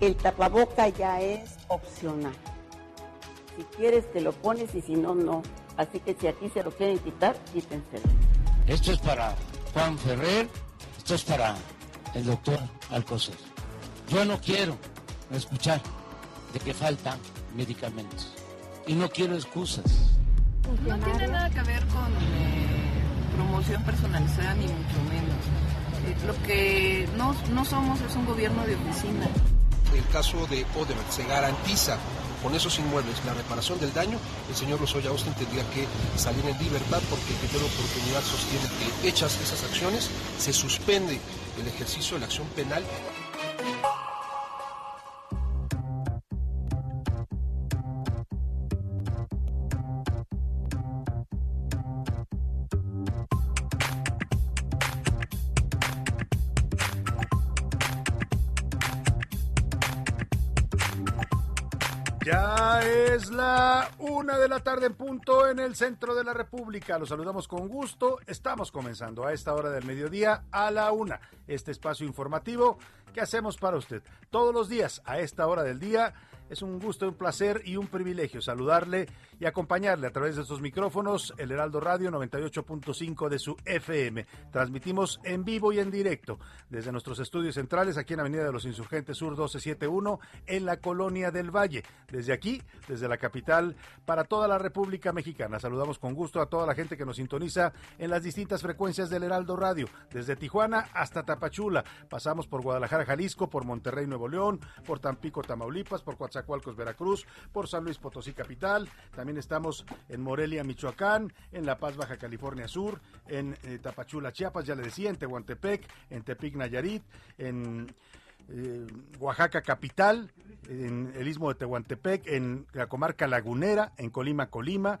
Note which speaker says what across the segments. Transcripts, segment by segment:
Speaker 1: El tapaboca ya es opcional. Si quieres te lo pones y si no, no. Así que si aquí se lo quieren quitar, quítenselo.
Speaker 2: Esto es para Juan Ferrer, esto es para el doctor Alcocer. Yo no quiero escuchar de que faltan medicamentos y no quiero excusas.
Speaker 3: No tiene nada que ver con eh, promoción personalizada ni mucho menos. Eh, lo que no, no somos es un gobierno de oficina.
Speaker 4: El caso de Odebrecht. Se garantiza con esos inmuebles la reparación del daño. El señor Lozoya Austin tendría que salir en libertad porque el criterio de oportunidad sostiene que hechas esas acciones se suspende el ejercicio de la acción penal.
Speaker 5: Es la una de la tarde en punto en el centro de la República. Los saludamos con gusto. Estamos comenzando a esta hora del mediodía a la una. Este espacio informativo que hacemos para usted todos los días a esta hora del día. Es un gusto, un placer y un privilegio saludarle y acompañarle a través de estos micrófonos, el Heraldo Radio 98.5 de su FM. Transmitimos en vivo y en directo desde nuestros estudios centrales aquí en Avenida de los Insurgentes Sur 1271 en la Colonia del Valle. Desde aquí, desde la capital, para toda la República Mexicana. Saludamos con gusto a toda la gente que nos sintoniza en las distintas frecuencias del Heraldo Radio, desde Tijuana hasta Tapachula. Pasamos por Guadalajara, Jalisco, por Monterrey, Nuevo León, por Tampico, Tamaulipas, por Coatzacoalcos, Veracruz, por San Luis Potosí Capital. También estamos en Morelia, Michoacán, en La Paz, Baja California Sur, en eh, Tapachula, Chiapas, ya le decía, en Tehuantepec, en Tepic, Nayarit, en eh, Oaxaca Capital, en el Istmo de Tehuantepec, en la comarca lagunera, en Colima, Colima,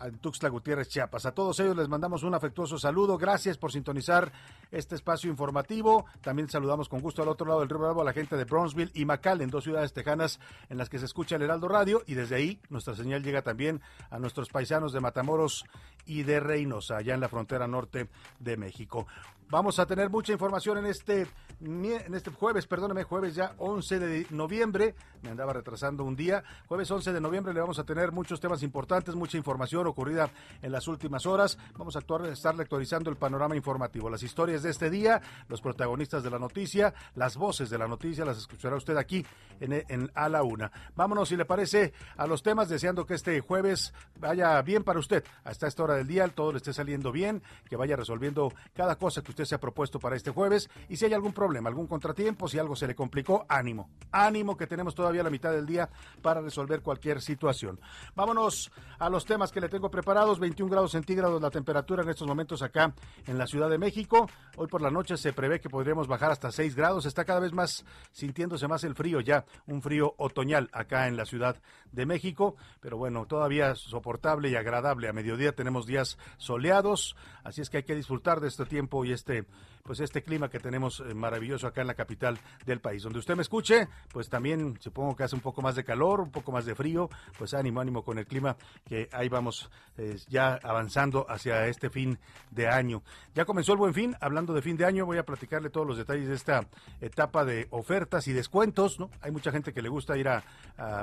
Speaker 5: en Tuxtla Gutiérrez, Chiapas. A todos ellos les mandamos un afectuoso saludo. Gracias por sintonizar este espacio informativo. También saludamos con gusto al otro lado del Río Bravo a la gente de Brownsville y McAllen, dos ciudades tejanas en las que se escucha el Heraldo Radio. Y desde ahí nuestra señal llega también a nuestros paisanos de Matamoros y de Reynosa, allá en la frontera norte de México. Vamos a tener mucha información en este, en este jueves, perdóname, jueves ya 11 de noviembre. Me andaba retrasando un día. Jueves 11 de noviembre le vamos a tener muchos temas importantes, mucha información ocurrida en las últimas horas. Vamos a actuar, estar actualizando el panorama informativo, las historias de este día, los protagonistas de la noticia, las voces de la noticia, las escuchará usted aquí en, en A la Una. Vámonos, si le parece, a los temas, deseando que este jueves vaya bien para usted. Hasta esta hora del día, todo le esté saliendo bien, que vaya resolviendo cada cosa que usted se ha propuesto para este jueves. Y si hay algún problema, algún contratiempo, si algo se le complicó, ánimo. Ánimo que tenemos todavía la mitad del día para resolver cualquier situación. Vámonos a los temas que le tengo preparados. 21 grados centígrados la temperatura en estos momentos acá en la Ciudad de México. Hoy por la noche se prevé que podríamos bajar hasta 6 grados. Está cada vez más sintiéndose más el frío ya, un frío otoñal acá en la Ciudad de México. Pero bueno, todavía soportable y agradable. A mediodía tenemos días soleados, así es que hay que disfrutar de este tiempo y este taip. Pues este clima que tenemos eh, maravilloso acá en la capital del país. Donde usted me escuche, pues también supongo que hace un poco más de calor, un poco más de frío, pues ánimo, ánimo con el clima, que ahí vamos eh, ya avanzando hacia este fin de año. Ya comenzó el buen fin, hablando de fin de año, voy a platicarle todos los detalles de esta etapa de ofertas y descuentos, ¿no? Hay mucha gente que le gusta ir a,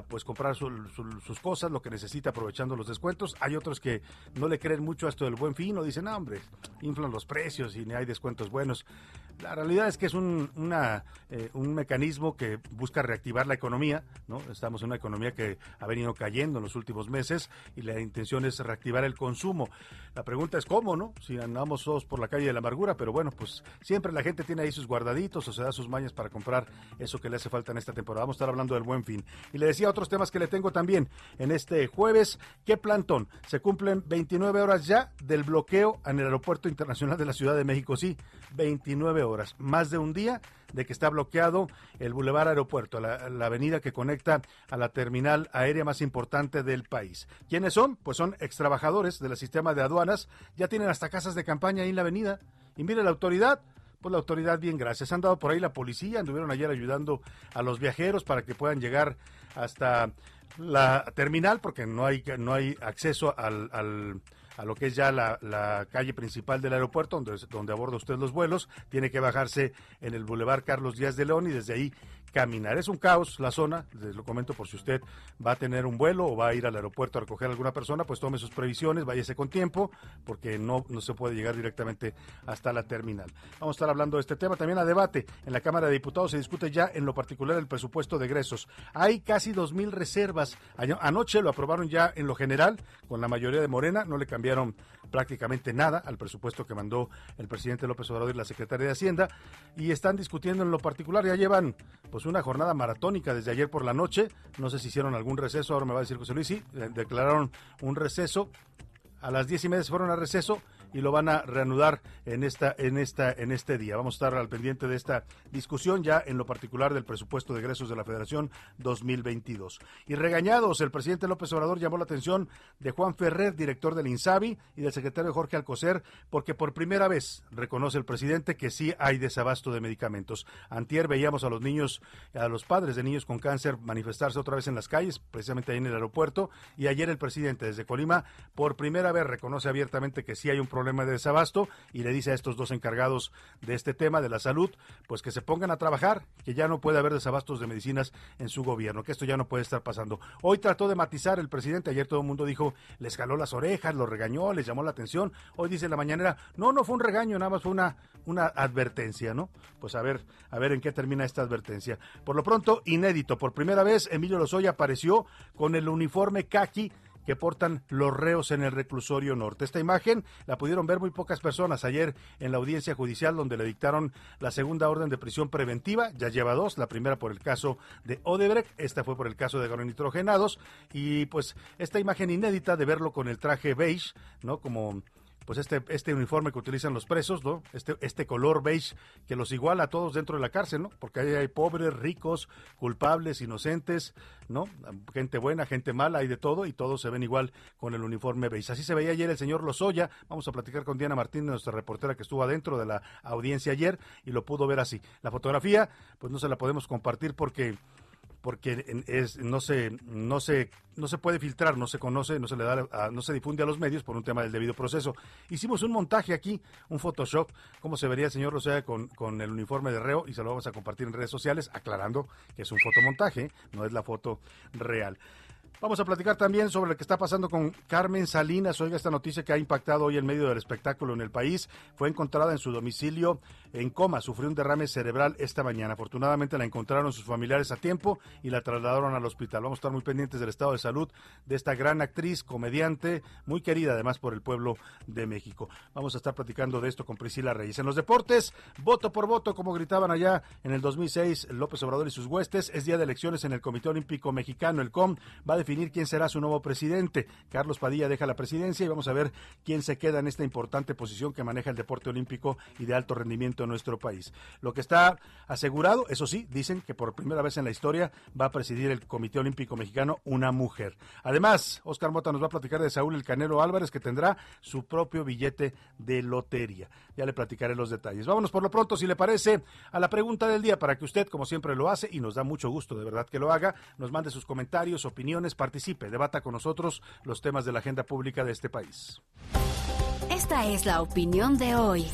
Speaker 5: pues comprar su- su- sus cosas, lo que necesita aprovechando los descuentos. Hay otros que no le creen mucho a esto del buen fin o dicen, no, hombre, inflan los precios y ni hay descuentos buenos. Christmas La realidad es que es un, eh, un mecanismo que busca reactivar la economía, ¿no? Estamos en una economía que ha venido cayendo en los últimos meses y la intención es reactivar el consumo. La pregunta es cómo, ¿no? Si andamos todos por la calle de la amargura, pero bueno, pues siempre la gente tiene ahí sus guardaditos o se da sus mañas para comprar eso que le hace falta en esta temporada. Vamos a estar hablando del buen fin. Y le decía otros temas que le tengo también en este jueves. ¿Qué plantón? Se cumplen 29 horas ya del bloqueo en el Aeropuerto Internacional de la Ciudad de México. Sí, 29 horas. Más de un día de que está bloqueado el Boulevard Aeropuerto, la, avenida que conecta a la terminal aérea más importante del país. ¿Quiénes son? Pues son extrabajadores del sistema de aduanas, ya tienen hasta casas de campaña ahí en la avenida. Y mire la autoridad, pues la autoridad bien gracias. Han dado por ahí la policía, anduvieron ayer ayudando a los viajeros para que puedan llegar hasta la terminal porque no hay no hay acceso al a lo que es ya la, la, calle principal del aeropuerto, donde, donde aborda usted los vuelos, tiene que bajarse en el Boulevard Carlos Díaz de León y desde ahí caminar. Es un caos la zona, les lo comento por si usted va a tener un vuelo o va a ir al aeropuerto a recoger a alguna persona, pues tome sus previsiones, váyase con tiempo, porque no, no se puede llegar directamente hasta la terminal. Vamos a estar hablando de este tema también a debate. En la Cámara de Diputados se discute ya en lo particular el presupuesto de egresos. Hay casi dos mil reservas. Anoche lo aprobaron ya en lo general, con la mayoría de Morena, no le cambiaron prácticamente nada al presupuesto que mandó el presidente López Obrador y la secretaria de Hacienda, y están discutiendo en lo particular, ya llevan pues una jornada maratónica desde ayer por la noche. No sé si hicieron algún receso, ahora me va a decir José Luis, sí, declararon un receso. A las diez y media se fueron a receso y lo van a reanudar en esta en esta en este día. Vamos a estar al pendiente de esta discusión ya en lo particular del presupuesto de egresos de la Federación 2022. Y regañados, el presidente López Obrador llamó la atención de Juan Ferrer, director del INSABI, y del secretario Jorge Alcocer, porque por primera vez reconoce el presidente que sí hay desabasto de medicamentos. Antier veíamos a los niños, a los padres de niños con cáncer manifestarse otra vez en las calles, precisamente ahí en el aeropuerto, y ayer el presidente desde Colima por primera vez reconoce abiertamente que sí hay un problema de desabasto y le dice a estos dos encargados de este tema de la salud, pues que se pongan a trabajar, que ya no puede haber desabastos de medicinas en su gobierno, que esto ya no puede estar pasando. Hoy trató de matizar el presidente, ayer todo el mundo dijo, les jaló las orejas, lo regañó, les llamó la atención. Hoy dice la mañanera, no, no fue un regaño, nada más fue una, una advertencia, ¿no? Pues a ver, a ver en qué termina esta advertencia. Por lo pronto, inédito, por primera vez Emilio Lozoya apareció con el uniforme kaki que portan los reos en el reclusorio norte. Esta imagen la pudieron ver muy pocas personas ayer en la audiencia judicial donde le dictaron la segunda orden de prisión preventiva, ya lleva dos, la primera por el caso de Odebrecht, esta fue por el caso de nitrogenados y pues esta imagen inédita de verlo con el traje beige, ¿no? Como pues este, este uniforme que utilizan los presos, ¿no? Este, este color beige que los iguala a todos dentro de la cárcel, ¿no? Porque ahí hay pobres, ricos, culpables, inocentes, ¿no? Gente buena, gente mala, hay de todo y todos se ven igual con el uniforme beige. Así se veía ayer el señor Lozoya. Vamos a platicar con Diana Martínez, nuestra reportera que estuvo adentro de la audiencia ayer y lo pudo ver así. La fotografía, pues no se la podemos compartir porque porque es, no se no se no se puede filtrar, no se conoce, no se le da no se difunde a los medios por un tema del debido proceso. Hicimos un montaje aquí, un Photoshop, cómo se vería el señor Rosea con, con el uniforme de reo y se lo vamos a compartir en redes sociales, aclarando que es un fotomontaje, no es la foto real. Vamos a platicar también sobre lo que está pasando con Carmen Salinas. Oiga, esta noticia que ha impactado hoy el medio del espectáculo en el país. Fue encontrada en su domicilio en coma. Sufrió un derrame cerebral esta mañana. Afortunadamente la encontraron sus familiares a tiempo y la trasladaron al hospital. Vamos a estar muy pendientes del estado de salud de esta gran actriz, comediante, muy querida además por el pueblo de México. Vamos a estar platicando de esto con Priscila Reyes. En los deportes, voto por voto, como gritaban allá en el 2006 López Obrador y sus huestes. Es día de elecciones en el Comité Olímpico Mexicano. El COM va a definir quién será su nuevo presidente. Carlos Padilla deja la presidencia y vamos a ver quién se queda en esta importante posición que maneja el deporte olímpico y de alto rendimiento nuestro país. Lo que está asegurado, eso sí, dicen que por primera vez en la historia va a presidir el Comité Olímpico Mexicano una mujer. Además, Oscar Mota nos va a platicar de Saúl El Canelo Álvarez que tendrá su propio billete de lotería. Ya le platicaré los detalles. Vámonos por lo pronto, si le parece, a la pregunta del día para que usted, como siempre lo hace, y nos da mucho gusto de verdad que lo haga, nos mande sus comentarios, opiniones, participe, debata con nosotros los temas de la agenda pública de este país.
Speaker 6: Esta es la opinión de hoy.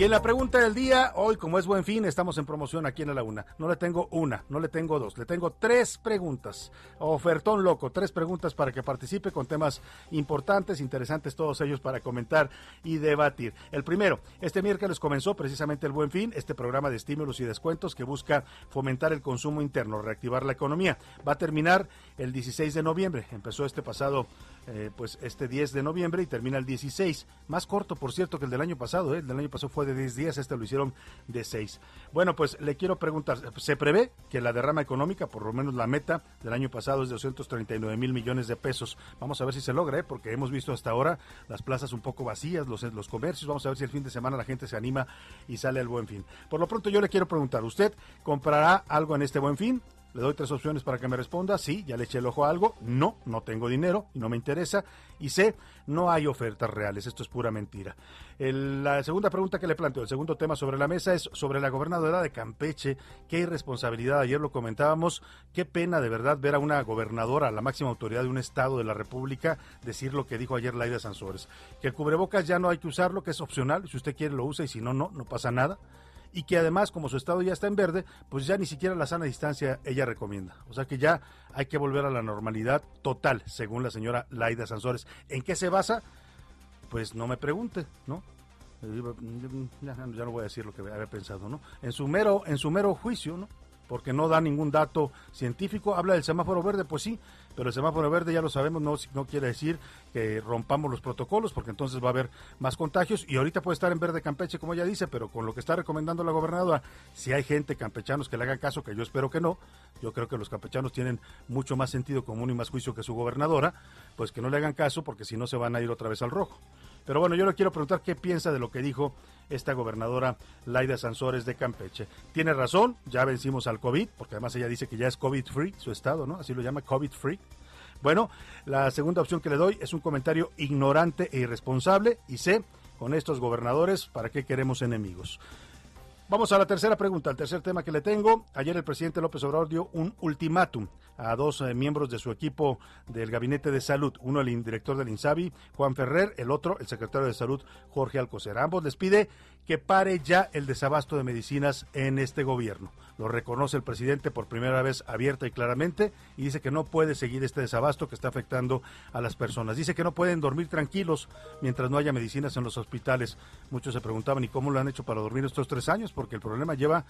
Speaker 5: Y en la pregunta del día, hoy como es buen fin, estamos en promoción aquí en la Una. No le tengo una, no le tengo dos, le tengo tres preguntas. Ofertón loco, tres preguntas para que participe con temas importantes, interesantes todos ellos para comentar y debatir. El primero, este miércoles comenzó precisamente el buen fin, este programa de estímulos y descuentos que busca fomentar el consumo interno, reactivar la economía. Va a terminar el 16 de noviembre, empezó este pasado eh, pues este 10 de noviembre y termina el 16. Más corto, por cierto, que el del año pasado. ¿eh? El del año pasado fue de 10 días, este lo hicieron de 6. Bueno, pues le quiero preguntar, se prevé que la derrama económica, por lo menos la meta del año pasado es de 239 mil millones de pesos. Vamos a ver si se logra, ¿eh? porque hemos visto hasta ahora las plazas un poco vacías, los, los comercios. Vamos a ver si el fin de semana la gente se anima y sale al buen fin. Por lo pronto yo le quiero preguntar, ¿usted comprará algo en este buen fin? Le doy tres opciones para que me responda. Sí, ya le eché el ojo a algo. No, no tengo dinero y no me interesa. Y C, no hay ofertas reales. Esto es pura mentira. la segunda pregunta que le planteo, el segundo tema sobre la mesa es sobre la gobernadora de Campeche. Qué irresponsabilidad. Ayer lo comentábamos. Qué pena de verdad ver a una gobernadora, la máxima autoridad de un estado de la República, decir lo que dijo ayer Laida Sansores. Que el cubrebocas ya no hay que usarlo, que es opcional. Si usted quiere lo usa y si no, no, no pasa nada y que además, como su estado ya está en verde, pues ya ni siquiera la sana distancia ella recomienda. O sea que ya hay que volver a la normalidad total, según la señora Laida Sansores. ¿En qué se basa? Pues no me pregunte, ¿no? Ya, no voy a decir lo que había pensado, ¿no? En su mero, en su mero juicio, ¿no? porque no da ningún dato científico. Habla del semáforo verde, pues sí, pero el semáforo verde ya lo sabemos, no, no quiere decir que rompamos los protocolos, porque entonces va a haber más contagios y ahorita puede estar en verde Campeche, como ella dice, pero con lo que está recomendando la gobernadora, si hay gente campechanos que le hagan caso, que yo espero que no, yo creo que los campechanos tienen mucho más sentido común y más juicio que su gobernadora, pues que no le hagan caso, porque si no se van a ir otra vez al rojo. Pero bueno, yo le quiero preguntar qué piensa de lo que dijo esta gobernadora Laida Sansores de Campeche. Tiene razón, ya vencimos al COVID, porque además ella dice que ya es COVID-free su estado, ¿no? Así lo llama COVID-free. Bueno, la segunda opción que le doy es un comentario ignorante e irresponsable y sé, con estos gobernadores, ¿para qué queremos enemigos? Vamos a la tercera pregunta, el tercer tema que le tengo. Ayer el presidente López Obrador dio un ultimátum a dos eh, miembros de su equipo del Gabinete de Salud, uno el director del INSABI, Juan Ferrer, el otro el secretario de Salud, Jorge Alcocer. ambos les pide que pare ya el desabasto de medicinas en este gobierno. Lo reconoce el presidente por primera vez abierta y claramente y dice que no puede seguir este desabasto que está afectando a las personas. Dice que no pueden dormir tranquilos mientras no haya medicinas en los hospitales. Muchos se preguntaban, ¿y cómo lo han hecho para dormir estos tres años? Porque el problema lleva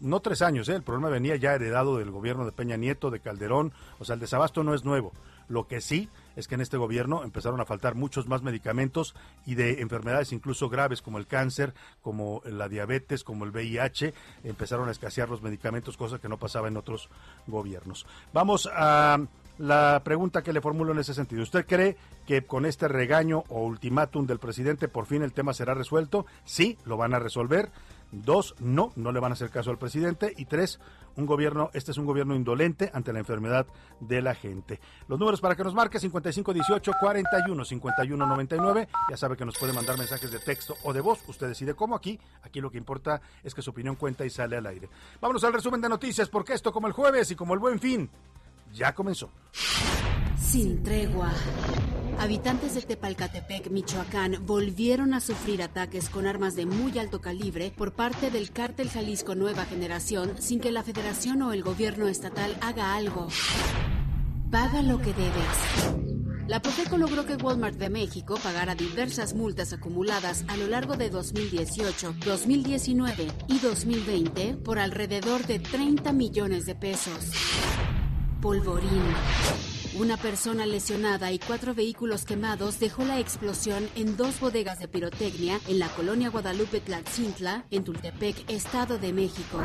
Speaker 5: no tres años, ¿eh? el problema venía ya heredado del gobierno de Peña Nieto, de Calderón, o sea, el desabasto no es nuevo. Lo que sí es que en este gobierno empezaron a faltar muchos más medicamentos y de enfermedades incluso graves como el cáncer, como la diabetes, como el VIH, empezaron a escasear los medicamentos, cosa que no pasaba en otros gobiernos. Vamos a la pregunta que le formulo en ese sentido. ¿Usted cree que con este regaño o ultimátum del presidente por fin el tema será resuelto? Sí, lo van a resolver. Dos, no, no le van a hacer caso al presidente. Y tres, un gobierno, este es un gobierno indolente ante la enfermedad de la gente. Los números para que nos marque 5518 41 51 99. Ya sabe que nos puede mandar mensajes de texto o de voz. Usted decide cómo aquí. Aquí lo que importa es que su opinión cuenta y sale al aire. Vámonos al resumen de noticias, porque esto como el jueves y como el buen fin ya comenzó.
Speaker 7: Sin tregua. Habitantes de Tepalcatepec, Michoacán, volvieron a sufrir ataques con armas de muy alto calibre por parte del cártel Jalisco Nueva Generación sin que la federación o el gobierno estatal haga algo. Paga lo que debes. La Profeco logró que Walmart de México pagara diversas multas acumuladas a lo largo de 2018, 2019 y 2020 por alrededor de 30 millones de pesos. Polvorín. Una persona lesionada y cuatro vehículos quemados dejó la explosión en dos bodegas de pirotecnia en la colonia Guadalupe Tlaxintla, en Tultepec, Estado de México.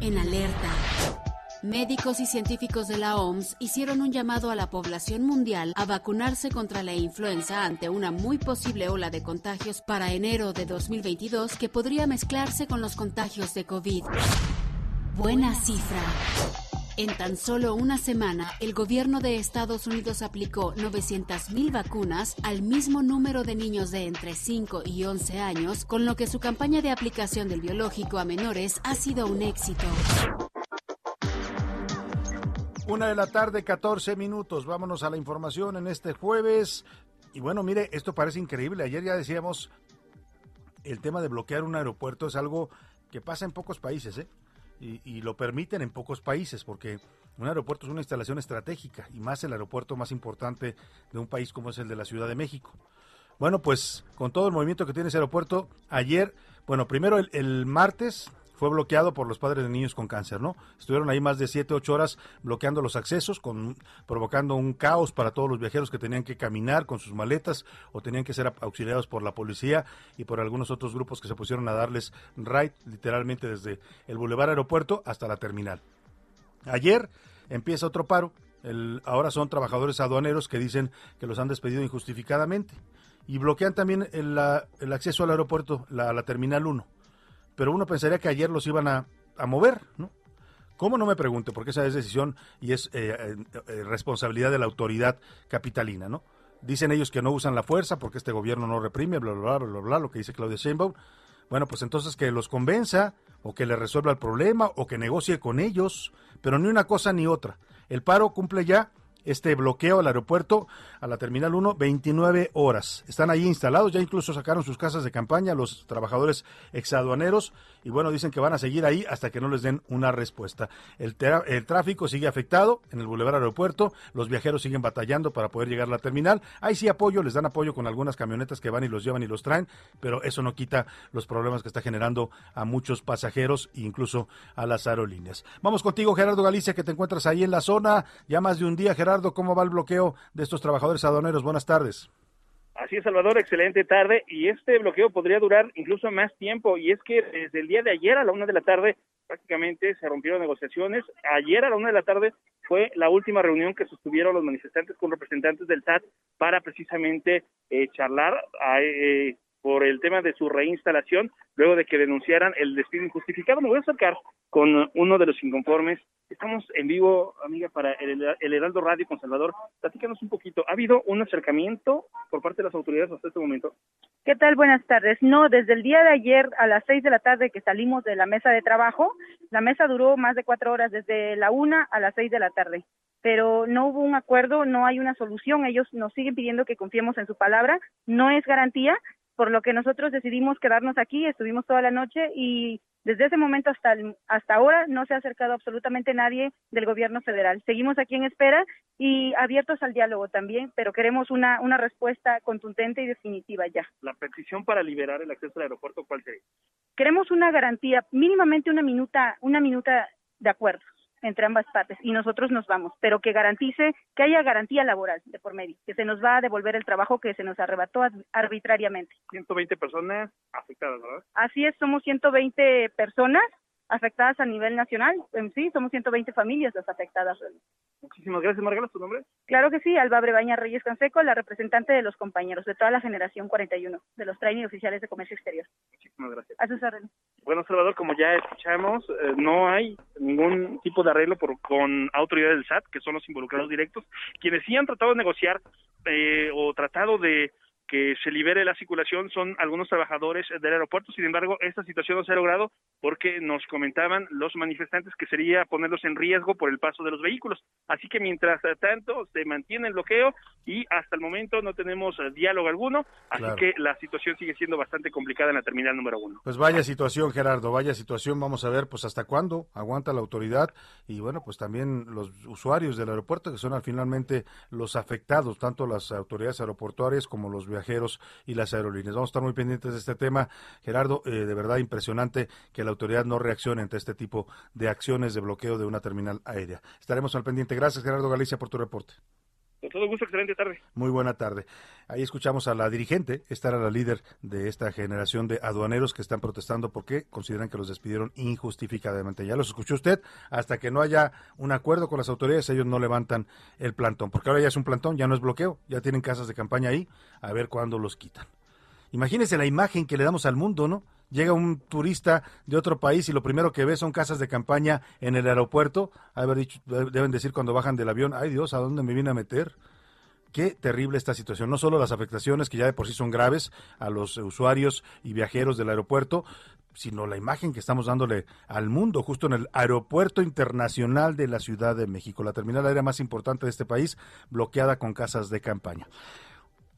Speaker 7: En alerta. Médicos y científicos de la OMS hicieron un llamado a la población mundial a vacunarse contra la influenza ante una muy posible ola de contagios para enero de 2022 que podría mezclarse con los contagios de COVID. Buena cifra. En tan solo una semana, el gobierno de Estados Unidos aplicó 900.000 vacunas al mismo número de niños de entre 5 y 11 años, con lo que su campaña de aplicación del biológico a menores ha sido un éxito.
Speaker 5: Una de la tarde, 14 minutos. Vámonos a la información en este jueves. Y bueno, mire, esto parece increíble. Ayer ya decíamos el tema de bloquear un aeropuerto es algo que pasa en pocos países, ¿eh? Y, lo permiten en pocos países, porque un aeropuerto es una instalación estratégica, y más el aeropuerto más importante de un país como es el de la Ciudad de México. Bueno, pues con todo el movimiento que tiene ese aeropuerto, ayer, bueno, primero el martes fue bloqueado por los padres de niños con cáncer, ¿no? Estuvieron ahí más de 7, 8 horas bloqueando los accesos, con, provocando un caos para todos los viajeros que tenían que caminar con sus maletas o tenían que ser auxiliados por la policía y por algunos otros grupos que se pusieron a darles ride literalmente desde el Boulevard Aeropuerto hasta la terminal. Ayer empieza otro paro. Ahora son trabajadores aduaneros que dicen que los han despedido injustificadamente y bloquean también el, el acceso al aeropuerto, la, la Terminal 1 pero uno pensaría que ayer los iban a, mover, ¿no? ¿Cómo no me pregunte? Porque esa es decisión y es eh, eh, eh, responsabilidad de la autoridad capitalina, ¿no? Dicen ellos que no usan la fuerza porque este gobierno no reprime, bla, bla, bla, bla, bla, lo que dice Claudia Sheinbaum. Bueno, pues entonces que los convenza o que le resuelva el problema o que negocie con ellos, pero ni una cosa ni otra. El paro cumple ya este bloqueo al aeropuerto, a la Terminal 1, 29 horas. Están ahí instalados, ya incluso sacaron sus casas de campaña los trabajadores exaduaneros y bueno, dicen que van a seguir ahí hasta que no les den una respuesta. El, tráfico sigue afectado en el Boulevard Aeropuerto, los viajeros siguen batallando para poder llegar a la terminal. Ahí sí apoyo, les dan apoyo con algunas camionetas que van y los llevan y los traen, pero eso no quita los problemas que está generando a muchos pasajeros e incluso a las aerolíneas. Vamos contigo, Gerardo Galicia, que te encuentras ahí en la zona, ya más de un día, Gerardo, ¿cómo va el bloqueo de estos trabajadores aduaneros? Buenas tardes.
Speaker 8: Así es, Salvador, excelente tarde. Y este bloqueo podría durar incluso más tiempo. Y es que desde el día de ayer a la una de la tarde prácticamente se rompieron negociaciones. Ayer a la una de la tarde fue la última reunión que sostuvieron los manifestantes con representantes del SAT para precisamente eh, charlar eh, por el tema de su reinstalación luego de que denunciaran el despido injustificado. Me voy a acercar con uno de los inconformes. Estamos en vivo, amiga, para el, Heraldo Radio con Salvador. Platícanos un poquito. ¿Ha habido un acercamiento por parte de las autoridades hasta este momento?
Speaker 9: ¿Qué tal? Buenas tardes. No, desde el día de ayer a las seis de la tarde que salimos de la mesa de trabajo, la mesa duró más de cuatro horas, desde la una a las seis de la tarde. Pero no hubo un acuerdo, no hay una solución. Ellos nos siguen pidiendo que confiemos en su palabra. No es garantía, por lo que nosotros decidimos quedarnos aquí, estuvimos toda la noche y desde ese momento hasta, hasta ahora no se ha acercado absolutamente nadie del gobierno federal. Seguimos aquí en espera y abiertos al diálogo también, pero queremos una, una respuesta contundente y definitiva ya.
Speaker 8: ¿La petición para liberar el acceso al aeropuerto cuál sería?
Speaker 9: Queremos una garantía, mínimamente una minuta, una minuta de acuerdo entre ambas partes y nosotros nos vamos, pero que garantice que haya garantía laboral de por medio, que se nos va a devolver el trabajo que se nos arrebató arbitrariamente.
Speaker 8: 120 personas afectadas, ¿verdad?
Speaker 9: Así es, somos 120 personas afectadas a nivel nacional. En sí, somos 120 familias las afectadas.
Speaker 8: Muchísimas gracias, Margarita. ¿Tu nombre?
Speaker 9: Claro que sí, Alba Brebaña Reyes Canseco, la representante de los compañeros de toda la generación 41, de los training oficiales de comercio exterior.
Speaker 8: Muchísimas gracias.
Speaker 9: A sus órdenes.
Speaker 8: Bueno, Salvador, como ya escuchamos, eh, no hay ningún tipo de arreglo por, con autoridades del SAT, que son los involucrados directos, quienes sí han tratado de negociar eh, o tratado de que se libere la circulación son algunos trabajadores del aeropuerto. Sin embargo, esta situación no se ha logrado porque nos comentaban los manifestantes que sería ponerlos en riesgo por el paso de los vehículos. Así que mientras tanto se mantiene el bloqueo y hasta el momento no tenemos eh, diálogo alguno, así que la situación sigue siendo bastante complicada en la terminal número uno.
Speaker 5: Pues vaya situación, Gerardo, vaya situación. Vamos a ver, pues hasta cuándo aguanta la autoridad y bueno, pues también los usuarios del aeropuerto que son al finalmente los afectados, tanto las autoridades aeroportuarias como los viajeros y las aerolíneas. Vamos a estar muy pendientes de este tema. Gerardo, eh, de verdad impresionante que la autoridad no reaccione ante este tipo de acciones de bloqueo de una terminal aérea. Estaremos al pendiente. Gracias, Gerardo Galicia, por tu reporte.
Speaker 8: Con todo gusto, excelente tarde.
Speaker 5: Muy buena tarde. Ahí escuchamos a la dirigente, esta era la líder de esta generación de aduaneros que están protestando porque consideran que los despidieron injustificadamente. Ya los escuchó usted, hasta que no haya un acuerdo con las autoridades, ellos no levantan el plantón, porque ahora ya es un plantón, ya no es bloqueo, ya tienen casas de campaña ahí, a ver cuándo los quitan. Imagínense la imagen que le damos al mundo, ¿no? Llega un turista de otro país y lo primero que ve son casas de campaña en el aeropuerto, haber dicho, deben decir cuando bajan del avión, ay Dios, ¿a dónde me vine a meter? Qué terrible esta situación, no solo las afectaciones que ya de por sí son graves a los usuarios y viajeros del aeropuerto, sino la imagen que estamos dándole al mundo justo en el aeropuerto internacional de la Ciudad de México, la terminal aérea más importante de este país, bloqueada con casas de campaña.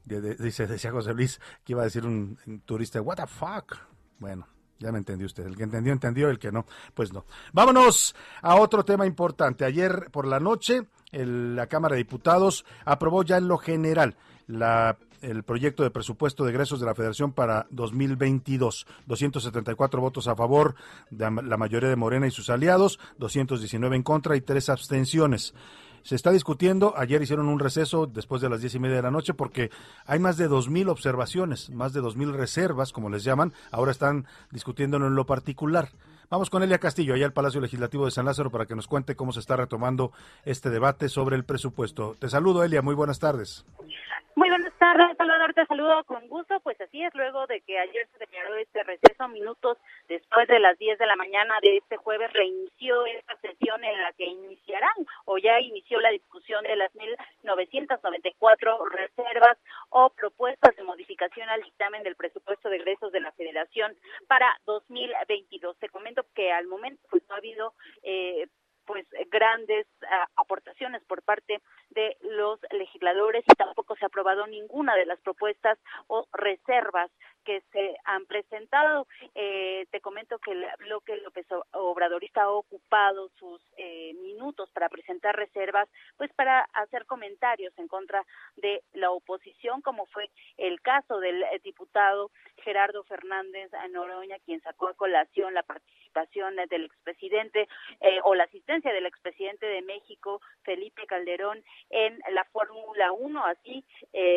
Speaker 5: dice, decía José Luis que iba a decir un, turista, what the fuck. Bueno, ya me entendió usted. El que entendió, entendió. El que no, pues no. Vámonos a otro tema importante. Ayer por la noche, la Cámara de Diputados aprobó ya en lo general la el proyecto de presupuesto de egresos de la Federación para 2022. 274 votos a favor, de la mayoría de Morena y sus aliados, 219 en contra y tres abstenciones. Se está discutiendo, ayer hicieron un receso después de las diez y media de la noche porque hay más de dos mil observaciones, más de dos mil reservas, como les llaman, ahora están discutiéndolo en lo particular. Vamos con Elia Castillo, allá al Palacio Legislativo de San Lázaro, para que nos cuente cómo se está retomando este debate sobre el presupuesto. Te saludo, Elia, muy buenas tardes.
Speaker 10: Muy buenas tardes, Salvador, te saludo con gusto. Pues así es, luego de que ayer se declaró este receso, minutos después de las 10 de la mañana de este jueves, reinició esta sesión en la que iniciarán o ya inició la discusión de las 1.994 reservas o propuestas de modificación al dictamen del presupuesto de egresos de la Federación para 2022. Te comento que al momento pues no ha habido eh, pues grandes ah, aportaciones por parte de los legisladores y tampoco se ha aprobado ninguna de las propuestas o reservas que se han presentado. Eh, te comento que el bloque López Obradorista ha ocupado sus eh, minutos para presentar reservas, pues para hacer comentarios en contra de la oposición, como fue el caso del eh, diputado Gerardo Fernández Noroña, quien sacó a colación la participación del expresidente o la asistencia del expresidente de México, Felipe Calderón, en la Fórmula 1, así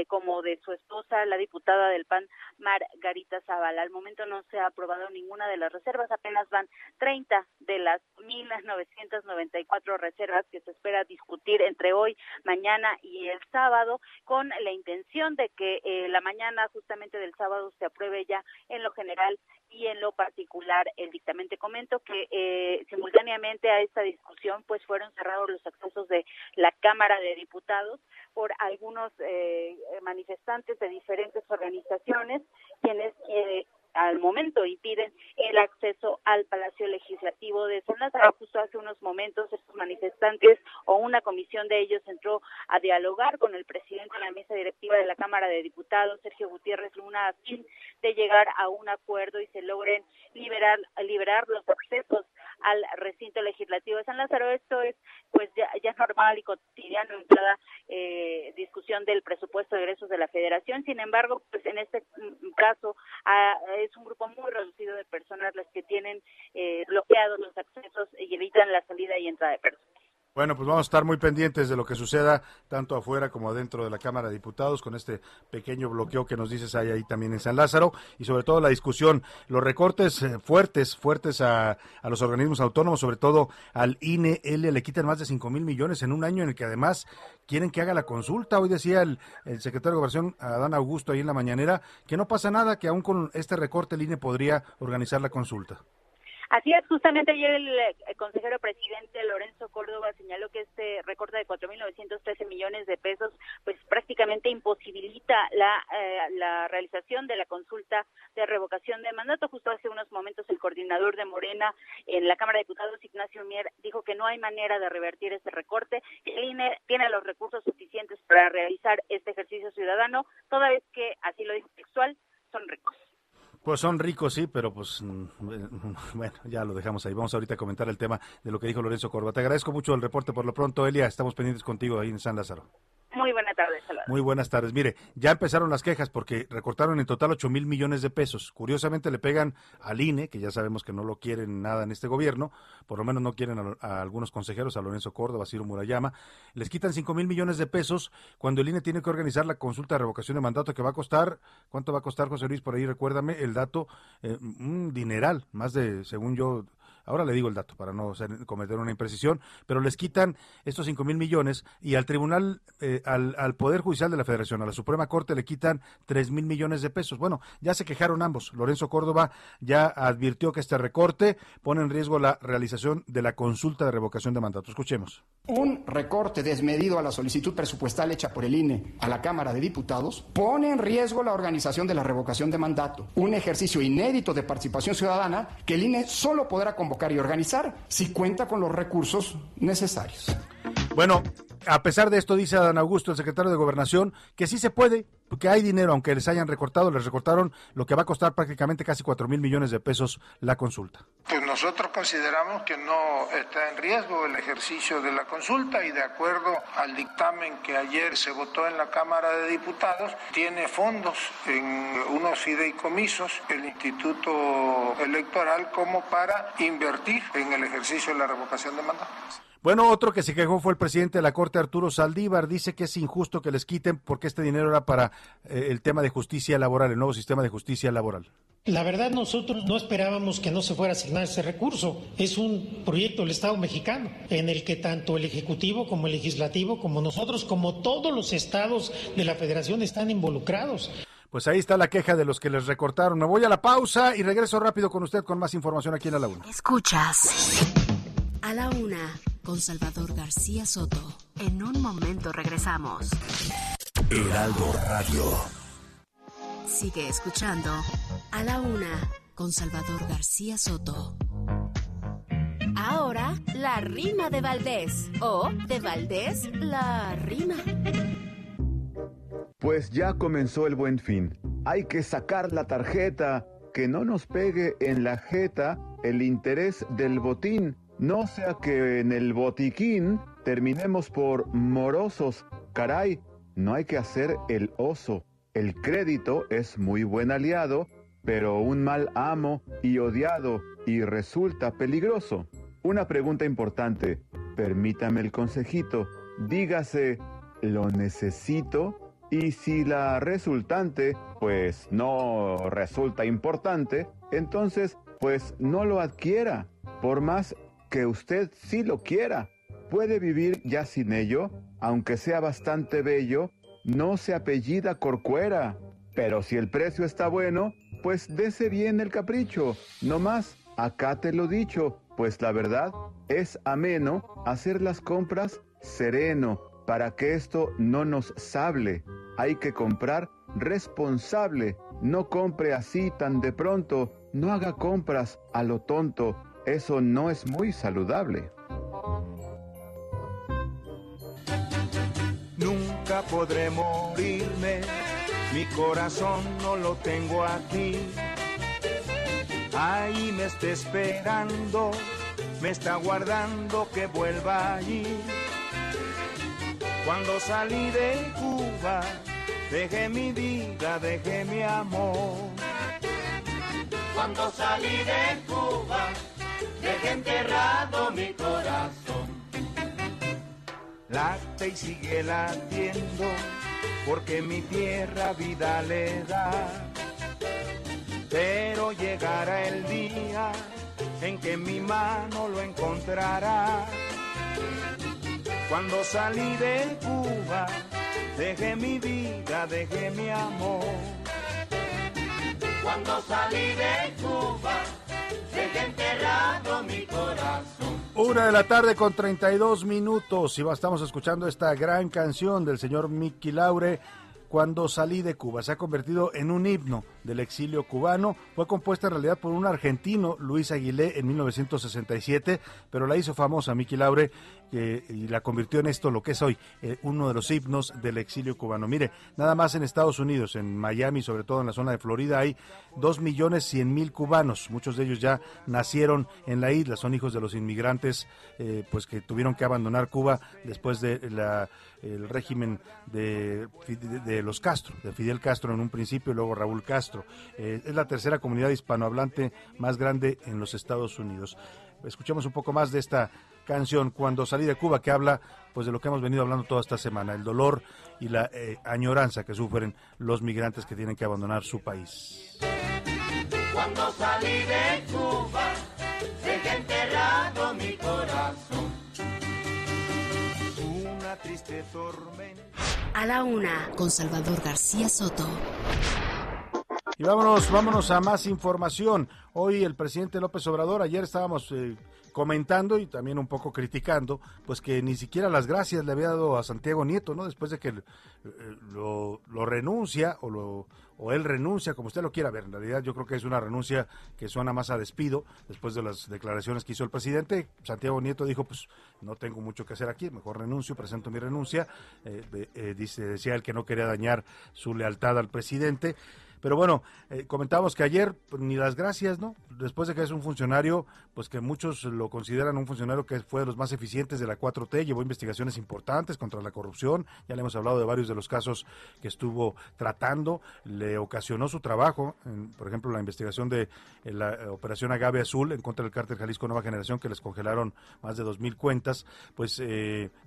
Speaker 10: como de su esposa, la diputada del PAN, Mar Garita Zavala. Al momento no se ha aprobado ninguna de las reservas, apenas van 30 de las 1.994 reservas que se espera discutir entre hoy, mañana y el sábado, con la intención de que eh, la mañana justamente del sábado se apruebe ya en lo general y en lo particular el dictamen. Te comento que eh, simultáneamente a esta discusión pues fueron cerrados los accesos de la Cámara de Diputados por algunos eh, manifestantes de diferentes organizaciones quienes eh, al momento impiden el acceso al Palacio Legislativo de San Lázaro. Justo hace unos momentos estos manifestantes o una comisión de ellos entró a dialogar con el presidente de la mesa directiva de la Cámara de Diputados, Sergio Gutiérrez Luna, a fin de llegar a un acuerdo y se logren liberar, liberar los accesos al recinto legislativo de San Lázaro. Esto es pues ya, ya normal y cotidiano en cada eh, discusión del presupuesto de egresos de la Federación. Sin embargo, pues en este caso ah, es un grupo muy reducido de personas las que tienen eh, bloqueados los accesos y evitan la salida y entrada de personas.
Speaker 5: Bueno, pues vamos a estar muy pendientes de lo que suceda tanto afuera como adentro de la Cámara de Diputados con este pequeño bloqueo que nos dices hay ahí también en San Lázaro y sobre todo la discusión, los recortes eh, fuertes, fuertes a, los organismos autónomos, sobre todo al INE, le quitan más de 5 mil millones en un año en el que además quieren que haga la consulta. Hoy decía el, el secretario de Gobernación, Adán Augusto, ahí en la mañanera, que no pasa nada, que aún con este recorte el INE podría organizar la consulta.
Speaker 10: Así es, justamente ayer el, consejero presidente Lorenzo Córdoba señaló que este recorte de 4.913 millones de pesos pues prácticamente imposibilita la, eh, la realización de la consulta de revocación de mandato. Justo hace unos momentos el coordinador de Morena en la Cámara de Diputados, Ignacio Mier, dijo que no hay manera de revertir este recorte. El INE tiene los recursos suficientes para realizar este ejercicio ciudadano, toda vez que, así lo dijo textual, son ricos.
Speaker 5: Pues son ricos, sí, pero pues mm, bueno, ya lo dejamos ahí. Vamos ahorita a comentar el tema de lo que dijo Lorenzo Corba. Te agradezco mucho el reporte por lo pronto, Elia. Estamos pendientes contigo ahí en San Lázaro.
Speaker 10: Muy buenas tardes,
Speaker 5: Muy buenas tardes. Mire, ya empezaron las quejas porque recortaron en total 8 mil millones de pesos. Curiosamente le pegan al INE, que ya sabemos que no lo quieren nada en este gobierno, por lo menos no quieren a, algunos consejeros, a Lorenzo Córdoba, Ciro Murayama. Les quitan 5 mil millones de pesos cuando el INE tiene que organizar la consulta de revocación de mandato que va a costar, ¿cuánto va a costar, José Luis? Por ahí recuérdame el dato, eh, un dineral, más de, según yo, Ahora le digo el dato para no cometer una imprecisión, pero les quitan estos 5 mil millones y al Tribunal, eh, al, al, Poder Judicial de la Federación, a la Suprema Corte, le quitan 3 mil millones de pesos. Bueno, ya se quejaron ambos. Lorenzo Córdoba ya advirtió que este recorte pone en riesgo la realización de la consulta de revocación de mandato. Escuchemos.
Speaker 11: Un recorte desmedido a la solicitud presupuestal hecha por el INE a la Cámara de Diputados pone en riesgo la organización de la revocación de mandato, un ejercicio inédito de participación ciudadana que el INE solo podrá convocar y organizar si cuenta con los recursos necesarios.
Speaker 5: Bueno, a pesar de esto, dice Adán Augusto, el secretario de Gobernación, que sí se puede, que hay dinero, aunque les hayan recortado, les recortaron lo que va a costar prácticamente casi 4 mil millones de pesos la consulta.
Speaker 12: Pues nosotros consideramos que no está en riesgo el ejercicio de la consulta y de acuerdo al dictamen que ayer se votó en la Cámara de Diputados, tiene fondos en unos fideicomisos el Instituto Electoral como para invertir en el ejercicio de la revocación de mandato.
Speaker 5: Bueno, otro que se quejó fue el presidente de la Corte, Arturo Saldívar. Dice que es injusto que les quiten porque este dinero era para eh, el tema de justicia laboral, el nuevo sistema de justicia laboral.
Speaker 13: La verdad, nosotros no esperábamos que no se fuera a asignar ese recurso. Es un proyecto del Estado mexicano en el que tanto el Ejecutivo como el Legislativo, como nosotros, como todos los estados de la Federación están involucrados.
Speaker 5: Pues ahí está la queja de los que les recortaron. Me voy a la pausa y regreso rápido con usted con más información aquí en la Laguna.
Speaker 6: Escuchas a la una con Salvador García Soto. En un momento regresamos.
Speaker 14: Heraldo Radio.
Speaker 6: Sigue escuchando a la una con Salvador García Soto. Ahora, la rima de Valdés. O de Valdés, la rima.
Speaker 15: Pues ya comenzó el buen fin. Hay que sacar la tarjeta, que no nos pegue en la jeta el interés del botín no sea que en el botiquín terminemos por morosos. Caray, no hay que hacer el oso. El crédito es muy buen aliado, pero un mal amo y odiado y resulta peligroso. Una pregunta importante, permítame el consejito, dígase, ¿lo necesito? Y si la resultante, pues no resulta importante, entonces, pues no lo adquiera, por más que usted sí lo quiera. Puede vivir ya sin ello, aunque sea bastante bello, no se apellida Corcuera. Pero si el precio está bueno, pues dese bien el capricho. No más, acá te lo dicho, pues la verdad es ameno hacer las compras sereno, para que esto no nos sable. Hay que comprar responsable, no compre así tan de pronto, no haga compras a lo tonto, eso no es muy saludable.
Speaker 16: Nunca podré morirme, mi corazón no lo tengo aquí. Ahí me está esperando, me está guardando que vuelva allí. Cuando salí de Cuba, dejé mi vida, dejé mi amor. Cuando salí de Cuba, Deje enterrado mi corazón. Late y sigue latiendo, porque mi tierra vida le da. Pero llegará el día en que mi mano lo encontrará. Cuando salí de Cuba, dejé mi vida, dejé mi amor. Cuando salí de Cuba, enterrado mi corazón.
Speaker 5: Una de la tarde con 32 minutos y estamos escuchando esta gran canción del señor Mickey Laure cuando salí de Cuba. Se ha convertido en un himno del exilio cubano. Fue compuesta en realidad por un argentino, Luis Aguilé, en 1967, pero la hizo famosa Miki Laure y la convirtió en esto lo que es hoy, eh, uno de los himnos del exilio cubano. Mire, nada más en Estados Unidos, en Miami, sobre todo en la zona de Florida, hay dos millones cien mil cubanos. Muchos de ellos ya nacieron en la isla, son hijos de los inmigrantes eh, pues que tuvieron que abandonar Cuba después de la el régimen de, de, los Castro, de Fidel Castro en un principio y luego Raúl Castro. Eh, es la tercera comunidad hispanohablante más grande en los Estados Unidos. Escuchemos un poco más de esta canción Cuando salí de Cuba que habla pues de lo que hemos venido hablando toda esta semana, el dolor y la eh, añoranza que sufren los migrantes que tienen que abandonar su país.
Speaker 16: Cuando salí de Cuba, dejé enterrado mi corazón triste tormenta.
Speaker 6: A la una, con Salvador García Soto.
Speaker 5: Y vámonos, vámonos a más información. Hoy el presidente López Obrador, ayer estábamos eh, comentando y también un poco criticando, pues que ni siquiera las gracias le había dado a Santiago Nieto, ¿no? Después de que eh, lo, renuncia o lo o él renuncia, como usted lo quiera ver. En realidad yo creo que es una renuncia que suena más a despido después de las declaraciones que hizo el presidente. Santiago Nieto dijo, pues no tengo mucho que hacer aquí, mejor renuncio, presento mi renuncia. Eh, eh, dice, decía él que no quería dañar su lealtad al presidente. Pero bueno, eh, comentábamos que ayer pues, ni las gracias, ¿no? Después de que es un funcionario, pues que muchos lo consideran un funcionario que fue de los más eficientes de la 4T, llevó investigaciones importantes contra la corrupción, ya le hemos hablado de varios de los casos que estuvo tratando, le ocasionó su trabajo, por ejemplo, la investigación de eh, la eh, operación Agave Azul en contra del cártel Jalisco Nueva Generación, que les congelaron más de 2.000 cuentas, pues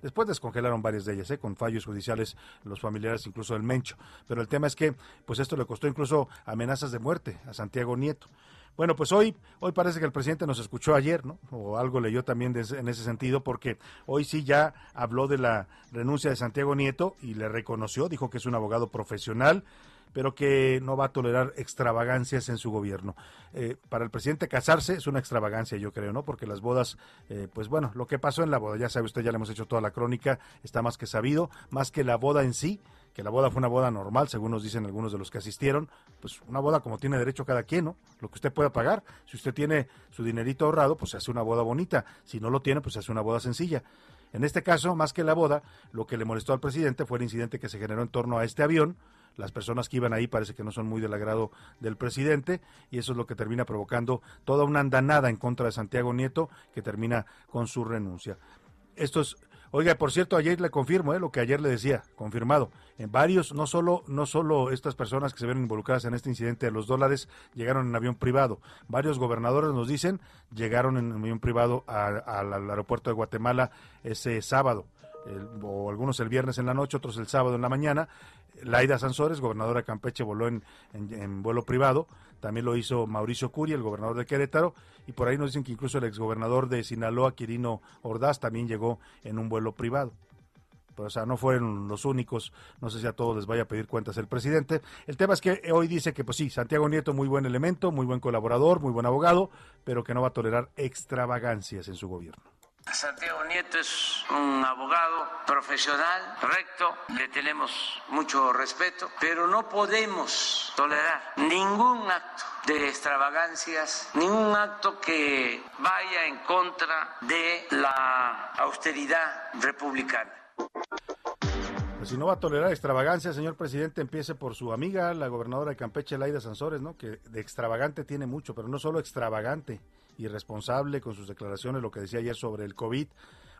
Speaker 5: después descongelaron varias de ellas, con fallos judiciales, los familiares incluso del Mencho. Pero el tema es que, pues esto le costó incluso amenazas de muerte a Santiago Nieto. Bueno, pues hoy, hoy parece que el presidente nos escuchó ayer, ¿no? O algo leyó también en ese sentido, porque hoy sí ya habló de la renuncia de Santiago Nieto y le reconoció, dijo que es un abogado profesional, pero que no va a tolerar extravagancias en su gobierno. Eh, para el presidente casarse es una extravagancia, yo creo, ¿no? Porque las bodas, eh, pues bueno, lo que pasó en la boda, ya sabe usted, ya le hemos hecho toda la crónica, está más que sabido, más que la boda en sí, que la boda fue una boda normal, según nos dicen algunos de los que asistieron, pues una boda como tiene derecho cada quien, ¿no? Lo que usted pueda pagar. Si usted tiene su dinerito ahorrado, pues se hace una boda bonita. Si no lo tiene, pues se hace una boda sencilla. En este caso, más que la boda, lo que le molestó al presidente fue el incidente que se generó en torno a este avión. Las personas que iban ahí parece que no son muy del agrado del presidente y eso es lo que termina provocando toda una andanada en contra de Santiago Nieto que termina con su renuncia. Esto es Oiga, por cierto, ayer le confirmo eh, lo que ayer le decía, confirmado. En varios, no solo, no solo estas personas que se ven involucradas en este incidente de los dólares llegaron en avión privado. Varios gobernadores nos dicen llegaron en avión privado al aeropuerto de Guatemala ese sábado. o algunos el viernes en la noche, otros el sábado en la mañana. Laida Sansores, gobernadora de Campeche, voló en, en vuelo privado. También lo hizo Mauricio Curi, el gobernador de Querétaro, y por ahí nos dicen que incluso el exgobernador de Sinaloa, Quirino Ordaz, también llegó en un vuelo privado. Pero, o sea, no fueron los únicos, no sé si a todos les vaya a pedir cuentas el presidente. El tema es que hoy dice que, pues sí, Santiago Nieto, muy buen elemento, muy buen colaborador, muy buen abogado, pero que no va a tolerar extravagancias en su gobierno.
Speaker 17: Santiago Nieto es un abogado profesional, recto, le tenemos mucho respeto, pero no podemos tolerar ningún acto de extravagancias, ningún acto que vaya en contra de la austeridad republicana.
Speaker 5: Pues si no va a tolerar extravagancia, señor presidente, empiece por su amiga, la gobernadora de Campeche, Laida Sansores, ¿no? Que de extravagante tiene mucho, pero no solo extravagante, irresponsable con sus declaraciones, lo que decía ayer sobre el COVID.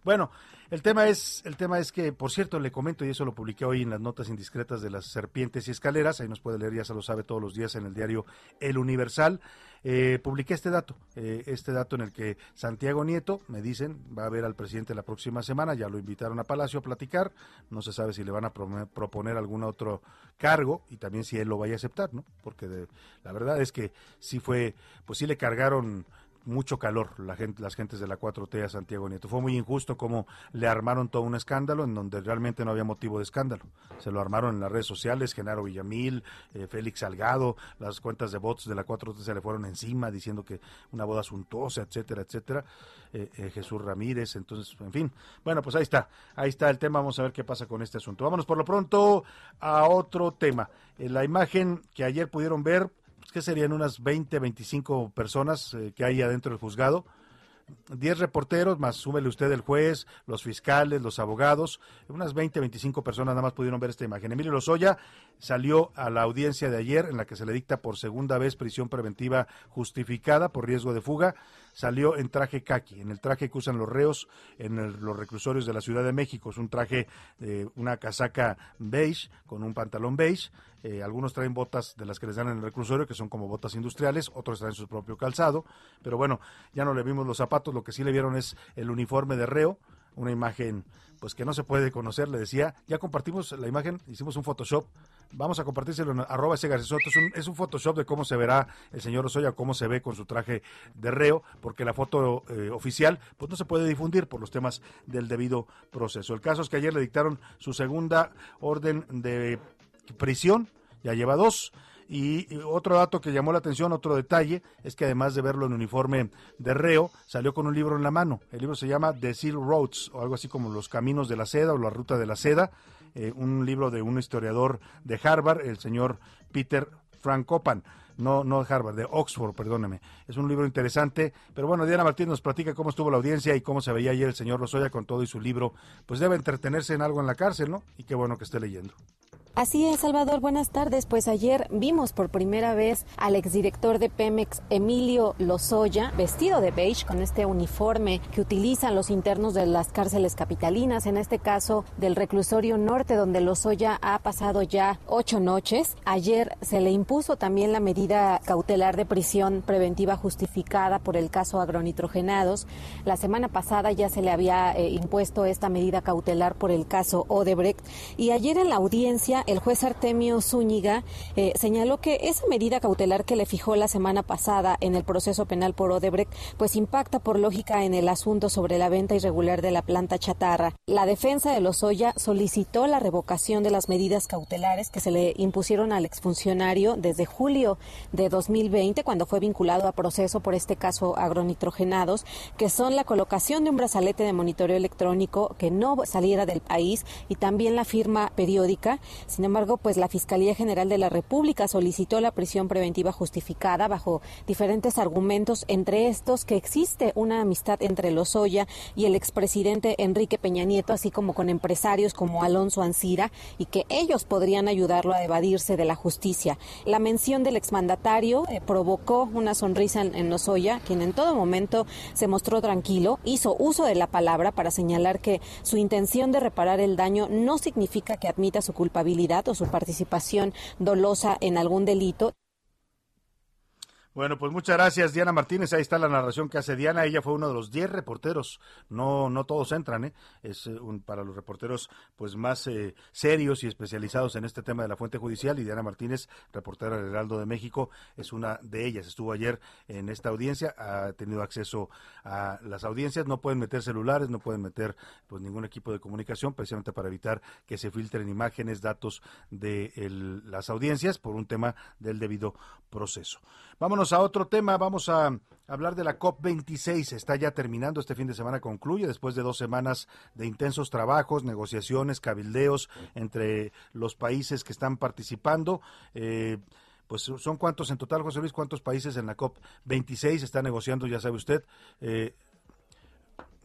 Speaker 5: Bueno, el tema es, el tema es que, por cierto, le comento, y eso lo publiqué hoy en las notas indiscretas de las serpientes y escaleras, ahí nos puede leer, ya se lo sabe todos los días en el diario El Universal, eh, publiqué este dato, eh, este dato en el que Santiago Nieto, me dicen, va a ver al presidente la próxima semana, ya lo invitaron a Palacio a platicar, no se sabe si le van a proponer algún otro cargo y también si él lo vaya a aceptar, ¿no? Porque la verdad es que sí fue, pues sí le cargaron mucho calor la gente, las gentes de la 4T a Santiago Nieto. Fue muy injusto como le armaron todo un escándalo en donde realmente no había motivo de escándalo. Se lo armaron en las redes sociales, Genaro Villamil, eh, Félix Salgado, las cuentas de bots de la 4T se le fueron encima diciendo que una boda suntuosa, etcétera, etcétera. Eh, eh, Jesús Ramírez, entonces, en fin. Bueno, pues ahí está, ahí está el tema, vamos a ver qué pasa con este asunto. Vámonos por lo pronto a otro tema. la imagen que ayer pudieron ver que serían unas 20, 25 personas eh, que hay adentro del juzgado. 10 reporteros, más súmele usted el juez, los fiscales, los abogados, unas 20, 25 personas nada más pudieron ver esta imagen. Emilio Lozoya salió a la audiencia de ayer en la que se le dicta por segunda vez prisión preventiva justificada por riesgo de fuga salió en traje kaki, en el traje que usan los reos en los reclusorios de la Ciudad de México. Es un traje, eh, una casaca beige con un pantalón beige. Eh, algunos traen botas de las que les dan en el reclusorio, que son como botas industriales, otros traen su propio calzado. Pero bueno, ya no le vimos los zapatos, lo que sí le vieron es el uniforme de reo, una imagen pues que no se puede conocer, le decía, ya compartimos la imagen, hicimos un Photoshop, vamos a compartírselo en arroba ese es un, es un Photoshop de cómo se verá el señor Osoya, cómo se ve con su traje de reo, porque la foto eh, oficial pues no se puede difundir por los temas del debido proceso. El caso es que ayer le dictaron su segunda orden de prisión, ya lleva dos, Y, otro dato que llamó la atención, otro detalle, es que además de verlo en uniforme de reo, salió con un libro en la mano. El libro se llama The Seal Roads, o algo así como Los Caminos de la Seda o La Ruta de la Seda, eh, un libro de un historiador de Harvard, el señor Peter Frank Copan no, no Harvard, de Oxford, perdóneme. Es un libro interesante, pero bueno, Diana Martín nos platica cómo estuvo la audiencia y cómo se veía ayer el señor Lozoya con todo y su libro. Pues debe entretenerse en algo en la cárcel, ¿no? Y qué bueno que esté leyendo.
Speaker 18: Así es, Salvador, buenas tardes. Pues ayer vimos por primera vez al exdirector de Pemex, Emilio Lozoya, vestido de beige con este uniforme que utilizan los internos de las cárceles capitalinas, en este caso del reclusorio norte, donde Lozoya ha pasado ya ocho noches. Ayer se le impuso también la medida cautelar de prisión preventiva justificada por el caso agronitrogenados. La semana pasada ya se le había eh, impuesto esta medida cautelar por el caso Odebrecht y ayer en la audiencia el juez Artemio Zúñiga eh, señaló que esa medida cautelar que le fijó la semana pasada en el proceso penal por Odebrecht, pues impacta por lógica en el asunto sobre la venta irregular de la planta chatarra. La defensa de Lozoya solicitó la revocación de las medidas cautelares que se le impusieron al exfuncionario desde julio de 2020, cuando fue vinculado a proceso por este caso agronitrogenados, que son la colocación de un brazalete de monitoreo electrónico que no saliera del país y también la firma periódica. Sin embargo, pues la Fiscalía General de la República solicitó la prisión preventiva justificada bajo diferentes argumentos, entre estos que existe una amistad entre Lozoya y el expresidente Enrique Peña Nieto, así como con empresarios como Alonso Ancira, y que ellos podrían ayudarlo a evadirse de la justicia. La mención del exmandatario eh, provocó una sonrisa en, en Lozoya, quien en todo momento se mostró tranquilo, hizo uso de la palabra para señalar que su intención de reparar el daño no significa que admita su culpabilidad o su participación dolosa en algún delito.
Speaker 5: Bueno, pues muchas gracias, Diana Martínez. Ahí está la narración que hace Diana. Ella fue uno de los 10 reporteros. No, no todos entran, ¿eh? Es eh, un, para los reporteros pues más eh, serios y especializados en este tema de la fuente judicial. Y Diana Martínez, reportera del Heraldo de México, es una de ellas. Estuvo ayer en esta audiencia, ha tenido acceso a las audiencias. No pueden meter celulares, no pueden meter pues ningún equipo de comunicación, precisamente para evitar que se filtren imágenes, datos de las audiencias por un tema del debido proceso. Vámonos a otro tema, vamos a hablar de la COP26. Está ya terminando, este fin de semana concluye, después de dos semanas de intensos trabajos, negociaciones, cabildeos entre los países que están participando. Eh, pues son cuántos en total, José Luis, cuántos países en la COP26 están negociando, ya sabe usted. Eh,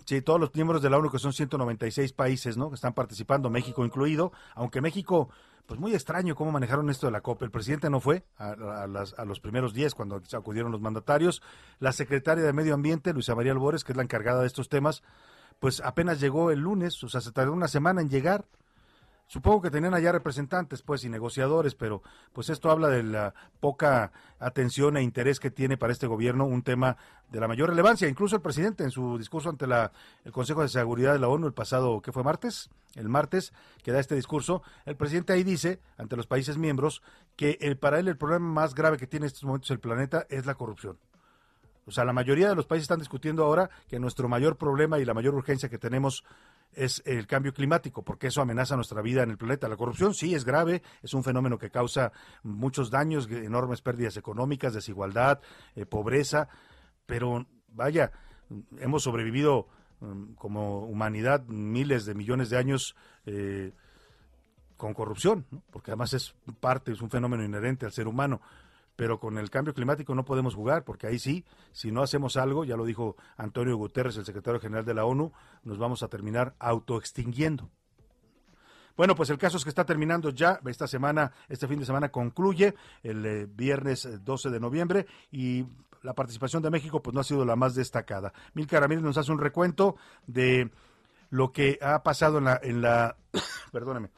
Speaker 5: Sí, todos los miembros de la ONU, que son 196 países, ¿no? Que están participando, México incluido, aunque México pues muy extraño cómo manejaron esto de la COP. El presidente no fue a, los primeros días cuando acudieron los mandatarios. La secretaria de Medio Ambiente, Luisa María Albores, que es la encargada de estos temas, pues apenas llegó el lunes, o sea, se tardó una semana en llegar. Supongo que tenían allá representantes, pues, y negociadores, pero pues esto habla de la poca atención e interés que tiene para este gobierno un tema de la mayor relevancia. Incluso el presidente en su discurso ante la, el Consejo de Seguridad de la ONU el pasado, ¿qué fue martes? El martes que da este discurso, el presidente ahí dice ante los países miembros que el, para él el problema más grave que tiene en estos momentos el planeta es la corrupción. O sea, la mayoría de los países están discutiendo ahora que nuestro mayor problema y la mayor urgencia que tenemos es el cambio climático, porque eso amenaza nuestra vida en el planeta. La corrupción sí es grave, es un fenómeno que causa muchos daños, enormes pérdidas económicas, desigualdad, eh, pobreza, pero vaya, hemos sobrevivido mm, como humanidad miles de millones de años eh, con corrupción, porque además es parte, es un fenómeno inherente al ser humano pero con el cambio climático no podemos jugar, porque ahí sí, si no hacemos algo, ya lo dijo Antonio Guterres, el secretario general de la ONU, nos vamos a terminar autoextinguiendo. Bueno, pues el caso es que está terminando ya esta semana, este fin de semana concluye el eh, viernes 12 de noviembre y la participación de México pues no ha sido la más destacada. Milka Ramírez nos hace un recuento de lo que ha pasado en la, en la perdóname,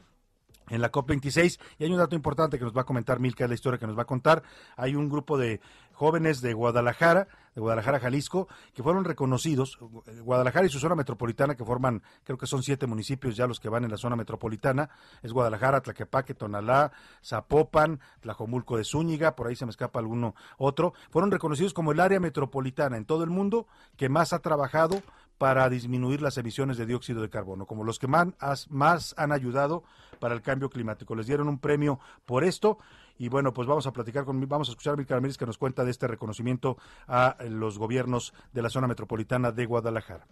Speaker 5: en la COP26. Y hay un dato importante que nos va a comentar Milka, es la historia que nos va a contar. Hay un grupo de jóvenes de Guadalajara, de Guadalajara, Jalisco, que fueron reconocidos, Guadalajara y su zona metropolitana, que forman, creo que son siete municipios ya los que van en la zona metropolitana, es Guadalajara, Tlaquepaque, Tonalá, Zapopan, Tlajomulco de Zúñiga, por ahí se me escapa alguno otro, fueron reconocidos como el área metropolitana en todo el mundo que más ha trabajado para disminuir las emisiones de dióxido de carbono, como los que más, más han ayudado para el cambio climático. Les dieron un premio por esto y bueno, pues vamos a platicar con, vamos a escuchar a Milka Ramírez que nos cuenta de este reconocimiento a los gobiernos de la zona metropolitana de Guadalajara.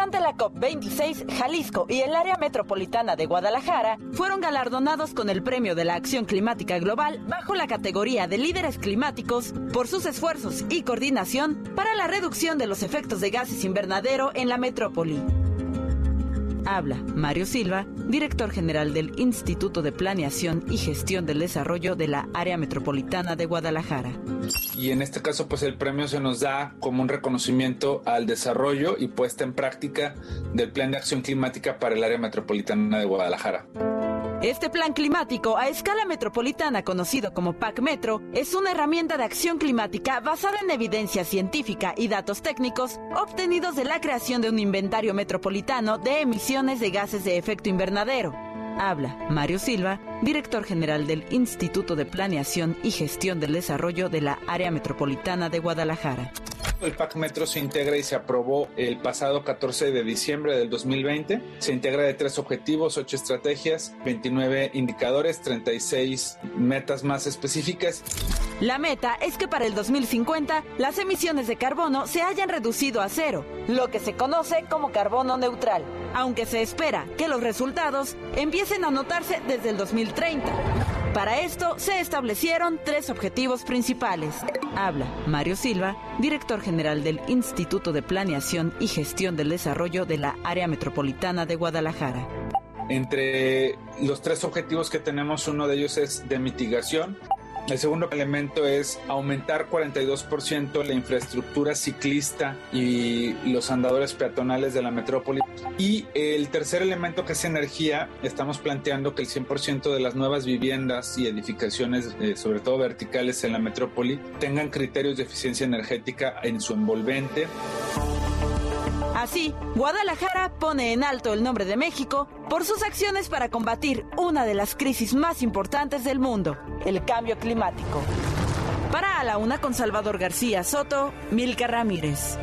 Speaker 19: Durante la COP26, Jalisco y el área metropolitana de Guadalajara fueron galardonados con el Premio de la Acción Climática Global bajo la categoría de líderes climáticos por sus esfuerzos y coordinación para la reducción de los efectos de gases invernadero en la metrópoli. Habla Mario Silva, director general del Instituto de Planeación y Gestión del Desarrollo de la Área Metropolitana de Guadalajara.
Speaker 20: Y en este caso, pues el premio se nos da como un reconocimiento al desarrollo y puesta en práctica del Plan de Acción Climática para el Área Metropolitana de Guadalajara.
Speaker 19: Este plan climático a escala metropolitana conocido como PAC Metro es una herramienta de acción climática basada en evidencia científica y datos técnicos obtenidos de la creación de un inventario metropolitano de emisiones de gases de efecto invernadero. Habla Mario Silva, director general del Instituto de Planeación y Gestión del Desarrollo de la Área Metropolitana de Guadalajara.
Speaker 20: El PAC Metro se integra y se aprobó el pasado 14 de diciembre del 2020. Se integra de tres objetivos, ocho estrategias, 29 indicadores, 36 metas más específicas.
Speaker 19: La meta es que para el 2050 las emisiones de carbono se hayan reducido a cero, lo que se conoce como carbono neutral, aunque se espera que los resultados empiecen a notarse desde el 2030. Para esto se establecieron tres objetivos principales. Habla Mario Silva, director general del Instituto de Planeación y Gestión del Desarrollo de la Área Metropolitana de Guadalajara.
Speaker 20: Entre los tres objetivos que tenemos, uno de ellos es de mitigación, el segundo elemento es aumentar 42% la infraestructura ciclista y los andadores peatonales de la metrópoli. Y el tercer elemento que es energía, estamos planteando que el 100% de las nuevas viviendas y edificaciones, eh, sobre todo verticales en la metrópoli, tengan criterios de eficiencia energética en su envolvente.
Speaker 19: Así, Guadalajara pone en alto el nombre de México por sus acciones para combatir una de las crisis más importantes del mundo, el cambio climático. Para A la Una con Salvador García Soto, Milka Ramírez.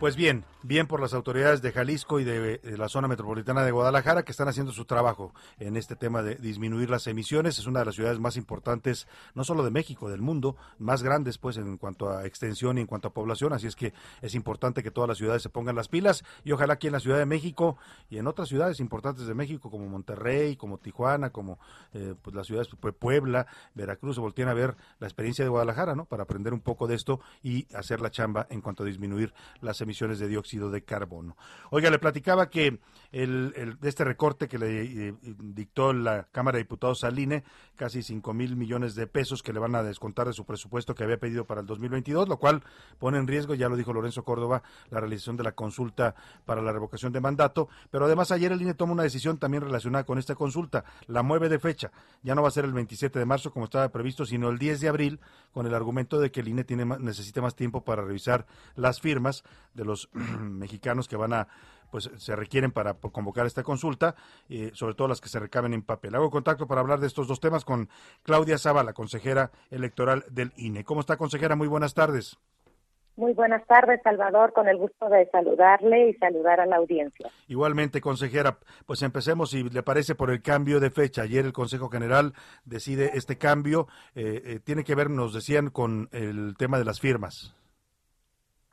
Speaker 5: Pues bien, bien por las autoridades de Jalisco y de, la zona metropolitana de Guadalajara que están haciendo su trabajo en este tema de disminuir las emisiones. Es una de las ciudades más importantes, no solo de México, del mundo, más grandes pues en cuanto a extensión y en cuanto a población. Así es que es importante que todas las ciudades se pongan las pilas y ojalá aquí en la Ciudad de México y en otras ciudades importantes de México como Monterrey, como Tijuana, como eh, pues las ciudades pues, Puebla, Veracruz, se volteen a ver la experiencia de Guadalajara, ¿no? Para aprender un poco de esto y hacer la chamba en cuanto a disminuir las emisiones de dióxido de carbono. Oiga, le platicaba que el, este recorte que le eh, dictó la Cámara de Diputados al INE, casi 5 mil millones de pesos que le van a descontar de su presupuesto que había pedido para el 2022, lo cual pone en riesgo, ya lo dijo Lorenzo Córdoba, la realización de la consulta para la revocación de mandato. Pero además ayer el INE toma una decisión también relacionada con esta consulta, la mueve de fecha. Ya no va a ser el 27 de marzo como estaba previsto, sino el 10 de abril, con el argumento de que el INE tiene, necesita más tiempo para revisar las firmas de los mexicanos que van a pues se requieren para convocar esta consulta, eh, sobre todo las que se recaben en papel. Hago contacto para hablar de estos dos temas con Claudia la consejera electoral del INE. ¿Cómo está, consejera? Muy buenas tardes.
Speaker 21: Muy buenas tardes, Salvador, con el gusto de saludarle y saludar a la audiencia.
Speaker 5: Igualmente, consejera, pues empecemos, si le parece, por el cambio de fecha. Ayer el Consejo General decide este cambio. Eh, eh, tiene que ver, nos decían, con el tema de las firmas.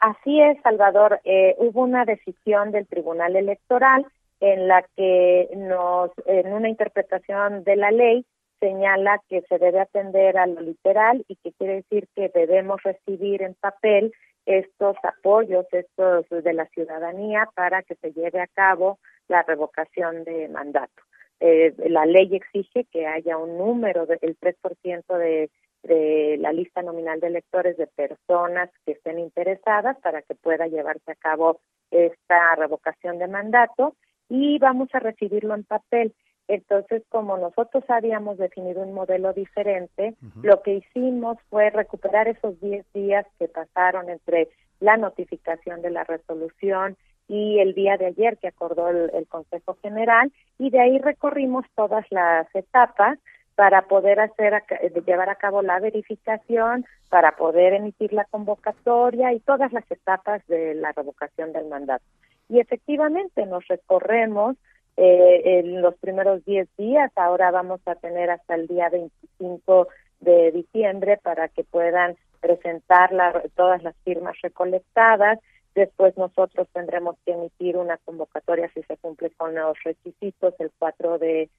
Speaker 21: Así es, Salvador. Eh, hubo una decisión del Tribunal Electoral en la que nos, en una interpretación de la ley, señala que se debe atender a lo literal y que quiere decir que debemos recibir en papel estos apoyos, estos de la ciudadanía para que se lleve a cabo la revocación de mandato. Eh, la ley exige que haya un número del 3% de de la lista nominal de electores de personas que estén interesadas para que pueda llevarse a cabo esta revocación de mandato y vamos a recibirlo en papel. Entonces, como nosotros habíamos definido un modelo diferente, lo que hicimos fue recuperar esos 10 días que pasaron entre la notificación de la resolución y el día de ayer que acordó el Consejo General, y de ahí recorrimos todas las etapas para poder hacer llevar a cabo la verificación, para poder emitir la convocatoria y todas las etapas de la revocación del mandato. Y efectivamente nos recorremos eh, en los primeros 10 días, ahora vamos a tener hasta el día 25 de diciembre para que puedan presentar todas las firmas recolectadas. Después nosotros tendremos que emitir una convocatoria si se cumple con los requisitos el 4 de,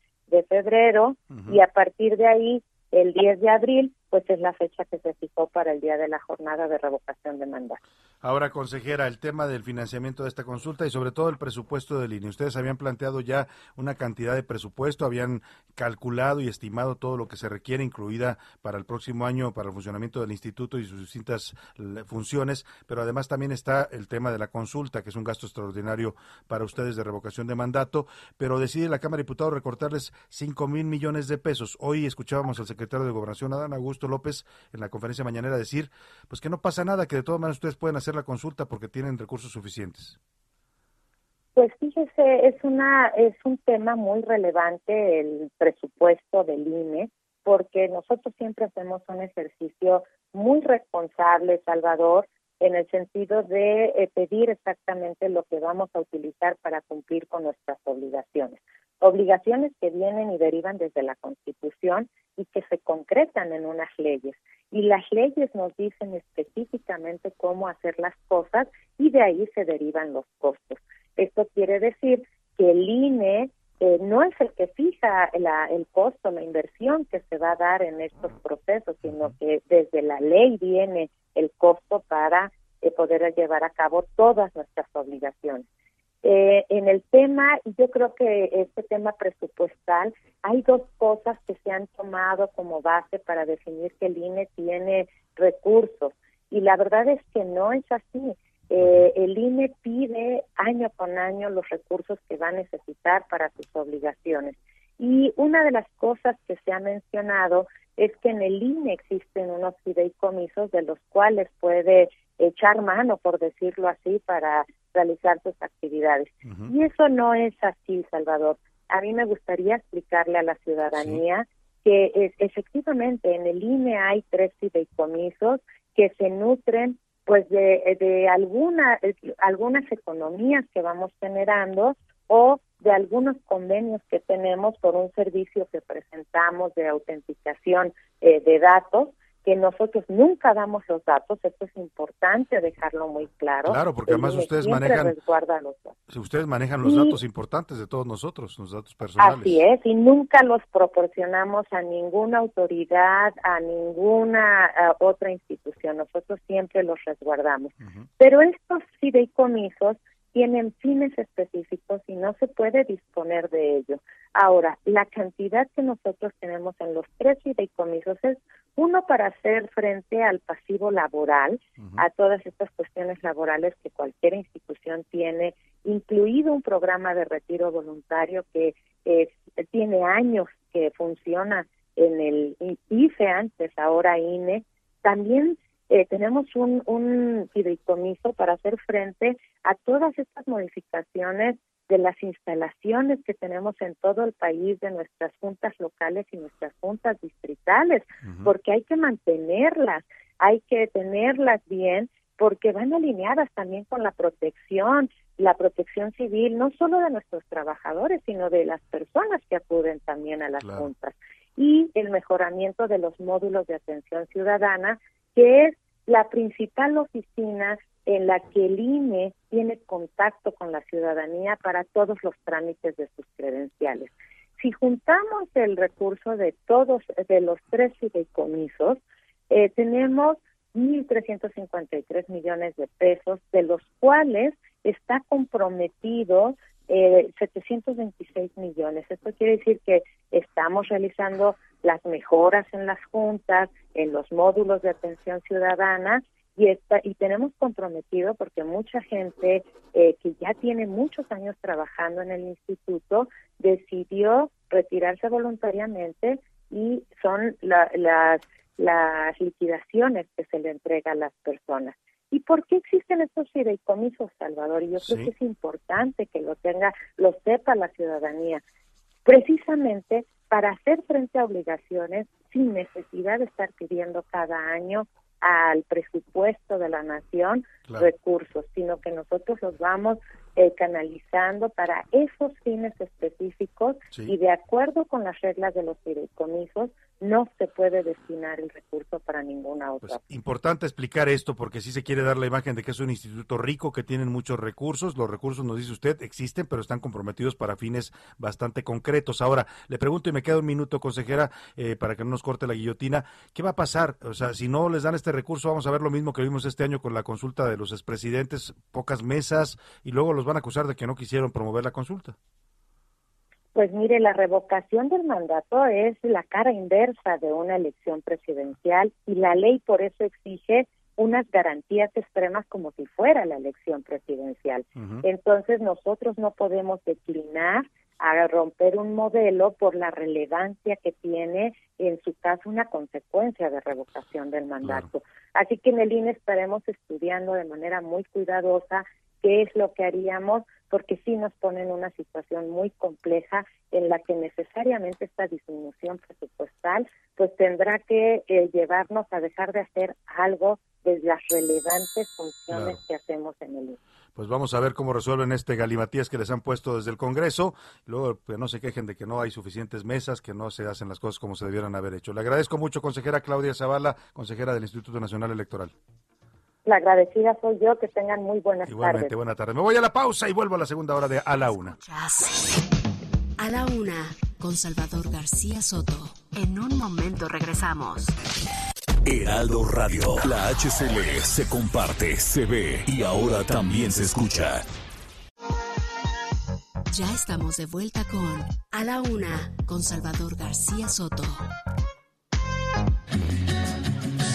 Speaker 21: febrero y a partir de ahí, el 10 de abril, pues es la fecha que se fijó para el día de la jornada de revocación de mandato.
Speaker 5: Ahora, consejera, el tema del financiamiento de esta consulta y sobre todo el presupuesto de línea. Ustedes habían planteado ya una cantidad de presupuesto, habían calculado y estimado todo lo que se requiere, incluida para el próximo año para el funcionamiento del instituto y sus distintas funciones, pero además también está el tema de la consulta, que es un gasto extraordinario para ustedes de revocación de mandato, pero decide la Cámara de Diputados recortarles 5 mil millones de pesos. Hoy escuchábamos al secretario de Gobernación, Adán Augusto López, en la conferencia mañanera decir, pues que no pasa nada, que de todas maneras ustedes pueden hacer la consulta porque tienen recursos suficientes?
Speaker 21: Pues fíjese, es una es un tema muy relevante el presupuesto del INE porque nosotros siempre hacemos un ejercicio muy responsable, Salvador, en el sentido de eh, pedir exactamente lo que vamos a utilizar para cumplir con nuestras obligaciones. Obligaciones que vienen y derivan desde la Constitución y que se concretan en unas leyes y las leyes nos dicen específicamente cómo hacer las cosas y de ahí se derivan los costos. Esto quiere decir que el INE eh, no es el que fija el costo, la inversión que se va a dar en estos procesos, sino que desde la ley viene el costo para eh, poder llevar a cabo todas nuestras obligaciones. Eh, en el tema, yo creo que este tema presupuestal, hay dos cosas que se han tomado como base para definir que el INE tiene recursos. Y la verdad es que no es así. Eh, el INE pide año con año los recursos que va a necesitar para sus obligaciones. Y una de las cosas que se ha mencionado es que en el INE existen unos fideicomisos de los cuales puede echar mano, por decirlo así, para realizar sus actividades. Y eso no es así, Salvador. A mí me gustaría explicarle a la ciudadanía que es, efectivamente en el INE hay tres fideicomisos que se nutren pues de, de alguna, algunas economías que vamos generando o de algunos convenios que tenemos por un servicio que presentamos de autenticación eh, de datos que nosotros nunca damos los datos, esto es importante dejarlo muy claro.
Speaker 5: Claro, porque además ustedes manejan los Si ustedes manejan los datos importantes de todos nosotros, los datos personales.
Speaker 21: Así es, y nunca los proporcionamos a ninguna autoridad, a ninguna otra institución, nosotros siempre los resguardamos. Pero estos fideicomisos tienen fines específicos y no se puede disponer de ello. Ahora, la cantidad que nosotros tenemos en los tres fideicomisos es uno para hacer frente al pasivo laboral, a todas estas cuestiones laborales que cualquier institución tiene, incluido un programa de retiro voluntario que tiene años que funciona en el IFE antes, ahora INE. También eh, tenemos un, un fideicomiso para hacer frente a todas estas modificaciones de las instalaciones que tenemos en todo el país, de nuestras juntas locales y nuestras juntas distritales, porque hay que mantenerlas, hay que tenerlas bien, porque van alineadas también con la protección, la protección civil, no solo de nuestros trabajadores, sino de las personas que acuden también a las juntas, y el mejoramiento de los módulos de atención ciudadana, que es la principal oficina en la que el INE tiene contacto con la ciudadanía para todos los trámites de sus credenciales. Si juntamos el recurso de todos, de los tres fideicomisos, eh, tenemos 1.353 millones de pesos, de los cuales está comprometido eh, 726 millones. Esto quiere decir que estamos realizando las mejoras en las juntas, en los módulos de atención ciudadana y está, y tenemos comprometido porque mucha gente eh, que ya tiene muchos años trabajando en el instituto decidió retirarse voluntariamente y son las las liquidaciones que se le entrega a las personas. ¿Y por qué existen estos fideicomisos, Salvador? Y yo creo que es importante que lo tenga, lo sepa la ciudadanía. Precisamente para hacer frente a obligaciones sin necesidad de estar pidiendo cada año al presupuesto de la nación recursos, sino que nosotros los vamos eh, canalizando para esos fines específicos y de acuerdo con las reglas de los fideicomisos no se puede destinar el recurso para ninguna otra.
Speaker 5: Pues, importante explicar esto porque si se quiere dar la imagen de que es un instituto rico que tienen muchos recursos. Los recursos, nos dice usted, existen, pero están comprometidos para fines bastante concretos. Ahora, le pregunto y me queda un minuto, consejera, eh, para que no nos corte la guillotina. ¿Qué va a pasar? O sea, si no les dan este recurso, vamos a ver lo mismo que vimos este año con la consulta de los expresidentes, pocas mesas, y luego los van a acusar de que no quisieron promover la consulta.
Speaker 21: Pues mire, la revocación del mandato es la cara inversa de una elección presidencial y la ley por eso exige unas garantías extremas como si fuera la elección presidencial. Entonces nosotros no podemos declinar a romper un modelo por la relevancia que tiene en su caso una consecuencia de revocación del mandato. Así que en el INE estaremos estudiando de manera muy cuidadosa qué es lo que haríamos porque sí nos pone en una situación muy compleja en la que necesariamente esta disminución presupuestal pues tendrá que eh, llevarnos a dejar de hacer algo de las relevantes funciones que hacemos en el.
Speaker 5: Pues vamos a ver cómo resuelven este galimatías que les han puesto desde el Congreso. Luego, pues no se quejen de que no hay suficientes mesas, que no se hacen las cosas como se debieran haber hecho. Le agradezco mucho, consejera Claudia Zavala, consejera del Instituto Nacional Electoral.
Speaker 21: La agradecida soy yo, que tengan muy buenas
Speaker 5: Igualmente,
Speaker 21: tardes.
Speaker 5: buena tarde. Me voy a la pausa y vuelvo a la segunda hora de A la Una.
Speaker 6: A la Una, con Salvador García Soto. En un momento regresamos.
Speaker 14: Heraldo Radio, la HCL se comparte, se ve y ahora también se escucha.
Speaker 6: Ya estamos de vuelta con A la Una, con Salvador García Soto.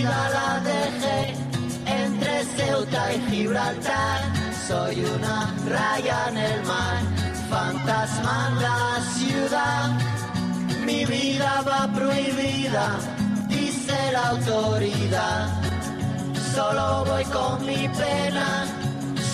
Speaker 22: vida la dejé entre Ceuta y Gibraltar. Soy una raya en el mar, fantasma en la ciudad. Mi vida va prohibida, dice la autoridad. Solo voy con mi pena.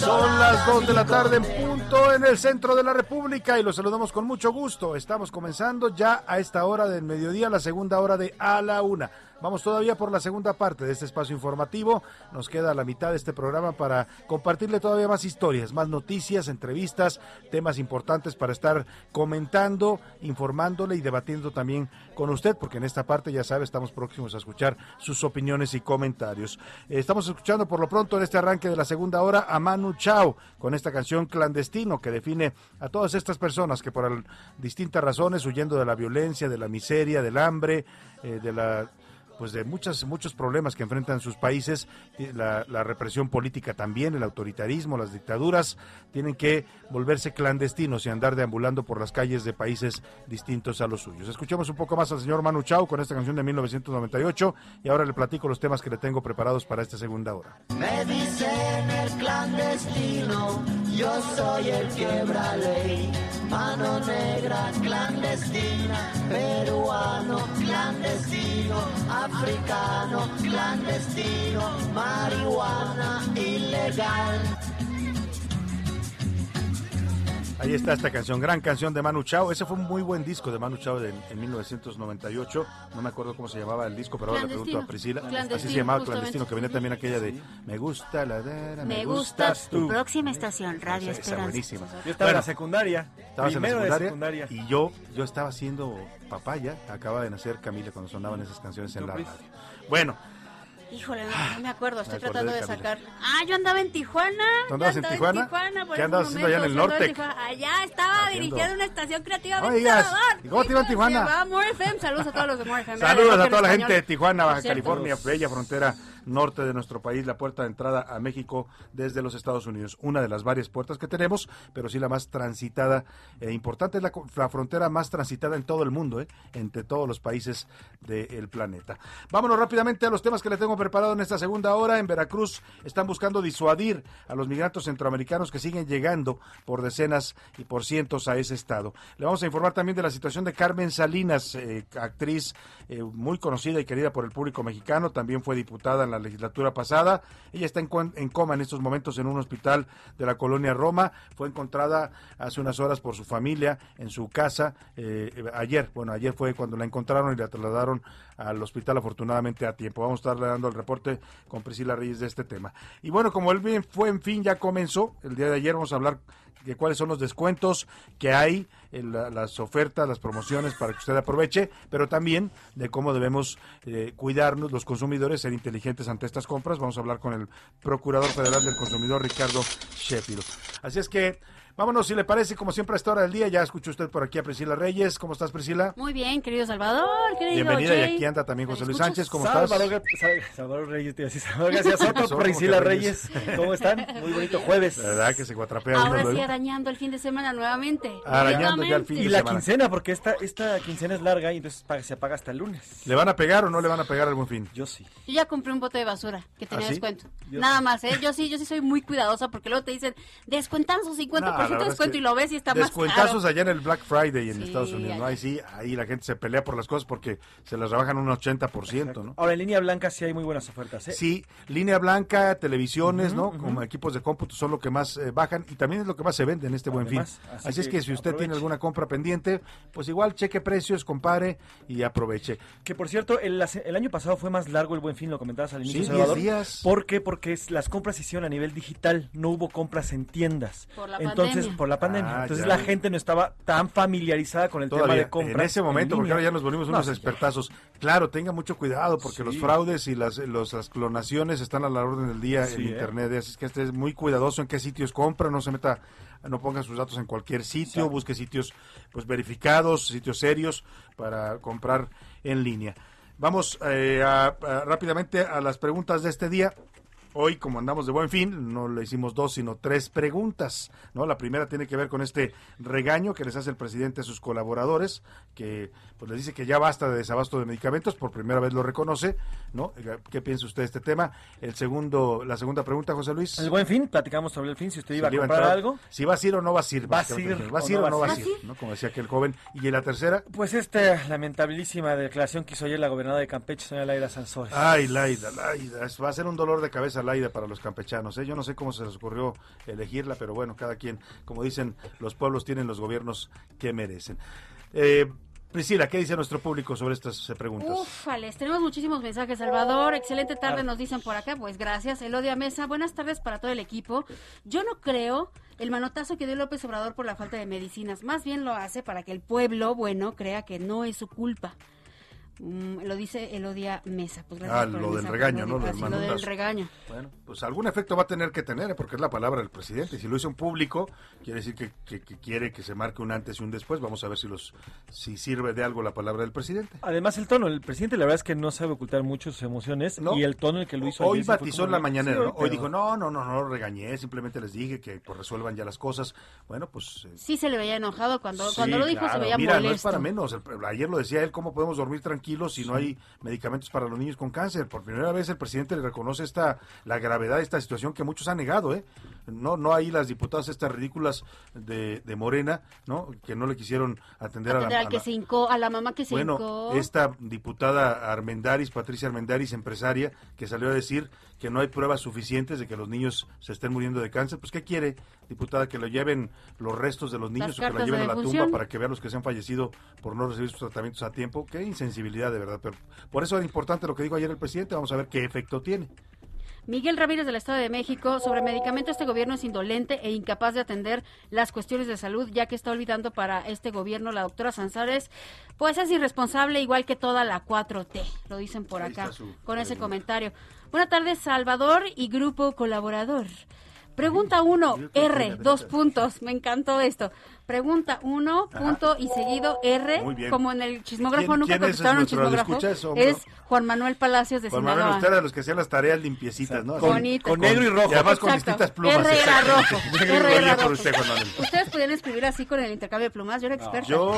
Speaker 5: Son las 2 de la tarde en punto en el centro de la República y los saludamos con mucho gusto. Estamos comenzando ya a esta hora del mediodía, la segunda hora de A la Una. Vamos todavía por la segunda parte de este espacio informativo. Nos queda la mitad de este programa para compartirle todavía más historias, más noticias, entrevistas, temas importantes para estar comentando, informándole y debatiendo también con usted, porque en esta parte, ya sabe, estamos próximos a escuchar sus opiniones y comentarios. Estamos escuchando por lo pronto en este arranque de la segunda hora a Manu Chao con esta canción clandestino que define a todas estas personas que por distintas razones, huyendo de la violencia, de la miseria, del hambre, eh, de la pues de muchas, muchos problemas que enfrentan sus países, la, represión política también, el autoritarismo, las dictaduras, tienen que volverse clandestinos y andar deambulando por las calles de países distintos a los suyos. Escuchemos un poco más al señor Manu Chao con esta canción de 1998 y ahora le platico los temas que le tengo preparados para esta segunda hora.
Speaker 22: Me dicen el clandestino, yo soy el quebra ley, mano negra clandestina, peruano clandestino, africano clandestino, marihuana ilegal.
Speaker 5: Ahí está esta canción, gran canción de Manu Chao. Ese fue un muy buen disco de Manu Chao de, en 1998. No me acuerdo cómo se llamaba el disco, pero ahora le pregunto a Priscila. Así se llamaba Clandestino, que venía también aquella de Me gusta la de
Speaker 23: Me, gustas tú. Próxima estación, Radio
Speaker 5: esa,
Speaker 23: Esperanza.
Speaker 5: buenísima.
Speaker 24: Yo estaba en la secundaria.
Speaker 5: Estabas en la secundaria,
Speaker 24: secundaria.
Speaker 5: Y yo, yo estaba haciendo papaya. Acaba de nacer Camila cuando sonaban esas canciones en la radio. Bueno,
Speaker 23: Híjole, no, no me acuerdo, estoy
Speaker 5: me
Speaker 23: tratando
Speaker 5: de
Speaker 23: de, sacar. Ah, yo andaba en Tijuana.
Speaker 5: ¿Tú andabas en Tijuana?
Speaker 23: por
Speaker 5: ¿Qué
Speaker 23: esos
Speaker 5: andabas haciendo allá en el norte?
Speaker 23: en Tijuana. Allá estaba dirigiendo una estación creativa de.
Speaker 5: ¿Y cómo te iba en Tijuana?
Speaker 23: More FM. Saludos a todos los de More FM.
Speaker 5: Saludos a toda la
Speaker 23: en
Speaker 5: gente de. Tijuana, Baja. California, bella frontera norte de nuestro país, la puerta de entrada a México desde los Estados Unidos. Una de las varias puertas que tenemos, pero sí la más transitada e importante, es la, la frontera más transitada en todo el mundo, ¿eh? entre todos los países del planeta. Vámonos rápidamente a los temas que le tengo preparado en esta segunda hora. En Veracruz están buscando disuadir a los migrantes centroamericanos que siguen llegando por decenas y por cientos a ese estado. Le vamos a informar también de la situación de Carmen Salinas, eh, actriz eh, muy conocida y querida por el público mexicano, también fue diputada en la legislatura pasada. Ella está en, en coma en estos momentos en un hospital de la colonia Roma. Fue encontrada hace unas horas por su familia en su casa. eh, ayer, bueno, ayer fue cuando la encontraron y la trasladaron al hospital afortunadamente a tiempo. Vamos a estarle dando el reporte con Priscila Reyes de este tema. Y bueno, como el bien fue en fin ya comenzó, el día de ayer vamos a hablar de cuáles son los descuentos que hay, en la- las ofertas, las promociones para que usted aproveche, pero también de cómo debemos eh, cuidarnos los consumidores, ser inteligentes ante estas compras. Vamos a hablar con el Procurador Federal del Consumidor, Ricardo Sheffield. Así es que vámonos, si le parece, como siempre a esta hora del día, ya escuchó usted por aquí a Priscila Reyes. ¿Cómo estás, Priscila?
Speaker 23: Muy bien, querido Salvador, querido
Speaker 5: Bienvenida, y
Speaker 23: Jay.
Speaker 5: aquí anda también José
Speaker 23: ¿Me
Speaker 5: Luis? Sánchez. ¿Cómo
Speaker 25: Salvador,
Speaker 5: estás?
Speaker 25: Sal- Salvador Reyes, te iba a decir, Salvador. Priscila
Speaker 5: ¿Cómo que
Speaker 25: Reyes. ¿Cómo están? Muy bonito jueves.
Speaker 5: ¿Verdad que se guatrapea
Speaker 23: Ahora
Speaker 5: uno
Speaker 23: sí
Speaker 5: luego?
Speaker 23: arañando el fin de semana nuevamente.
Speaker 5: Arañando ya el fin
Speaker 25: Y
Speaker 5: de
Speaker 25: la
Speaker 5: semana.
Speaker 25: quincena, porque esta, esta quincena es larga y entonces paga- se paga hasta el lunes.
Speaker 5: ¿Le van a pegar o no le van a pegar al buen fin?
Speaker 25: Yo sí.
Speaker 23: Yo ya compré un bote de basura que tenía
Speaker 5: ¿Ah, sí?
Speaker 23: descuento.
Speaker 5: Yo
Speaker 23: Nada
Speaker 5: sí.
Speaker 23: más, ¿eh? Yo sí, yo sí soy muy cuidadosa porque luego te dicen, descuentan su 50%
Speaker 5: Verdad
Speaker 23: de
Speaker 5: es
Speaker 23: descuento
Speaker 5: que
Speaker 23: y lo ves y está más
Speaker 5: Descuentazos
Speaker 23: caro.
Speaker 5: allá en el Black Friday en
Speaker 23: Sí,
Speaker 5: Estados Unidos, ¿no? Ahí sí, ahí la gente se pelea por las cosas porque se las rebajan un 80%, ¿no?
Speaker 25: Ahora, en línea blanca sí hay muy buenas ofertas, ¿eh?
Speaker 5: Sí, línea blanca, televisiones, ¿no? Como equipos de cómputo son lo que más eh, bajan y también es lo que más se vende en este buen fin. Así,
Speaker 25: así
Speaker 5: es
Speaker 25: que
Speaker 5: que si usted tiene alguna compra pendiente, pues igual cheque precios, compare y aproveche.
Speaker 25: Que por cierto, el, año pasado fue más largo el buen fin, lo comentabas al inicio,
Speaker 5: Sí,
Speaker 25: Salvador.
Speaker 5: 10 días.
Speaker 25: ¿Por qué? Porque es- las compras se hicieron a nivel digital, no hubo compras en tiendas.
Speaker 23: Por la
Speaker 25: Entonces,
Speaker 23: pandemia.
Speaker 25: por la pandemia.
Speaker 5: Ah,
Speaker 25: Entonces
Speaker 5: ya.
Speaker 25: la gente no estaba tan familiarizada con el tema de compras.
Speaker 5: en ese momento, porque ahora ya nos volvimos
Speaker 25: No,
Speaker 5: unos
Speaker 25: ya.
Speaker 5: expertazos. Claro, tenga mucho cuidado porque
Speaker 25: Sí.
Speaker 5: los fraudes y las, los- las clonaciones están a la orden del día
Speaker 25: Sí,
Speaker 5: en
Speaker 25: ¿eh?
Speaker 5: internet. Así es que esté muy cuidadoso en qué sitios compra, no se meta, no ponga sus datos en cualquier sitio,
Speaker 25: Exacto.
Speaker 5: busque sitios pues verificados, sitios serios para comprar en línea. Vamos eh, a- a- rápidamente a las preguntas de este día. Hoy, como andamos de buen fin, no le hicimos dos, sino tres preguntas. ¿no? La primera tiene que ver con este regaño que les hace el presidente a sus colaboradores, que pues les dice que ya basta de desabasto de medicamentos, por primera vez lo reconoce. ¿no? ¿Qué piensa usted de este tema? El segundo, la segunda pregunta, José Luis.
Speaker 25: El buen fin, platicamos sobre el fin, si usted iba a comprar
Speaker 5: entrar,
Speaker 25: algo.
Speaker 5: Si va a ir o no va a ir.
Speaker 25: Va a ir
Speaker 5: ¿Va a ir
Speaker 25: no
Speaker 5: o no va a ir? ¿no? Como decía aquel joven. ¿Y la tercera?
Speaker 25: Pues esta lamentabilísima declaración que hizo ayer la gobernadora de Campeche, señora Sansores.
Speaker 5: Ay, Laida, Laida. Va a ser un dolor de cabeza Laida para los campechanos. ¿eh? Yo no sé cómo se les ocurrió elegirla, pero bueno, cada quien, como dicen, los pueblos tienen los gobiernos que merecen. Eh, Priscila, ¿qué dice nuestro público sobre estas eh, preguntas?
Speaker 23: Ufales, tenemos muchísimos mensajes, Salvador. Excelente tarde, nos dicen por acá. Pues gracias, Elodia Mesa. Buenas tardes para todo el equipo. Yo no creo el manotazo que dio López Obrador por la falta de medicinas. Más bien lo hace para que el pueblo, bueno, crea que no es su culpa. Mm, lo dice Elodia Mesa. Pues gracias
Speaker 5: Ah,
Speaker 23: por
Speaker 5: lo del regaño, ¿no? Lo del
Speaker 23: Así, lo del
Speaker 5: manotazo.
Speaker 23: regaño.
Speaker 5: Bueno, pues algún efecto va a tener que tener, ¿eh? porque es la palabra del presidente. Si lo hizo en público, quiere decir que, que- que quiere que se marque un antes y un después. Vamos a ver si los si sirve de algo la palabra del presidente.
Speaker 25: Además el tono, el presidente la verdad es que no sabe ocultar mucho sus emociones
Speaker 5: No.
Speaker 25: y el tono en el que lo hizo
Speaker 5: Hoy batizó en la mañanera,
Speaker 25: sí,
Speaker 5: ¿no? Hoy dijo, no, no, no, no lo regañé, simplemente les dije que pues, resuelvan ya las cosas. Bueno, pues... eh,
Speaker 23: Sí se le veía enojado cuando,
Speaker 5: sí,
Speaker 23: cuando lo dijo, se veía
Speaker 5: Mira, no es para menos. El- ayer lo decía él, ¿cómo podemos dormir tranquilos si no hay medicamentos para los niños con cáncer? Por primera vez el presidente le reconoce esta la gravedad de esta situación que muchos han negado, ¿eh? No no hay las diputadas estas ridículas de, de Morena, ¿no? Que no le quisieron atender, a la-
Speaker 23: Atender
Speaker 5: a
Speaker 23: que
Speaker 5: la,
Speaker 23: se hincó, a la mamá que se
Speaker 5: bueno,
Speaker 23: hincó.
Speaker 5: esta diputada Armendaris, Patricia Armendaris, empresaria, que salió a decir que no hay pruebas suficientes de que los niños se estén muriendo de cáncer, pues ¿qué quiere, diputada? Que lo lleven los restos de los niños
Speaker 23: Las
Speaker 5: o que
Speaker 23: cartas
Speaker 5: lleven a la tumba para que vean los que se han fallecido por no recibir sus tratamientos a tiempo. Qué insensibilidad, de verdad. Pero por eso era importante lo que dijo ayer el presidente. Vamos a ver qué efecto tiene.
Speaker 23: Miguel Ramírez del Estado de México, sobre medicamentos, este gobierno es indolente e incapaz de atender las cuestiones de salud, ya que está olvidando para este gobierno la doctora Sanzares, pues es irresponsable igual que toda la 4T, lo dicen por acá,
Speaker 26: su
Speaker 23: con ese comentario. Buenas tardes, Salvador y grupo colaborador. Pregunta 1, R, dos puntos, me encantó esto. Pregunta uno, punto y seguido R, como en el chismógrafo
Speaker 5: ¿Quién-
Speaker 23: nunca
Speaker 5: quién es
Speaker 23: contestaron un chismógrafo.
Speaker 5: radioescucha? ¿Es?
Speaker 23: Juan Manuel Palacios de
Speaker 5: Juan Manuel,
Speaker 23: Sinaloa.
Speaker 5: usted era de los que hacían las tareas limpiecitas, ¿no?
Speaker 23: Con-
Speaker 25: con negro y rojo.
Speaker 5: Y además con
Speaker 23: Exacto.
Speaker 5: distintas plumas.
Speaker 23: R era rojo.
Speaker 5: Negro y
Speaker 23: R
Speaker 5: rojo.
Speaker 23: era rojo.
Speaker 5: usted, Juan Manuel.
Speaker 23: Ustedes podían escribir así con el intercambio de plumas, yo era experta.
Speaker 5: Yo,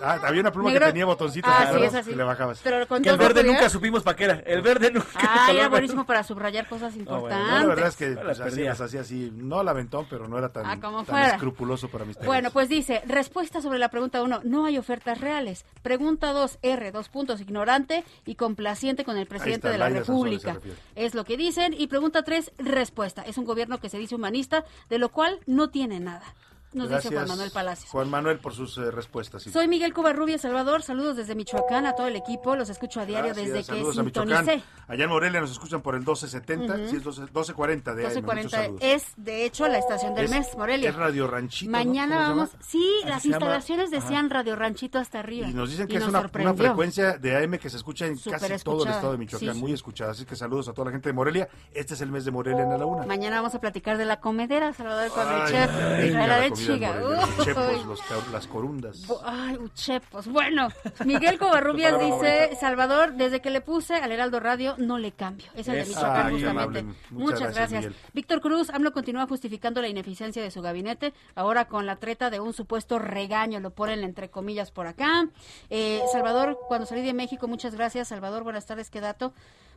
Speaker 5: ah, había una pluma
Speaker 23: Negro-
Speaker 5: que tenía botoncitos
Speaker 23: Ah,
Speaker 5: ¿te
Speaker 23: sí, es así.
Speaker 5: que le bajabas.
Speaker 23: Pero con
Speaker 25: Que el verde nunca supimos para qué era. El verde nunca.
Speaker 23: Ah, era buenísimo para subrayar cosas importantes.
Speaker 5: la verdad es que
Speaker 25: las
Speaker 5: pues, las hacía así, no al aventón, pero no era tan,
Speaker 23: Ah,
Speaker 5: escrupuloso para mis tareas.
Speaker 23: Bueno, pues dice, respuesta sobre la pregunta 1, no hay ofertas reales. Pregunta 2, R, dos puntos, ignorante y complaciente con el presidente
Speaker 5: está,
Speaker 23: de la República. Es lo que dicen. Y pregunta 3, respuesta. Es un gobierno que se dice humanista, de lo cual no tiene nada. Nos dice Juan
Speaker 5: Gracias,
Speaker 23: Manuel Palacios.
Speaker 5: Juan Manuel por sus eh, respuestas. sí.
Speaker 23: Soy Miguel Covarrubia Salvador, saludos desde Michoacán a todo el equipo, los escucho a diario
Speaker 5: Gracias,
Speaker 23: desde que sintonicé.
Speaker 5: Allá en Morelia nos escuchan por el 1270,
Speaker 23: Ujú.
Speaker 5: sí, es 12, 1240 de AM. Muchos
Speaker 23: 1240
Speaker 5: saludos.
Speaker 23: es de hecho la estación del
Speaker 5: Es-
Speaker 23: mes, Morelia.
Speaker 5: Es Radio Ranchito.
Speaker 23: Mañana
Speaker 5: ¿Cómo se
Speaker 23: vamos,
Speaker 5: llama?
Speaker 23: sí,
Speaker 5: Así
Speaker 23: las
Speaker 5: llama.
Speaker 23: instalaciones
Speaker 5: Ajá.
Speaker 23: decían Radio Ranchito hasta arriba.
Speaker 5: Y nos dicen que es una, una frecuencia de AM que se escucha en casi todo el estado de Michoacán,
Speaker 23: Sí,
Speaker 5: muy escuchada. Así que saludos a toda la gente de Morelia. Este es el mes de Morelia en la Laguna.
Speaker 23: Mañana vamos a platicar de la comedera, Salvador, con el chef
Speaker 5: Morelia, los
Speaker 23: Uy.
Speaker 5: chepos, los ca- las corundas.
Speaker 23: Ay, uchepos. Bueno, Miguel Covarrubias dice, Salvador, desde que le puse al Heraldo Radio, no le cambio. Es el de. Michoacán,
Speaker 5: Ay,
Speaker 23: justamente.
Speaker 5: Muchas
Speaker 23: Muchas,
Speaker 5: gracias,
Speaker 23: gracias. Víctor Cruz, AMLO continúa justificando la ineficiencia de su gabinete, ahora con la treta de un supuesto regaño, lo ponen entre comillas por acá. Eh, Salvador, cuando salí de México, muchas gracias. Salvador, buenas tardes, qué dato.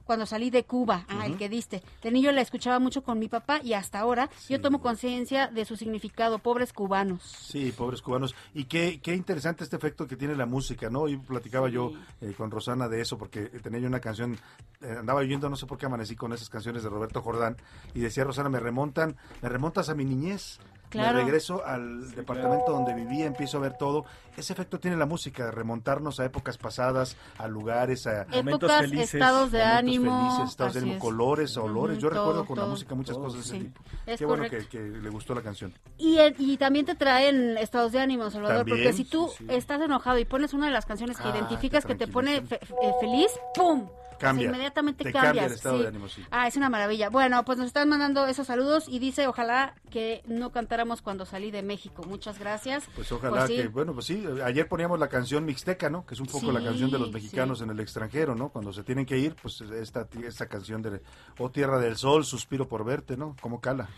Speaker 23: Cuando salí de Cuba, ah, el que diste. De niño la escuchaba mucho con mi papá y hasta ahora yo tomo conciencia de su significado, pobres cubanos.
Speaker 5: Sí, pobres cubanos. Y qué, qué interesante este efecto que tiene la música, ¿no? Hoy platicaba yo eh, con Rosana de eso, porque tenía yo una canción, eh, andaba oyendo, no sé por qué amanecí con esas canciones de Roberto Jordán, y decía Rosana, me remontan, me remontas a mi niñez.
Speaker 23: Claro.
Speaker 5: Me regreso al departamento donde vivía, empiezo a ver todo. Ese efecto tiene la música, remontarnos a épocas pasadas, a lugares, a
Speaker 23: Épocas, estados de
Speaker 5: momentos
Speaker 23: ánimo,
Speaker 5: felices, estados de ánimo,
Speaker 23: es.
Speaker 5: colores, olores. Yo
Speaker 23: todo,
Speaker 5: recuerdo con la
Speaker 23: todo,
Speaker 5: música muchas
Speaker 23: todo,
Speaker 5: cosas de ese
Speaker 23: sí.
Speaker 5: tipo.
Speaker 23: Es
Speaker 5: Qué bueno que,
Speaker 23: correcto.
Speaker 5: que le gustó la canción.
Speaker 23: Y, y también te traen estados de ánimo, Salvador,
Speaker 5: También,
Speaker 23: porque si tú
Speaker 5: sí, sí.
Speaker 23: estás enojado y pones una de las canciones que
Speaker 5: Ah,
Speaker 23: identificas
Speaker 5: te
Speaker 23: que te pone fe- eh, feliz, ¡pum! O sea,
Speaker 5: Cambia.
Speaker 23: inmediatamente
Speaker 5: Te
Speaker 23: cambias.
Speaker 5: cambia el estado
Speaker 23: sí.
Speaker 5: de ánimo, sí.
Speaker 23: Ah, es una maravilla. Bueno, pues nos están mandando esos saludos y dice, ojalá que no cantáramos cuando salí de México. Muchas gracias.
Speaker 5: Pues ojalá
Speaker 23: sí.
Speaker 5: que, bueno, pues sí, ayer poníamos la canción Mixteca, ¿no? Que es un poco la canción de los mexicanos
Speaker 23: sí.
Speaker 5: en el extranjero, ¿no? Cuando se tienen que ir, pues esta, esta canción de Oh Tierra del Sol, Suspiro por verte, ¿no? Como cala.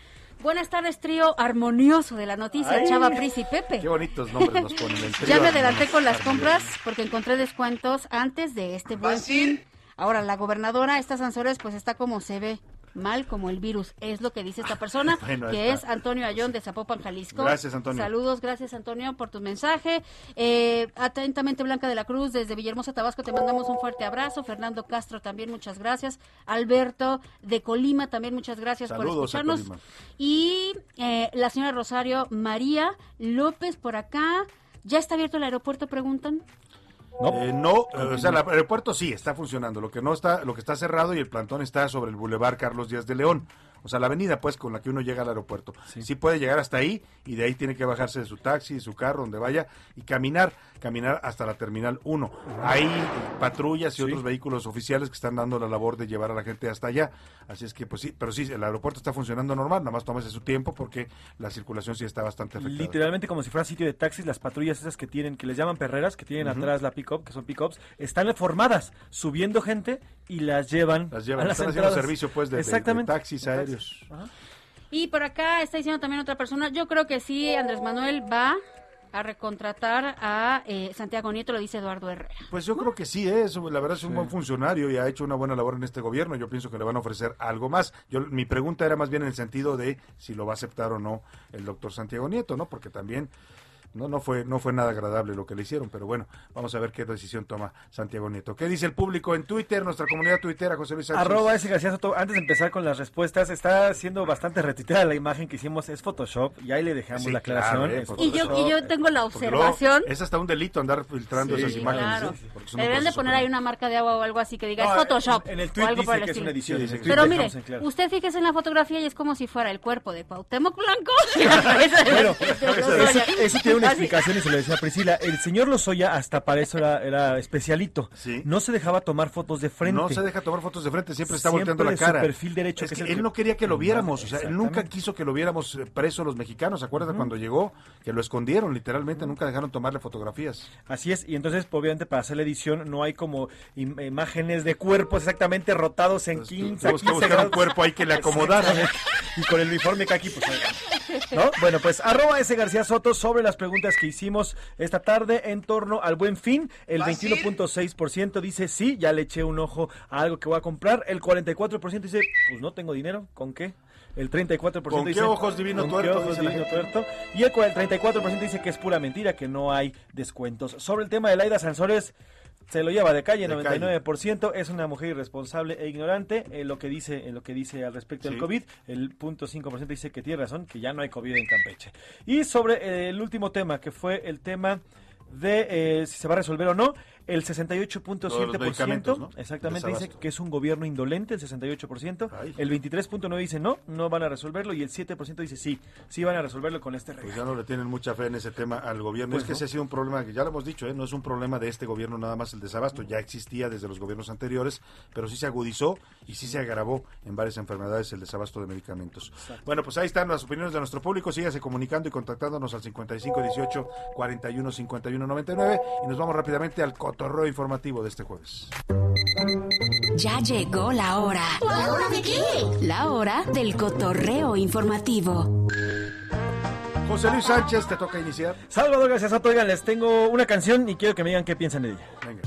Speaker 23: Buenas tardes, trío armonioso de la noticia,
Speaker 5: Ay,
Speaker 23: Chava Pris y Pepe.
Speaker 5: Qué bonitos nombres nos ponen. el trío
Speaker 23: Ya me adelanté con las compras porque encontré descuentos antes de este buen fin. Ahora, la gobernadora, estas Sansores, pues está como se ve, mal como el virus. Es lo que dice esta persona,
Speaker 5: Bueno,
Speaker 23: que
Speaker 5: está.
Speaker 23: es Antonio Ayón de Zapopan, Jalisco.
Speaker 5: Gracias, Antonio.
Speaker 23: Saludos, gracias, Antonio, por tu mensaje. Eh, atentamente, Blanca de la Cruz, desde Villahermosa, Tabasco, te mandamos un fuerte abrazo. Fernando Castro, también muchas gracias. Alberto de Colima, también muchas gracias por
Speaker 5: Saludos
Speaker 23: escucharnos. Y eh, la señora Rosario María López por acá. ¿Ya está abierto el aeropuerto? Preguntan.
Speaker 5: Eh, no, eh, o sea, el aeropuerto sí está funcionando. Lo que no está, lo que está cerrado y el plantón está sobre el Boulevard Carlos Díaz de León. O sea, la avenida, pues, con la que uno llega al aeropuerto. Sí. puede llegar hasta ahí y de ahí tiene que bajarse de su taxi, de su carro, donde vaya y caminar, caminar hasta la terminal 1. Hay patrullas y otros vehículos oficiales que están dando la labor de llevar a la gente hasta allá. Así es que, pues sí, pero sí, el aeropuerto está funcionando normal, nada más tómese su tiempo porque la circulación sí está bastante afectada.
Speaker 25: Literalmente como si fuera sitio de taxis, las patrullas esas que tienen, que les llaman perreras, que tienen atrás la pick-up, que son pick-ups, están formadas, subiendo gente y las llevan,
Speaker 5: Las llevan,
Speaker 25: a las
Speaker 5: están haciendo servicio, pues, de- de- de
Speaker 25: Exactamente.
Speaker 5: taxis
Speaker 25: De Ajá.
Speaker 23: Y por acá está diciendo también otra persona, yo creo que sí, Andrés Manuel va a recontratar a eh, Santiago Nieto, lo dice Eduardo Herrera.
Speaker 5: Pues yo creo que sí, ¿eh? es, la verdad es un buen funcionario y ha hecho una buena labor en este gobierno. Yo pienso que le van a ofrecer algo más. Yo Mi pregunta era más bien en el sentido de si lo va a aceptar o no el doctor Santiago Nieto, ¿no? Porque también no no fue no fue nada agradable lo que le hicieron, pero bueno, vamos a ver qué decisión toma Santiago Nieto. ¿Qué dice el público en Twitter, nuestra comunidad tuitera, José Luis Sánchez?
Speaker 25: Arroba ese García Soto. Antes de empezar con las respuestas, está siendo bastante retuiteada la imagen que hicimos. Es Photoshop y ahí le dejamos
Speaker 5: Sí,
Speaker 25: la aclaración.
Speaker 5: claro, eh,
Speaker 23: Y yo, y yo tengo la
Speaker 5: luego
Speaker 23: observación.
Speaker 5: Es hasta un delito andar filtrando
Speaker 25: Sí,
Speaker 5: esas imágenes.
Speaker 23: Claro.
Speaker 5: ¿eh?
Speaker 23: Deberían de poner ahí una marca de agua o algo así que diga
Speaker 25: No,
Speaker 23: es Photoshop.
Speaker 25: en el
Speaker 23: o
Speaker 25: tweet
Speaker 23: algo por
Speaker 25: dice
Speaker 23: el
Speaker 25: que es una edición.
Speaker 23: Pero mire,
Speaker 25: claro.
Speaker 23: usted fíjese en la fotografía y es como si fuera el cuerpo de Cuauhtémoc Blanco.
Speaker 25: Eso, eso tiene una explicación y se lo decía a Priscila. El señor Lozoya hasta para eso era, era especialito. No se dejaba tomar fotos de frente.
Speaker 5: No se deja tomar fotos de frente, siempre está
Speaker 25: Siempre
Speaker 5: volteando la
Speaker 25: su
Speaker 5: cara.
Speaker 25: perfil derecho,
Speaker 5: Es
Speaker 25: que
Speaker 5: que
Speaker 25: es
Speaker 5: él
Speaker 25: que-
Speaker 5: no quería que lo viéramos, o sea, él nunca quiso que lo viéramos eh, preso los mexicanos. Acuérdate cuando llegó, que lo escondieron literalmente, nunca dejaron tomarle fotografías.
Speaker 25: Así es, y entonces obviamente para hacer la edición no hay como im- imágenes de cuerpos exactamente rotados en 15,
Speaker 5: tuvimos que
Speaker 25: 15
Speaker 5: buscar un cuerpo ahí que le acomodara.
Speaker 25: Y con el uniforme que aquí, pues oigan. ¿No? Bueno, pues arroba ese García Soto sobre las preguntas que hicimos esta tarde en torno al buen fin. El 21.6% dice sí, ya le eché un ojo a algo que voy a comprar. El 44% dice, pues no tengo dinero, ¿con qué? El 34%
Speaker 5: ¿Con qué
Speaker 25: dice,
Speaker 5: ojos divino
Speaker 25: ¿con
Speaker 5: tuerto?
Speaker 25: qué ojos divino tuerto? Y el 34% dice que es pura mentira, que no hay descuentos. Sobre el tema de Laida Sansores, se lo lleva de calle,
Speaker 5: De
Speaker 25: 99%, es una mujer irresponsable e ignorante en lo que dice en lo que dice al respecto del. COVID, el punto 5% dice que tiene razón, que ya no hay COVID en Campeche. Y sobre eh, el último tema, que fue el tema de eh, si se va a resolver o no, el
Speaker 5: Lo de los
Speaker 25: 68.7%,
Speaker 5: medicamentos, ¿no?
Speaker 25: exactamente, dice que es un gobierno indolente, el 68%, el 23.9% dice no, no van a resolverlo, y el 7% dice sí, sí van a resolverlo con este
Speaker 5: Pues
Speaker 25: regalo.
Speaker 5: ya no le tienen mucha fe en ese tema al gobierno.
Speaker 25: Pues
Speaker 5: es que
Speaker 25: no.
Speaker 5: ese ha sido un problema que ya lo hemos dicho, ¿eh? no es un problema de este gobierno nada más el desabasto, ya existía desde los gobiernos anteriores, pero sí se agudizó y sí se agravó en varias enfermedades el desabasto de medicamentos. Bueno, pues ahí están las opiniones de nuestro público, sígase comunicando y contactándonos al 55 18 41 51 99 y nos vamos rápidamente al cotorreo informativo de este jueves.
Speaker 6: Ya llegó la hora.
Speaker 22: ¿La hora de qué?
Speaker 6: La hora del cotorreo informativo.
Speaker 5: José Luis Sánchez, te toca iniciar.
Speaker 25: Salvador, gracias a todos. Oigan, les tengo una canción y quiero que me digan qué piensan de ella.
Speaker 5: Venga.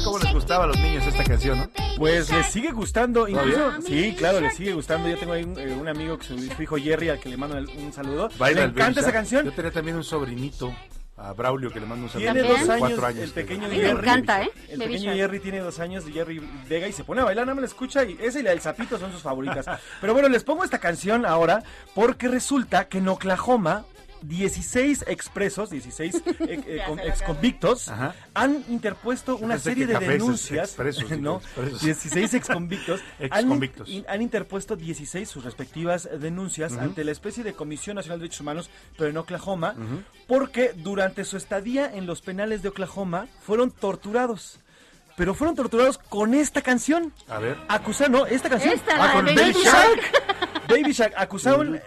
Speaker 5: Ah, cómo les gustaba a los niños esta canción, ¿no?
Speaker 25: Pues les sigue gustando, incluso,
Speaker 5: ¿Todavía?
Speaker 25: sí, claro, les sigue gustando. Yo tengo ahí un, eh, un amigo que su, su hijo Jerry, al que le mando el- un saludo.
Speaker 5: Baila
Speaker 25: le encanta esa
Speaker 5: Shark.
Speaker 25: canción.
Speaker 5: Yo tenía también un sobrinito, a Braulio, que le mando un saludo.
Speaker 25: Tiene dos años,
Speaker 5: cuatro años.
Speaker 25: el pequeño
Speaker 5: mí me
Speaker 25: Jerry.
Speaker 5: encanta, ¿eh?
Speaker 25: El pequeño. Jerry tiene dos años Jerry Vega y se pone a bailar, nada más la escucha y esa y la del sapito son sus favoritas. Pero bueno, les pongo esta canción ahora porque resulta que en Oklahoma 16 expresos, 16 eh, eh,
Speaker 5: Ya
Speaker 25: con-
Speaker 5: se la
Speaker 25: exconvictos
Speaker 5: Ajá.
Speaker 25: han interpuesto una
Speaker 5: Pensé
Speaker 25: serie de denuncias,
Speaker 5: expresos,
Speaker 25: ¿no?
Speaker 5: expresos.
Speaker 25: 16 exconvictos han,
Speaker 5: Exconvictos.
Speaker 25: in- han interpuesto 16 sus respectivas denuncias ante la especie de Comisión Nacional de Derechos Humanos, pero en Oklahoma, porque durante su estadía en los penales de Oklahoma fueron torturados. Pero fueron torturados con esta canción.
Speaker 5: A ver.
Speaker 25: Acusaron, no, esta canción.
Speaker 23: Esta, la de Baby
Speaker 25: Baby Shark. Acusaban,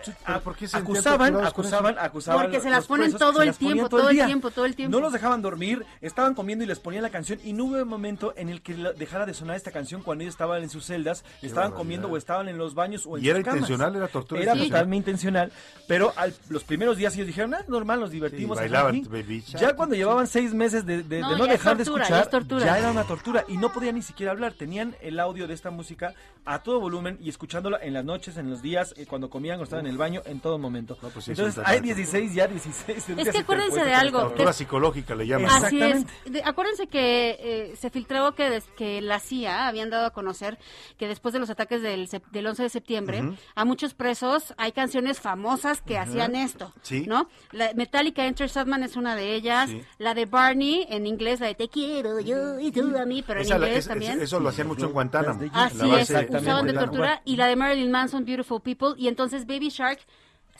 Speaker 5: ¿Por qué se sentían
Speaker 25: acusaban, acusaban, acusaban.
Speaker 23: Porque se las ponen
Speaker 25: presos,
Speaker 23: todo el tiempo, todo el tiempo, todo el tiempo.
Speaker 25: No los dejaban dormir, estaban comiendo y les ponían la canción y no hubo un momento en el que dejara de sonar esta canción cuando ellos estaban en sus celdas, estaban
Speaker 5: barbaridad.
Speaker 25: comiendo o estaban en los baños o en
Speaker 5: ¿Y
Speaker 25: sus
Speaker 5: era
Speaker 25: camas.
Speaker 5: intencional? ¿Era tortura
Speaker 25: Era
Speaker 5: intencional?
Speaker 25: totalmente intencional, pero al- los primeros días ellos dijeron, ah, normal, nos divertimos.
Speaker 5: Sí, bailaban
Speaker 25: aquí".
Speaker 5: Baby Shark.
Speaker 25: Ya cuando llevaban seis meses de, de- de
Speaker 23: No,
Speaker 25: no,
Speaker 23: ya es
Speaker 25: dejar de
Speaker 23: tortura, ya
Speaker 25: escuchar,
Speaker 23: es tortura.
Speaker 25: ya era una tortura y no podían ni siquiera hablar, tenían el audio de esta música a todo volumen y escuchándola en las noches, en los días, eh, cuando comían o estaban en el baño, en todo momento.
Speaker 5: pues sí, es
Speaker 25: Entonces hay
Speaker 5: tema.
Speaker 25: 16 ya, 16
Speaker 23: Es que acuérdense de algo.
Speaker 5: Tortura
Speaker 23: de-
Speaker 5: psicológica le llaman.
Speaker 23: Así es. De- acuérdense que eh, se filtró que, des- que la CIA habían dado a conocer que después de los ataques del, sep- del 11 de septiembre, a muchos presos hay canciones famosas que hacían esto,
Speaker 26: Sí.
Speaker 23: ¿no? La Metallica Enter Sandman es una de ellas,
Speaker 5: Sí.
Speaker 23: la de Barney en inglés, la de Te quiero yo y tú a mí, pero en
Speaker 5: Esa
Speaker 23: inglés
Speaker 5: es- es-
Speaker 23: también.
Speaker 5: eso lo hacían mucho en Guantánamo.
Speaker 23: Así
Speaker 5: En la
Speaker 23: es,
Speaker 5: base
Speaker 23: usaban de tortura y la de Marilyn Manson, Beautiful People, y entonces Baby Shark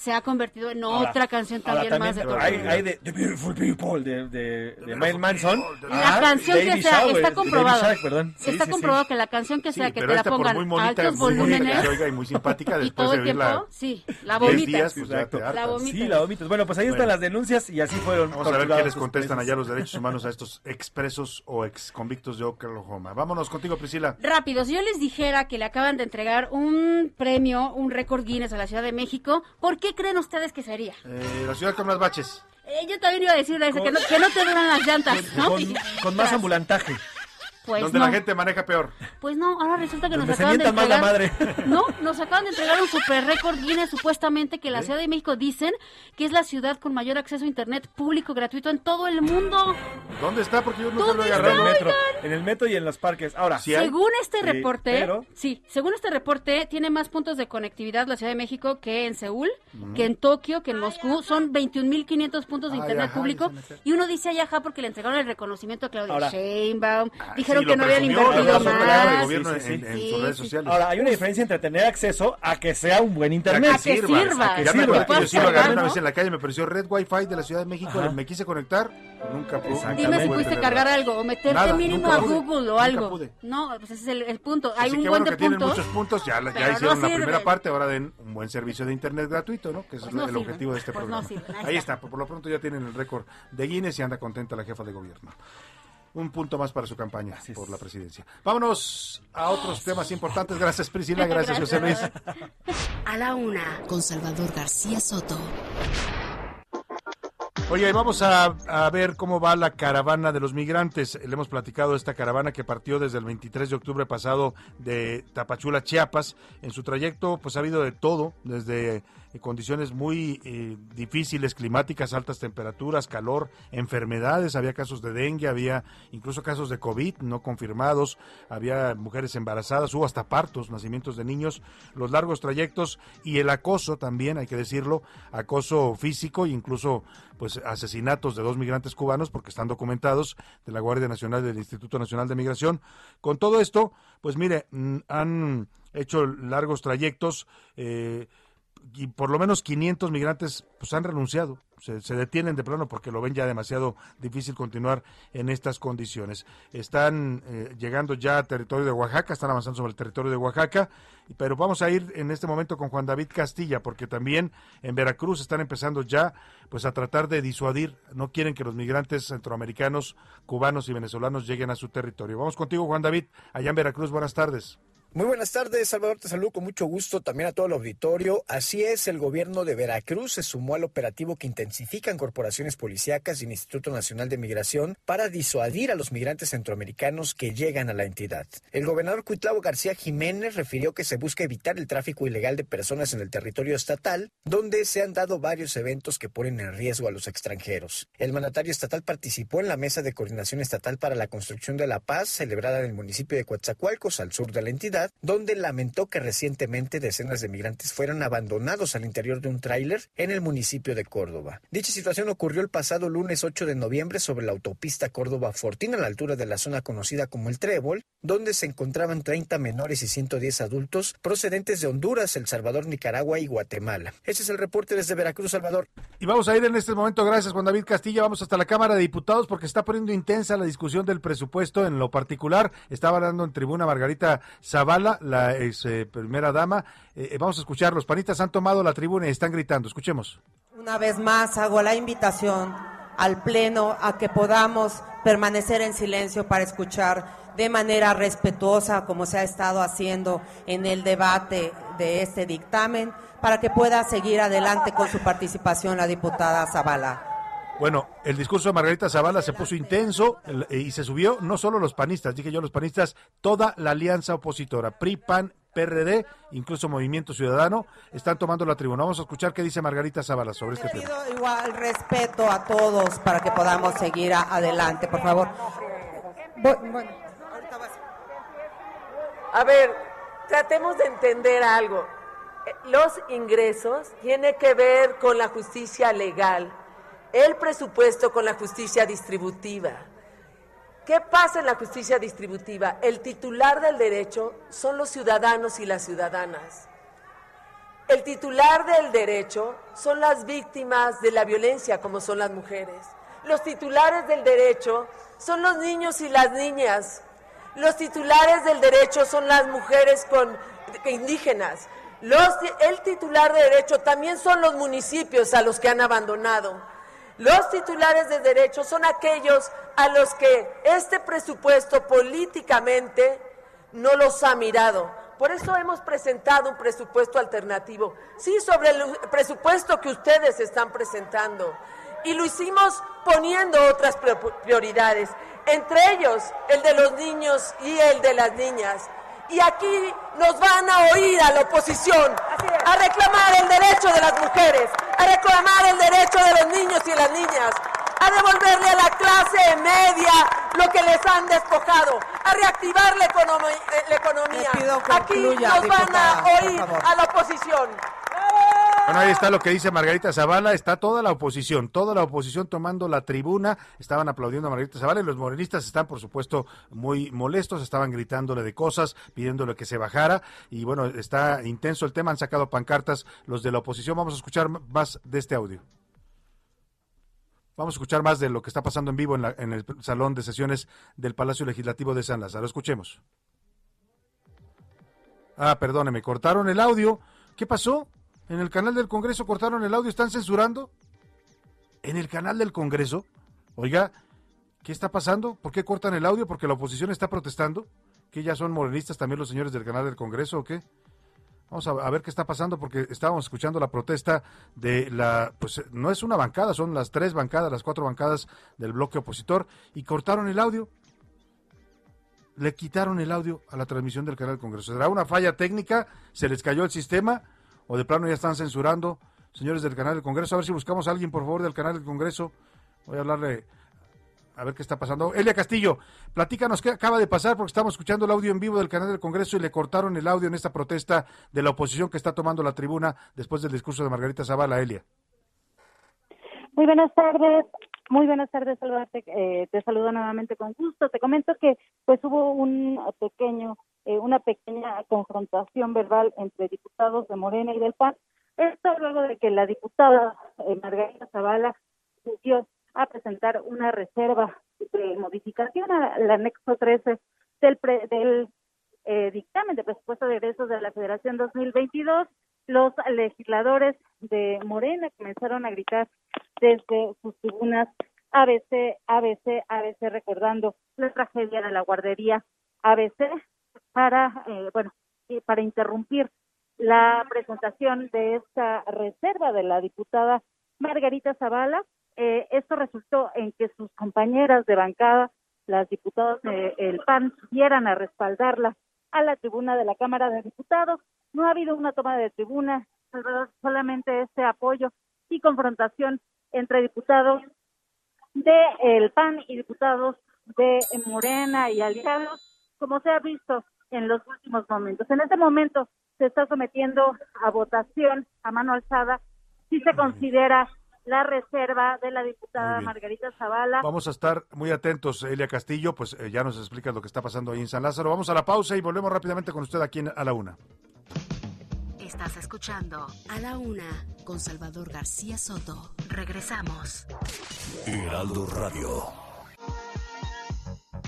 Speaker 23: se ha convertido en
Speaker 25: Ahora-
Speaker 23: otra canción también, más de
Speaker 25: hay, hay de The Beautiful People de, de, de Marilyn Manson.
Speaker 23: La
Speaker 25: Ah,
Speaker 23: canción que sea, está comprobado.
Speaker 25: Shark, perdón. Sí,
Speaker 23: está
Speaker 25: sí, sí.
Speaker 23: comprobado que la canción que sea,
Speaker 5: Sí,
Speaker 23: que te la pongan
Speaker 5: muy
Speaker 23: a
Speaker 5: bonita,
Speaker 23: altos
Speaker 5: muy
Speaker 23: volúmenes.
Speaker 5: que se oiga y muy simpática,
Speaker 23: y
Speaker 5: después
Speaker 23: todo
Speaker 5: de
Speaker 23: el
Speaker 5: oírla
Speaker 23: tiempo, sí, la
Speaker 5: 10
Speaker 23: vomitas.
Speaker 5: pues.
Speaker 23: La vomitas.
Speaker 25: Sí, la vomitas. Bueno, pues ahí están las denuncias y así fueron.
Speaker 5: Vamos a ver qué les contestan allá los derechos humanos a estos expresos o ex convictos de Oklahoma. Vámonos contigo, Priscila.
Speaker 23: Rápido, si yo les dijera que le acaban de entregar un premio, un récord Guinness a la Ciudad de México, ¿por qué creen ustedes que sería?
Speaker 5: Eh, la ciudad con más baches.
Speaker 23: Eh, yo también iba a decir eso, que, no, que no te duran las llantas, ¿no?
Speaker 25: Con, con más ambulantaje.
Speaker 23: Pues
Speaker 5: donde
Speaker 23: no.
Speaker 5: la gente maneja peor.
Speaker 23: Pues no, ahora resulta que nos acaban de
Speaker 25: mientan más la
Speaker 23: entregar...
Speaker 25: madre.
Speaker 23: No, nos acaban de entregar un super récord Guinness supuestamente que la Ciudad de México dicen que es la ciudad con mayor acceso a internet público gratuito en todo el mundo.
Speaker 5: ¿Dónde está? Porque yo nunca lo
Speaker 23: ¿Dónde
Speaker 5: he
Speaker 25: En el
Speaker 5: agarrado.
Speaker 25: metro, en el metro y en los parques. Ahora,
Speaker 23: según este
Speaker 25: Sí,
Speaker 23: reporte,
Speaker 25: pero-
Speaker 23: sí, según este reporte, tiene más puntos de conectividad la Ciudad de México que en Seúl, que en Tokio, que en Moscú. Son 21.500 puntos de
Speaker 25: Ay,
Speaker 23: internet
Speaker 25: ajá,
Speaker 23: público. Y uno dice ay, ajá porque le entregaron el reconocimiento a Claudia
Speaker 25: Ahora-
Speaker 23: Sheinbaum. Dijeron dijeron que no habían invertido más.
Speaker 5: de gobierno
Speaker 25: Sí, sí,
Speaker 5: en,
Speaker 25: sí.
Speaker 5: en
Speaker 23: Sí,
Speaker 5: sus redes
Speaker 23: sí.
Speaker 5: sociales.
Speaker 25: Ahora, hay una diferencia entre tener acceso a que sea un buen internet.
Speaker 23: A que sirva.
Speaker 25: a que sirva.
Speaker 5: acuerdo que yo sí lo agarré una vez en la calle, me pareció red wifi de la Ciudad de México,
Speaker 25: Ajá.
Speaker 5: me quise conectar, nunca pude.
Speaker 23: Dime si pudiste cargar algo o meterte mínimo a Google o algo. No, pues ese es el, el punto. Hay
Speaker 5: Así
Speaker 23: un
Speaker 5: que
Speaker 23: buen
Speaker 5: bueno
Speaker 23: de
Speaker 5: que tienen
Speaker 23: puntos.
Speaker 5: muchos puntos, ya, la- ya
Speaker 23: no
Speaker 5: hicieron la primera parte, ahora den un buen servicio de internet gratuito, ¿no? Que
Speaker 23: Pues
Speaker 5: es
Speaker 23: no
Speaker 5: el
Speaker 23: sirven,
Speaker 5: objetivo de este
Speaker 23: pues no
Speaker 5: programa.
Speaker 23: sirven, ahí
Speaker 5: Ahí
Speaker 23: está.
Speaker 5: está, por lo pronto ya tienen el récord de Guinness y anda contenta la jefa de gobierno. Un punto más para su campaña por la presidencia. Vámonos a otros temas importantes. Gracias Priscila, gracias José Luis.
Speaker 6: A la una, con Salvador García Soto.
Speaker 5: Oye, vamos a, a ver cómo va la caravana de los migrantes. Le hemos platicado de esta caravana que partió desde el 23 de octubre pasado de Tapachula, Chiapas. En su trayecto, pues ha habido de todo, desde condiciones muy eh, difíciles, climáticas, altas temperaturas, calor, enfermedades. Había casos de dengue, había incluso casos de COVID no confirmados, había mujeres embarazadas, hubo hasta partos, nacimientos de niños, los largos trayectos y el acoso también, hay que decirlo, acoso físico e incluso pues asesinatos de dos migrantes cubanos porque están documentados de la Guardia Nacional del Instituto Nacional de Migración. Con todo esto, pues mire, mm, han hecho largos trayectos eh, y por lo menos 500 migrantes pues han renunciado, se, se detienen de plano porque lo ven ya demasiado difícil continuar en estas condiciones. Están eh, llegando ya a territorio de Oaxaca, están avanzando sobre el territorio de Oaxaca, pero vamos a ir en este momento con Juan David Castilla porque también en Veracruz están empezando ya pues a tratar de disuadir, no quieren que los migrantes centroamericanos, cubanos y venezolanos lleguen a su territorio. Vamos contigo Juan David, allá en Veracruz, buenas tardes.
Speaker 26: Muy buenas tardes, Salvador. Te saludo con mucho gusto también a todo el auditorio. Así es, el gobierno de Veracruz se sumó al operativo que intensifican corporaciones policíacas y el Instituto Nacional de Migración para disuadir a los migrantes centroamericanos que llegan a la entidad. El gobernador Cuitlavo García Jiménez refirió que se busca evitar el tráfico ilegal de personas en el territorio estatal, donde se han dado varios eventos que ponen en riesgo a los extranjeros. El mandatario estatal participó en la mesa de coordinación estatal para la construcción de la paz celebrada en el municipio de Coatzacoalcos, al sur de la entidad donde lamentó que recientemente decenas de migrantes fueran abandonados al interior de un tráiler en el municipio de Córdoba. Dicha situación ocurrió el pasado lunes 8 de noviembre sobre la autopista Córdoba-Fortín a la altura de la zona conocida como el Trébol, donde se encontraban 30 menores y 110 adultos procedentes de Honduras, El Salvador, Nicaragua y Guatemala. Ese es el reporte desde Veracruz, Salvador.
Speaker 5: Y vamos a ir en este momento, gracias Juan David Castilla, vamos hasta la Cámara de Diputados porque está poniendo intensa la discusión del presupuesto en lo particular. Estaba hablando en tribuna Margarita Zavala, la ex eh, primera dama. Eh, vamos a escuchar, los panistas han tomado la tribuna y están gritando. Escuchemos.
Speaker 27: Una vez más hago la invitación al Pleno a que podamos permanecer en silencio para escuchar de manera respetuosa, como se ha estado haciendo en el debate de este dictamen, para que pueda seguir adelante con su participación la diputada Zavala.
Speaker 5: Bueno, el discurso de Margarita Zavala se puso intenso el- y se subió no solo los panistas, dije yo los panistas, toda la alianza opositora, PRI, PAN, PRD, incluso Movimiento Ciudadano, están tomando la tribuna. Vamos a escuchar qué dice Margarita Zavala sobre este tema.
Speaker 27: Pido igual respeto a todos para que podamos seguir adelante, por favor. Bueno.
Speaker 24: A ver, tratemos de entender algo. Eh, Los ingresos tienen que ver con la justicia legal, el presupuesto con la justicia distributiva. ¿Qué pasa en la justicia distributiva? El titular del derecho son los ciudadanos y las ciudadanas. El titular del derecho son las víctimas de la violencia, como son las mujeres. Los titulares del derecho son los niños y las niñas. Los titulares del derecho son las mujeres indígenas. El titular de derecho también son los municipios a los que han abandonado. Los titulares de derecho son aquellos a los que este presupuesto políticamente no los ha mirado. Por eso hemos presentado un presupuesto alternativo. Sí, sobre el presupuesto que ustedes están presentando. Y lo hicimos poniendo otras pri- prioridades, entre ellos el de los niños y el de las niñas. Y aquí nos van a oír a la oposición a reclamar el derecho de las mujeres, a reclamar el derecho de los niños y las niñas, a devolverle a la clase media lo que les han despojado, a reactivar la, economi- eh, la economía. Aquí nos van a oír a la oposición.
Speaker 5: Ahí está lo que dice Margarita Zavala, está toda la oposición, toda la oposición tomando la tribuna, estaban aplaudiendo a Margarita Zavala y los morenistas están, por supuesto, muy molestos, estaban gritándole de cosas, pidiéndole que se bajara y bueno, está intenso el tema, han sacado pancartas los de la oposición, vamos a escuchar más de este audio. Vamos a escuchar más de lo que está pasando en vivo en, la- en el salón de sesiones del Palacio Legislativo de San Lázaro. Escuchemos. Ah, perdóneme, cortaron el audio. ¿Qué pasó? En el canal del Congreso cortaron el audio, ¿están censurando? ¿En el canal del Congreso? Oiga, ¿qué está pasando? ¿Por qué cortan el audio? ¿Porque la oposición está protestando? ¿Que ya son morenistas también los señores del canal del Congreso o qué? Vamos a, ver qué está pasando porque estábamos escuchando la protesta de la, pues no es una bancada, son las tres bancadas, las cuatro bancadas del bloque opositor y cortaron el audio. Le quitaron el audio a la transmisión del canal del Congreso. ¿Será una falla técnica? ¿Se les cayó el sistema? ¿O de plano ya están censurando? Señores del canal del Congreso, a ver si buscamos a alguien, por favor, del canal del Congreso. Voy a hablarle a ver qué está pasando. Elia Castillo, platícanos qué acaba de pasar porque estamos escuchando el audio en vivo del canal del Congreso y le cortaron el audio en esta protesta de la oposición que está tomando la tribuna después del discurso de Margarita Zavala. Elia.
Speaker 10: Muy buenas tardes, muy buenas tardes, Salvador. Te, eh, te saludo nuevamente con gusto. Te comento que pues hubo un pequeño, eh, una pequeña confrontación verbal entre diputados de Morena y del PAN. Esto luego de que la diputada eh, Margarita Zavala dio a presentar una reserva de modificación al anexo 13 del, pre- del eh, dictamen de presupuesto de egresos de la Federación 2022, los legisladores de Morena comenzaron a gritar desde sus tribunas ABC, ABC, ABC, recordando la tragedia de la guardería ABC para, eh, bueno, para interrumpir la presentación de esta reserva de la diputada Margarita Zavala. Eh, esto resultó en que sus compañeras de bancada, las diputadas del PAN, subieran a respaldarla a la tribuna de la Cámara de Diputados. No ha habido una toma de tribuna, solamente este apoyo y confrontación entre diputados del PAN y diputados de Morena y aliados, como se ha visto en los últimos momentos. En este momento se está sometiendo a votación a mano alzada si se considera la reserva de la diputada Margarita Zavala.
Speaker 5: Vamos a estar muy atentos, Elia Castillo, pues eh, ya nos explicas lo que está pasando ahí en San Lázaro. Vamos a la pausa y volvemos rápidamente con usted aquí en, a la una.
Speaker 6: Estás escuchando A la Una con Salvador García Soto. Regresamos.
Speaker 14: Heraldo Radio.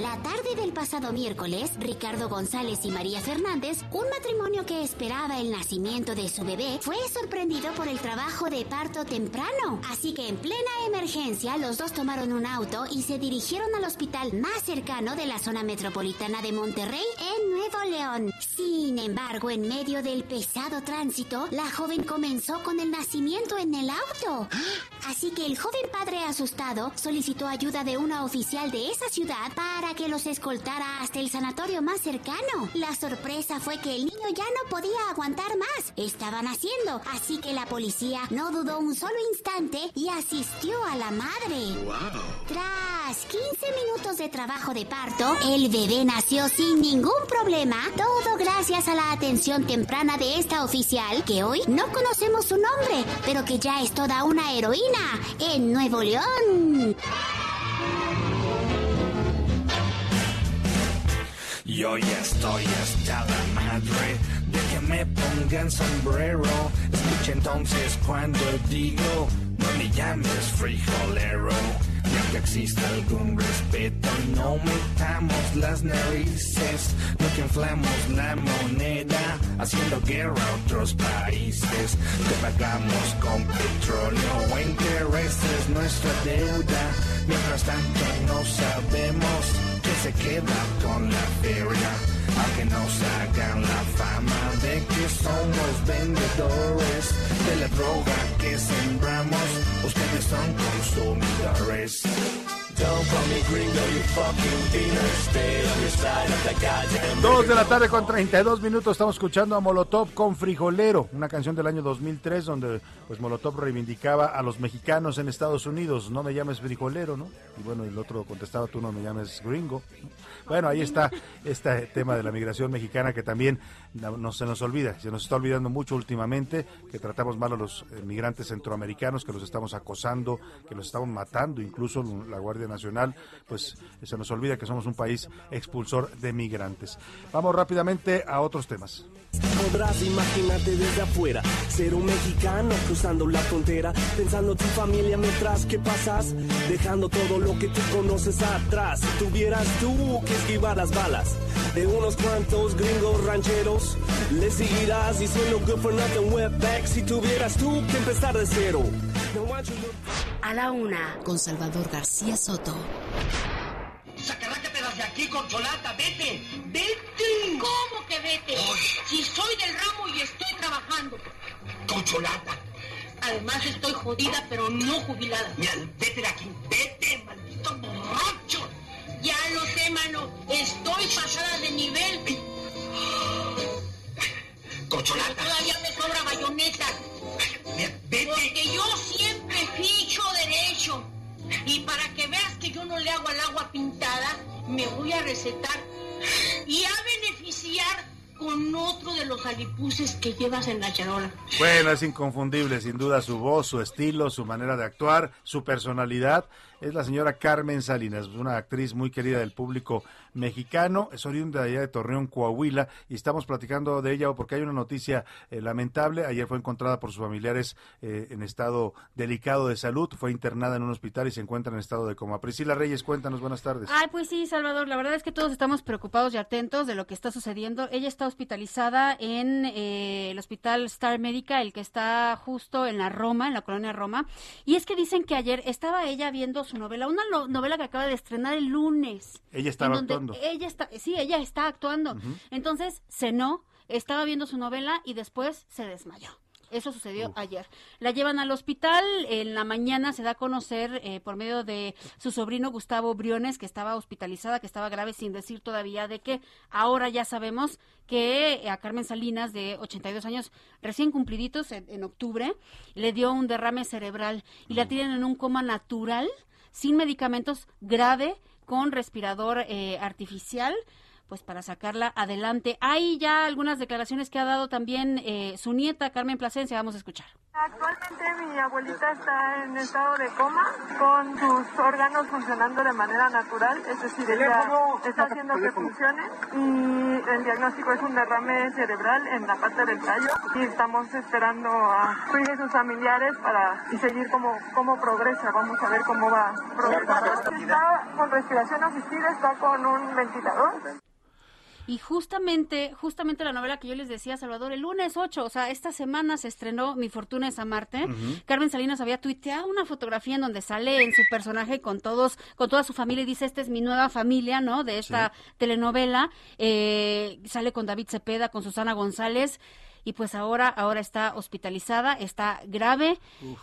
Speaker 28: La tarde del pasado miércoles, Ricardo González y María Fernández, un matrimonio que esperaba el nacimiento de su bebé, fue sorprendido por el trabajo de parto temprano. Así que en plena emergencia, los dos tomaron un auto y se dirigieron al hospital más cercano de la zona metropolitana de Monterrey, en Nuevo León. Sin embargo, en medio del pesado tránsito, la joven comenzó con el nacimiento en el auto. Así que el joven padre asustado solicitó ayuda de una oficial de esa ciudad para que los escoltara hasta el sanatorio más cercano. La sorpresa fue que el niño ya no podía aguantar más. Estaban haciendo, así que la policía no dudó un solo instante y asistió a la madre. Tras 15 minutos de trabajo de parto, el bebé nació sin ningún problema, todo gracias a la atención temprana de esta oficial, que hoy no conocemos su nombre, pero que ya es toda una heroína en Nuevo León.
Speaker 16: Yo ya estoy hasta la madre de que me pongan sombrero. Escucha entonces cuando digo, no me llames frijolero. Que exista algún respeto, no metamos las narices. No que inflamos la moneda, haciendo guerra a otros países. Que pagamos con petróleo o intereses nuestra deuda. Mientras tanto no sabemos que se queda con la feria. Aunque nos hagan la fama de que somos vendedores de la droga que sembramos, ustedes son consumidores.
Speaker 5: Dos de la tarde con 32 minutos estamos escuchando a Molotov con Frijolero, una canción del año 2003 donde pues Molotov reivindicaba a los mexicanos en Estados Unidos, no me llames frijolero, ¿no? Y bueno, el otro contestaba, tú no me llames gringo. Bueno, ahí está este tema de la migración mexicana que también no se nos olvida, se nos está olvidando mucho últimamente, que tratamos mal a los eh, migrantes centroamericanos, que los estamos acosando, que los estamos matando, incluso la Guardia Nacional, pues se nos olvida que somos un país expulsor de migrantes. Vamos rápidamente a otros temas.
Speaker 29: Podrás imaginarte desde afuera, ser un mexicano cruzando la frontera, pensando en tu familia mientras que pasas, dejando todo lo que tú conoces atrás. Si tuvieras tú que esquivar las balas de unos cuantos gringos rancheros, le seguirás diciendo good for nothing wetback si tuvieras tú que empezar de cero.
Speaker 6: A la una, con Salvador García Soto.
Speaker 30: Sacarrácate de aquí, Corcholata, vete, vete.
Speaker 31: ¿Cómo que vete? Si soy del ramo y estoy trabajando.
Speaker 30: Corcholata.
Speaker 31: Además estoy jodida, pero no jubilada.
Speaker 30: Mira, vete de aquí, vete, maldito borracho.
Speaker 31: Ya lo sé, mano. Estoy pasada de nivel.
Speaker 30: Corcholata.
Speaker 31: Todavía me sobra bayoneta.
Speaker 30: Vete.
Speaker 31: Porque yo siempre ficho derecho. Y para que veas que yo no le hago al agua pintada, me voy a recetar y a beneficiar con otro de los alipuses que llevas en la charola.
Speaker 5: Bueno, es inconfundible, sin duda, su voz, su estilo, su manera de actuar, su personalidad es la señora Carmen Salinas, una actriz muy querida del público mexicano, es oriunda de Torreón, Coahuila, y estamos platicando de ella porque hay una noticia eh, lamentable. Ayer fue encontrada por sus familiares eh, en estado delicado de salud, fue internada en un hospital y se encuentra en estado de coma. Priscila Reyes, cuéntanos, buenas tardes.
Speaker 23: Ay, pues sí, Salvador, la verdad es que todos estamos preocupados y atentos de lo que está sucediendo. Ella está hospitalizada en eh, el hospital Star Médica, el que está justo en la Roma, en la colonia Roma, y es que dicen que ayer estaba ella viendo su novela, una novela que acaba de estrenar el lunes.
Speaker 5: Ella estaba actuando.
Speaker 23: Ella está, sí, ella está actuando. Entonces cenó, estaba viendo su novela y después se desmayó. Eso sucedió ayer. La llevan al hospital, en la mañana se da a conocer eh, por medio de su sobrino Gustavo Briones que estaba hospitalizada, que estaba grave sin decir todavía de que ahora ya sabemos que a Carmen Salinas de 82 años recién cumpliditos en, octubre le dio un derrame cerebral y la tienen en un coma natural sin medicamentos grave con respirador eh, artificial pues para sacarla adelante. Hay ya algunas declaraciones que ha dado también eh, su nieta Carmen Plasencia, vamos a escuchar.
Speaker 32: Actualmente mi abuelita está en estado de coma con sus órganos funcionando de manera natural, es decir, ella está haciendo que funcione y el diagnóstico es un derrame cerebral en la parte del tallo y estamos esperando a sus familiares para y seguir cómo, cómo progresa, vamos a ver cómo va progresando. Está con respiración asistida, está con un ventilador.
Speaker 23: Y justamente, justamente la novela que yo les decía, Salvador, el lunes 8, o sea, esta semana se estrenó Mi Fortuna es Amarte. Carmen Salinas había tuiteado una fotografía en donde sale en su personaje con todos, con toda su familia y dice, esta es mi nueva familia, ¿no? De esta telenovela. Eh, sale con David Cepeda, con Susana González y pues ahora ahora está hospitalizada, está grave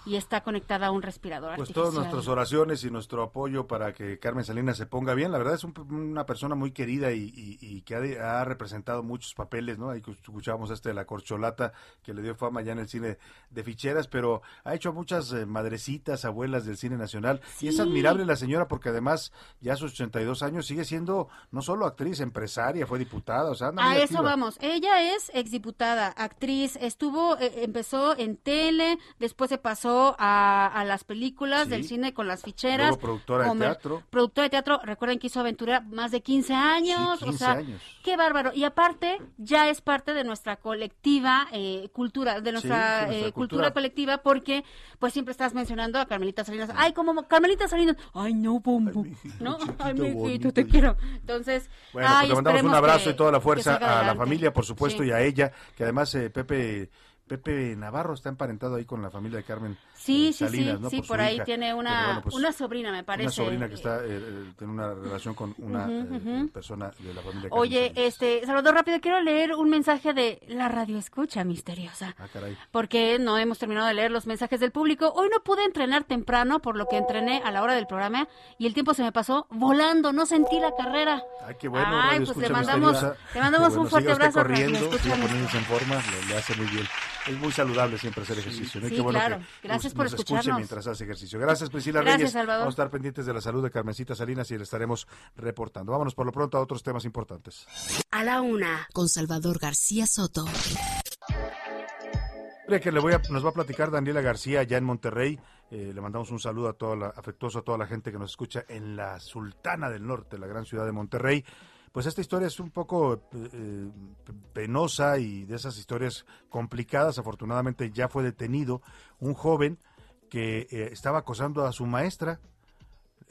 Speaker 23: y está conectada a un respirador
Speaker 5: pues todas nuestras oraciones y nuestro apoyo para que Carmen Salinas se ponga bien. La verdad es una persona muy querida y, que ha, representado muchos papeles, ¿no? Ahí escuchamos este de la corcholata que le dio fama ya en el cine de ficheras, pero ha hecho muchas eh, madrecitas, abuelas del cine nacional y es admirable la señora porque además ya a sus 82 años sigue siendo no solo actriz, empresaria, fue diputada, o sea, anda
Speaker 23: A eso vamos. Ella es exdiputada, actriz, estuvo, eh, empezó en tele, después se pasó a, las películas del cine con las ficheras.
Speaker 5: productora de teatro.
Speaker 23: Productora de teatro, recuerden que hizo Aventura más de 15 años. o sea, qué bárbaro. Y aparte, ya es parte de nuestra colectiva eh, cultura, de nuestra, eh, cultura. colectiva, porque pues siempre estás mencionando a Carmelita Salinas. Ay, como Carmelita Salinas. Ay, no, bombo. ¿No? Ay, mi te quiero. Entonces,
Speaker 5: bueno, pues le mandamos un abrazo y toda la fuerza a la familia, por supuesto, y a ella, que además Pepe Pepe Navarro está emparentado ahí con la familia de Carmen
Speaker 23: Sí,
Speaker 5: eh,
Speaker 23: sí,
Speaker 5: Salinas,
Speaker 23: sí,
Speaker 5: ¿no?
Speaker 23: sí,
Speaker 5: Por
Speaker 23: por ahí
Speaker 5: hija.
Speaker 23: tiene una,
Speaker 5: bueno, pues,
Speaker 23: una sobrina, me parece.
Speaker 5: Una sobrina que está, eh, eh, tiene una relación con una
Speaker 23: Ujú,
Speaker 5: eh,
Speaker 23: ujú.
Speaker 5: persona de la familia Carmen
Speaker 23: Oye, este, Salvador, rápido, quiero leer un mensaje de la radio escucha misteriosa.
Speaker 5: Ah, caray.
Speaker 23: Porque no hemos terminado de leer los mensajes del público. Hoy no pude entrenar temprano, por lo que entrené a la hora del programa y el tiempo se me pasó volando, no sentí la carrera.
Speaker 5: Ay, qué bueno,
Speaker 23: Ay,
Speaker 5: Radio
Speaker 23: pues le mandamos,
Speaker 5: Misteriosa.
Speaker 23: le mandamos
Speaker 5: bueno,
Speaker 23: un fuerte abrazo. a Radio
Speaker 5: corriendo,
Speaker 23: Escucha
Speaker 5: en forma, le, le hace muy bien. Es muy saludable siempre hacer ejercicio.
Speaker 23: sí,
Speaker 5: qué bueno
Speaker 23: claro.
Speaker 5: que
Speaker 23: Gracias
Speaker 5: nos-
Speaker 23: por
Speaker 5: nos escuche
Speaker 23: escucharnos.
Speaker 5: mientras hace ejercicio. Gracias, Priscila
Speaker 23: Gracias,
Speaker 5: Reyes.
Speaker 23: Salvador.
Speaker 5: Vamos a estar pendientes de la salud de Carmencita Salinas y le estaremos reportando. Vámonos por lo pronto a otros temas importantes.
Speaker 6: A la una, con Salvador García Soto.
Speaker 5: Que le voy a, nos va a platicar Daniela García ya en Monterrey. Eh, le mandamos un saludo a toda la, afectuoso a toda la gente que nos escucha en la Sultana del Norte, la gran ciudad de Monterrey. Pues esta historia es un poco eh, penosa y de esas historias complicadas. Afortunadamente ya fue detenido un joven que eh, estaba acosando a su maestra.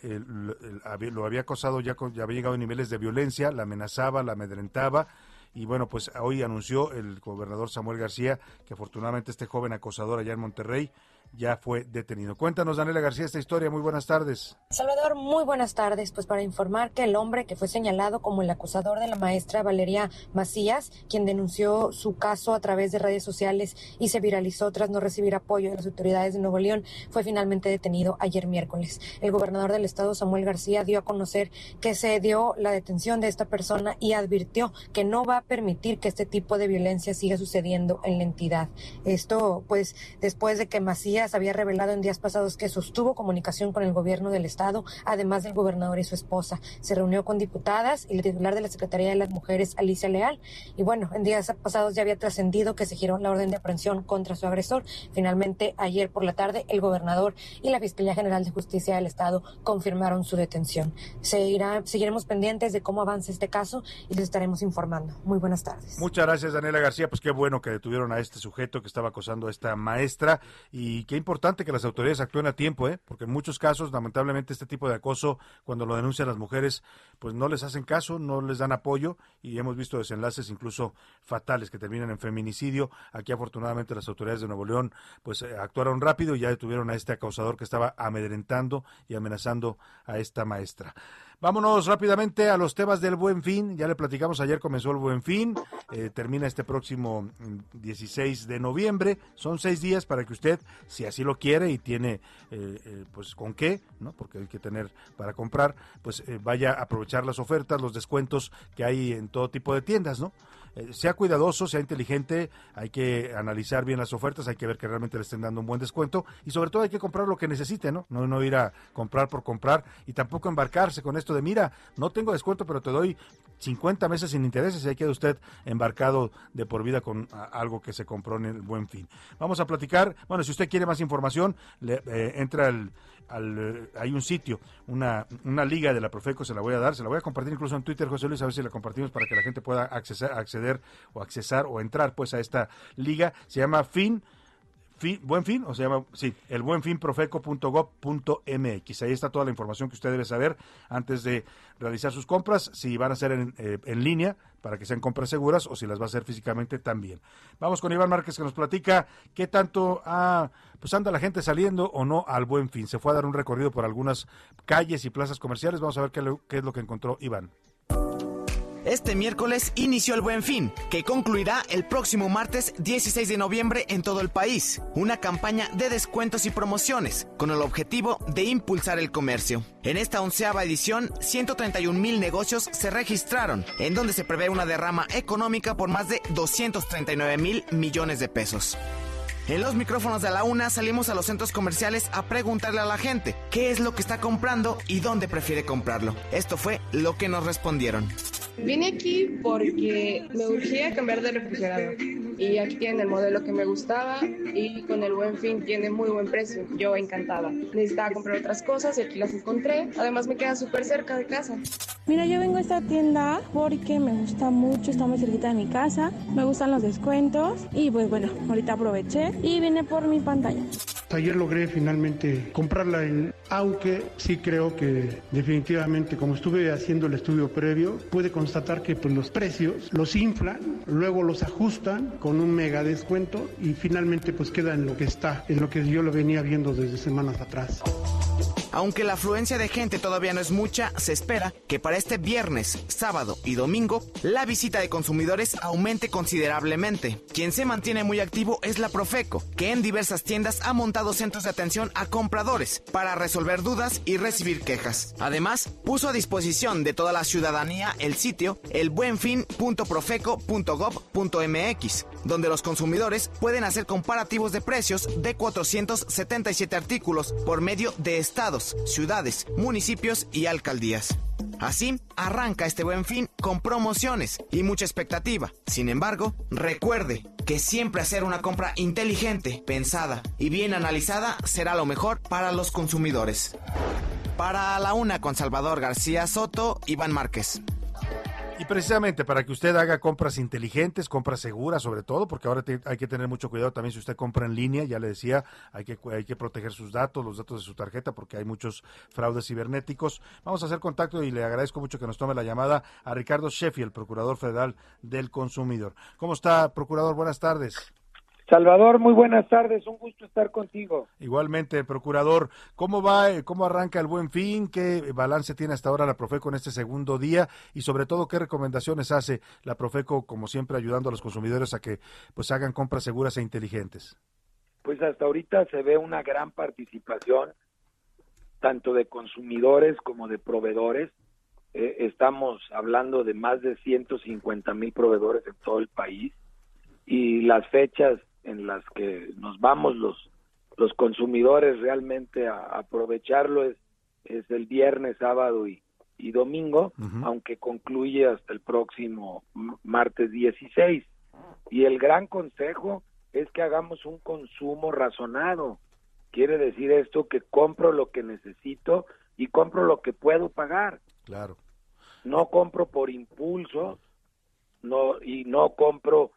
Speaker 5: Eh, lo, lo había acosado, ya, ya había llegado a niveles de violencia, la amenazaba, la amedrentaba. Y bueno, pues hoy anunció el gobernador Samuel García que afortunadamente este joven acosador allá en Monterrey ya fue detenido. Cuéntanos, Daniela García, esta historia. Muy buenas tardes.
Speaker 33: Salvador, muy buenas tardes. Pues para informar que el hombre que fue señalado como el acusador de la maestra Valeria Macías, quien denunció su caso a través de redes sociales y se viralizó tras no recibir apoyo de las autoridades de Nuevo León, fue finalmente detenido ayer miércoles. El gobernador del estado, Samuel García, dio a conocer que se dio la detención de esta persona y advirtió que no va a permitir que este tipo de violencia siga sucediendo en la entidad. Esto, pues, después de que Macías había revelado en días pasados que sostuvo comunicación con el gobierno del estado, además del gobernador y su esposa. Se reunió con diputadas y la titular de la Secretaría de las Mujeres, Alicia Leal. Y bueno, en días pasados ya había trascendido que se giró la orden de aprehensión contra su agresor. Finalmente, ayer por la tarde, el gobernador y la Fiscalía General de Justicia del Estado confirmaron su detención. Se irá, seguiremos pendientes de cómo avanza este caso y les estaremos informando. Muy buenas tardes.
Speaker 5: Muchas gracias, Daniela García. Pues qué bueno que detuvieron a este sujeto que estaba acosando a esta maestra y qué importante que las autoridades actúen a tiempo, ¿eh? porque en muchos casos, lamentablemente, este tipo de acoso, cuando lo denuncian las mujeres, pues no les hacen caso, no les dan apoyo y hemos visto desenlaces incluso fatales que terminan en feminicidio. Aquí, afortunadamente, las autoridades de Nuevo León pues eh, actuaron rápido y ya detuvieron a este acosador que estaba amedrentando y amenazando a esta maestra. Vámonos rápidamente a los temas del Buen Fin. Ya le platicamos, ayer comenzó el Buen Fin, eh, termina este próximo mm, 16 de noviembre. Son seis días para que usted, si así lo quiere y tiene, eh, eh, pues con qué, ¿no? porque hay que tener para comprar, pues vaya a aprovechar las ofertas, los descuentos que hay en todo tipo de tiendas, ¿no? Eh, sea cuidadoso, sea inteligente, hay que analizar bien las ofertas, hay que ver que realmente le estén dando un buen descuento y sobre todo hay que comprar lo que necesite, ¿no? No, ir a comprar por comprar y tampoco embarcarse con esto de, mira, no tengo descuento, pero te doy 50 meses sin intereses y ahí queda usted embarcado de por vida con algo que se compró en el buen fin. Vamos a platicar, bueno, si usted quiere más información, le, eh, entra al, al, eh, hay un sitio, una, una liga de la Profeco, se la voy a dar, se la voy a compartir incluso en Twitter, José Luis, a ver si la compartimos para que la gente pueda accesar, acceder o accesar o entrar pues a esta liga. Se llama Fin. Fin, buen fin, o se sí, el buenfinprofeco.gov.mx. Ahí está toda la información que usted debe saber antes de realizar sus compras, si van a ser en, eh, en línea para que sean compras seguras o si las va a hacer físicamente también. Vamos con Iván Márquez que nos platica qué tanto ah, pues anda la gente saliendo o no al buen fin. Se fue a dar un recorrido por algunas calles y plazas comerciales. Vamos a ver qué es lo que encontró Iván.
Speaker 34: Este miércoles inició el Buen Fin, que concluirá el próximo martes 16 de noviembre en todo el país. Una campaña de descuentos y promociones, con el objetivo de impulsar el comercio. En esta onceava edición, 131 mil negocios se registraron, en donde se prevé una derrama económica por más de 239 mil millones de pesos. En los micrófonos de la una salimos a los centros comerciales a preguntarle a la gente qué es lo que está comprando y dónde prefiere comprarlo. Esto fue lo que nos respondieron.
Speaker 35: Vine aquí porque me urgía cambiar de refrigerador y aquí tienen el modelo que me gustaba y con el buen fin tiene muy buen precio. Yo encantada. Necesitaba comprar otras cosas y aquí las encontré. Además me queda súper cerca de casa.
Speaker 36: Mira, yo vengo a esta tienda porque me gusta mucho, está muy cerquita de mi casa, me gustan los descuentos y pues bueno, ahorita aproveché y vine por mi pantalla.
Speaker 37: Ayer logré finalmente comprarla, en, aunque sí creo que definitivamente, como estuve haciendo el estudio previo, pude constatar que pues, los precios los inflan, luego los ajustan con un mega descuento y finalmente pues queda en lo que está, en lo que yo lo venía viendo desde semanas atrás.
Speaker 34: Aunque la afluencia de gente todavía no es mucha, se espera que para este viernes, sábado y domingo la visita de consumidores aumente considerablemente. Quien se mantiene muy activo es la Profeco, que en diversas tiendas ha montado centros de atención a compradores para resolver dudas y recibir quejas. Además, puso a disposición de toda la ciudadanía el sitio elbuenfin.profeco.gov.mx, donde los consumidores pueden hacer comparativos de precios de 477 artículos por medio de estados ciudades, municipios y alcaldías. Así, arranca este buen fin con promociones y mucha expectativa. Sin embargo, recuerde que siempre hacer una compra inteligente, pensada y bien analizada será lo mejor para los consumidores. Para la una con Salvador García Soto, Iván Márquez.
Speaker 5: Y precisamente para que usted haga compras inteligentes, compras seguras sobre todo, porque ahora hay que tener mucho cuidado también si usted compra en línea, ya le decía, hay que, hay que proteger sus datos, los datos de su tarjeta, porque hay muchos fraudes cibernéticos. Vamos a hacer contacto y le agradezco mucho que nos tome la llamada a Ricardo Sheffield, Procurador Federal del Consumidor. ¿Cómo está, Procurador? Buenas tardes.
Speaker 38: Salvador, muy buenas tardes, un gusto estar contigo.
Speaker 5: Igualmente, procurador, ¿cómo va, eh, cómo arranca el buen fin? ¿Qué balance tiene hasta ahora la Profeco en este segundo día? Y sobre todo, ¿qué recomendaciones hace la Profeco, como siempre, ayudando a los consumidores a que pues hagan compras seguras e inteligentes?
Speaker 38: Pues hasta ahorita se ve una gran participación, tanto de consumidores como de proveedores. Eh, estamos hablando de más de 150 mil proveedores en todo el país y las fechas en las que nos vamos los los consumidores realmente a, aprovecharlo es, es el viernes, sábado y, y domingo, aunque concluye hasta el próximo martes 16. Y el gran consejo es que hagamos un consumo razonado. Quiere decir esto que compro lo que necesito y compro lo que puedo pagar.
Speaker 5: Claro.
Speaker 38: No compro por impulso, no y no compro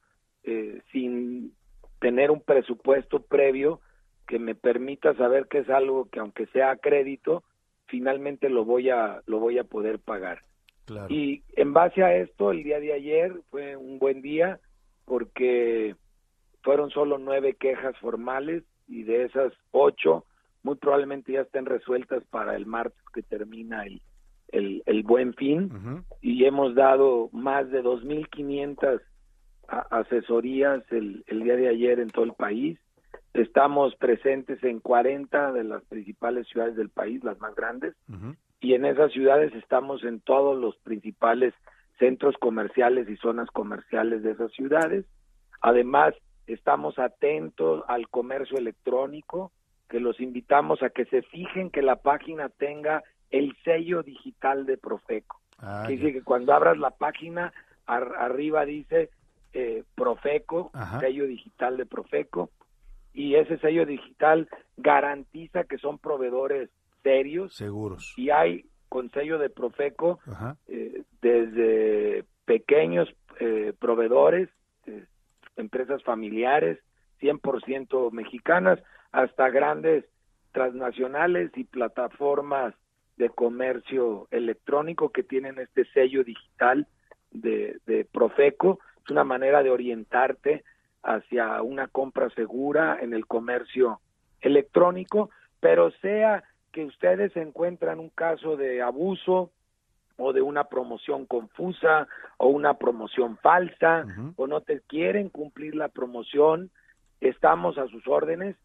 Speaker 38: eh, sin tener un presupuesto previo que me permita saber que es algo que aunque sea a crédito, finalmente lo voy a lo voy a poder pagar. Y en base a esto, el día de ayer fue un buen día porque fueron solo nueve quejas formales y de esas ocho muy probablemente ya estén resueltas para el martes que termina el, el, el buen fin. Y hemos dado más de 2.500 asesorías el, el día de ayer en todo el país. Estamos presentes en 40 de las principales ciudades del país, las más grandes, y en esas ciudades estamos en todos los principales centros comerciales y zonas comerciales de esas ciudades. Además, estamos atentos al comercio electrónico, que los invitamos a que se fijen que la página tenga el sello digital de Profeco. Ah, dice que cuando abras la página, arriba dice eh, Profeco, sello digital de Profeco, y ese sello digital garantiza que son proveedores serios.
Speaker 5: Seguros.
Speaker 38: Y hay con sello de Profeco eh, desde pequeños eh, proveedores, empresas familiares, 100% mexicanas, hasta grandes transnacionales y plataformas de comercio electrónico que tienen este sello digital de, de Profeco una manera de orientarte hacia una compra segura en el comercio electrónico, pero sea que ustedes encuentran un caso de abuso o de una promoción confusa o una promoción falsa o no te quieren cumplir la promoción, estamos a sus órdenes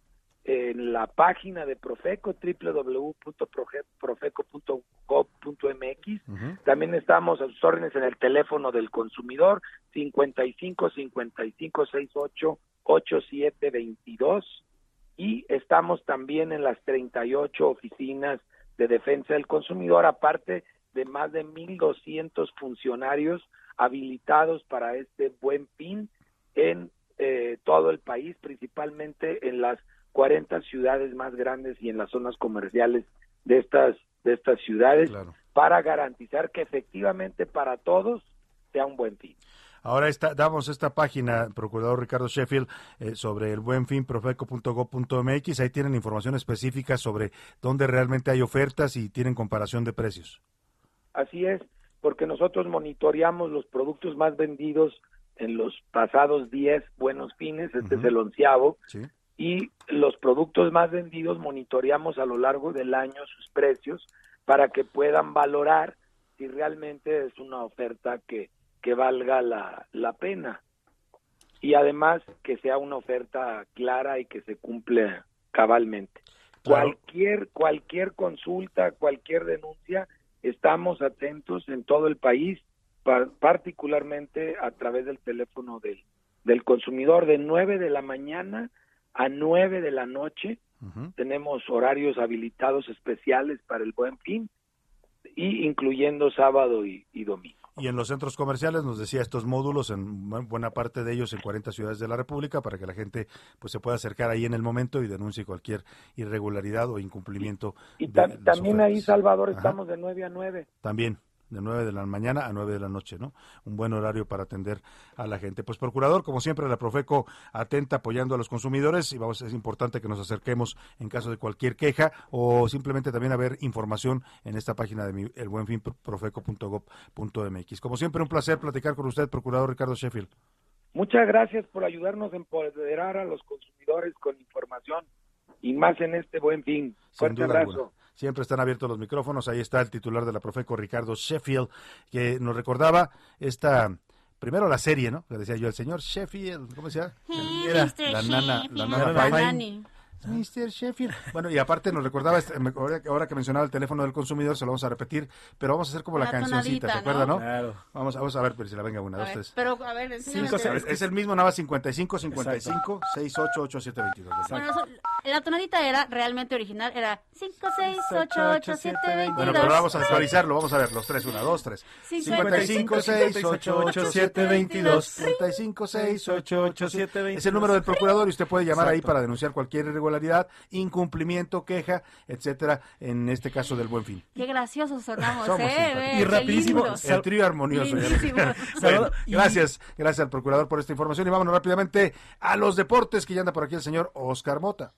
Speaker 38: en la página de Profeco, www.profeco.gov.mx. También estamos a sus órdenes en el teléfono del consumidor, 55 55 68 87 22. Y estamos también en las 38 oficinas de defensa del consumidor, aparte de más de 1.200 funcionarios habilitados para este buen fin en eh, todo el país, principalmente en las 40 ciudades más grandes y en las zonas comerciales de estas de estas ciudades para garantizar que efectivamente para todos sea un buen fin.
Speaker 5: Ahora está, damos esta página, procurador Ricardo Sheffield, eh, sobre el buen fin, profeco.gov.mx. Ahí tienen información específica sobre dónde realmente hay ofertas y tienen comparación de precios.
Speaker 38: Así es, porque nosotros monitoreamos los productos más vendidos en los pasados 10 buenos fines, este es el onceavo, y los productos más vendidos monitoreamos a lo largo del año sus precios para que puedan valorar si realmente es una oferta que, que valga la, la pena. Y además que sea una oferta clara y que se cumple cabalmente. Cualquier, cualquier consulta, cualquier denuncia, estamos atentos en todo el país, particularmente a través del teléfono del, del consumidor de 9 de la mañana a 9 de la noche. Tenemos horarios habilitados especiales para el buen fin y incluyendo sábado y, domingo.
Speaker 5: Y en los centros comerciales nos decía estos módulos, en buena parte de ellos en 40 ciudades de la República, para que la gente pues se pueda acercar ahí en el momento y denuncie cualquier irregularidad o incumplimiento.
Speaker 38: Y, también ahí, Salvador, estamos de 9 a 9.
Speaker 5: También de 9 de la mañana a 9 de la noche, ¿no? Un buen horario para atender a la gente. Pues procurador, como siempre, la Profeco atenta apoyando a los consumidores y vamos, es importante que nos acerquemos en caso de cualquier queja o simplemente también a ver información en esta página de mi, el profeco.gov.mx. Como siempre, un placer platicar con usted, procurador Ricardo Sheffield.
Speaker 38: Muchas gracias por ayudarnos a empoderar a los consumidores con información y más en este buen fin. Fuerte abrazo.
Speaker 5: Siempre están abiertos los micrófonos. Ahí está el titular de la Profeco, Ricardo Sheffield, que nos recordaba esta primero la serie, ¿no? Le decía yo, el señor Sheffield, ¿cómo se llama? Era la nana, la nana Mr. Sheffield. Bueno, y aparte nos recordaba, este, ahora que mencionaba el teléfono del consumidor, se lo vamos a repetir, pero vamos a hacer como la, cancioncita, ¿te acuerdas, no? Claro. Vamos, vamos a ver pero si la venga una, dos, tres.
Speaker 23: Pero, a ver,
Speaker 5: es, el mismo, nada más 55, 55, 68, 8, 7, 22.
Speaker 23: Bueno, la tonadita era realmente original, era 5, 6, 8, 8, 7, 22.
Speaker 5: Bueno, pero vamos a actualizarlo, vamos a ver, los tres, una, dos, tres. 55, 6, 8, 8, 7, 22. 55, 6, 8, 8, 7, 22. Es el número del procurador y usted puede llamar ahí para denunciar cualquier irregularidad incumplimiento, queja, etcétera, en este caso del Buen Fin.
Speaker 23: Qué graciosos sonamos, ¿eh?
Speaker 5: Y rapidísimo, el trío armonioso. gracias, gracias al procurador por esta información y vámonos rápidamente a los deportes que ya anda por aquí el señor Oscar Mota.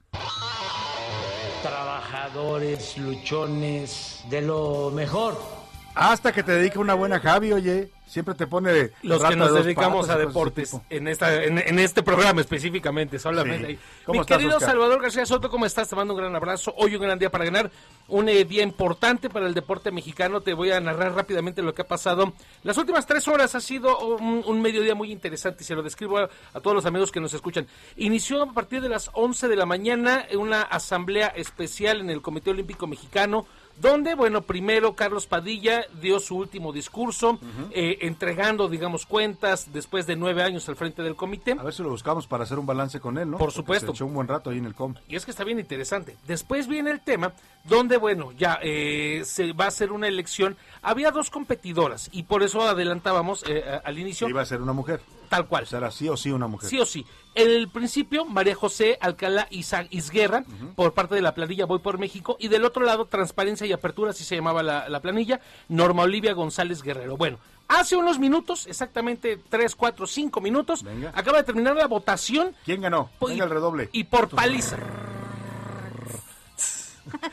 Speaker 39: Trabajadores, luchones, de lo mejor.
Speaker 5: Hasta que te dedique una buena Javi, oye. Siempre te pone
Speaker 40: los que nos dedicamos a deportes en esta en, este programa específicamente solamente. Mi querido Salvador García Soto, ¿cómo estás? Te mando un gran abrazo. Hoy un gran día para ganar, un eh, día importante para el deporte mexicano. Te voy a narrar rápidamente lo que ha pasado. Las últimas tres horas ha sido un, mediodía muy interesante y se lo describo a, a, todos los amigos que nos escuchan. Inició a partir de las 11 de la mañana una asamblea especial en el Comité Olímpico Mexicano donde, bueno, primero Carlos Padilla dio su último discurso, eh, entregando, digamos, cuentas después de nueve años al frente del comité.
Speaker 5: A ver si lo buscamos para hacer un balance con él, ¿no?
Speaker 40: Por supuesto.
Speaker 5: Se echó un buen rato ahí en el com.
Speaker 40: Y es que está bien interesante. Después viene el tema donde, bueno, ya eh, se va a hacer una elección. Había dos competidoras y por eso adelantábamos eh, al inicio.
Speaker 5: Iba a ser una mujer.
Speaker 40: Tal cual.
Speaker 5: ¿Será sí o sí una mujer?
Speaker 40: Sí o sí. En el principio, María José Alcalá Isguerra, por parte de la planilla Voy por México, y del otro lado, Transparencia y Apertura, así se llamaba la, planilla, Norma Olivia González Guerrero. Bueno, hace unos minutos, exactamente 3, 4, 5 minutos, acaba de terminar la votación.
Speaker 5: ¿Quién ganó? Venga el redoble.
Speaker 40: Y por paliza.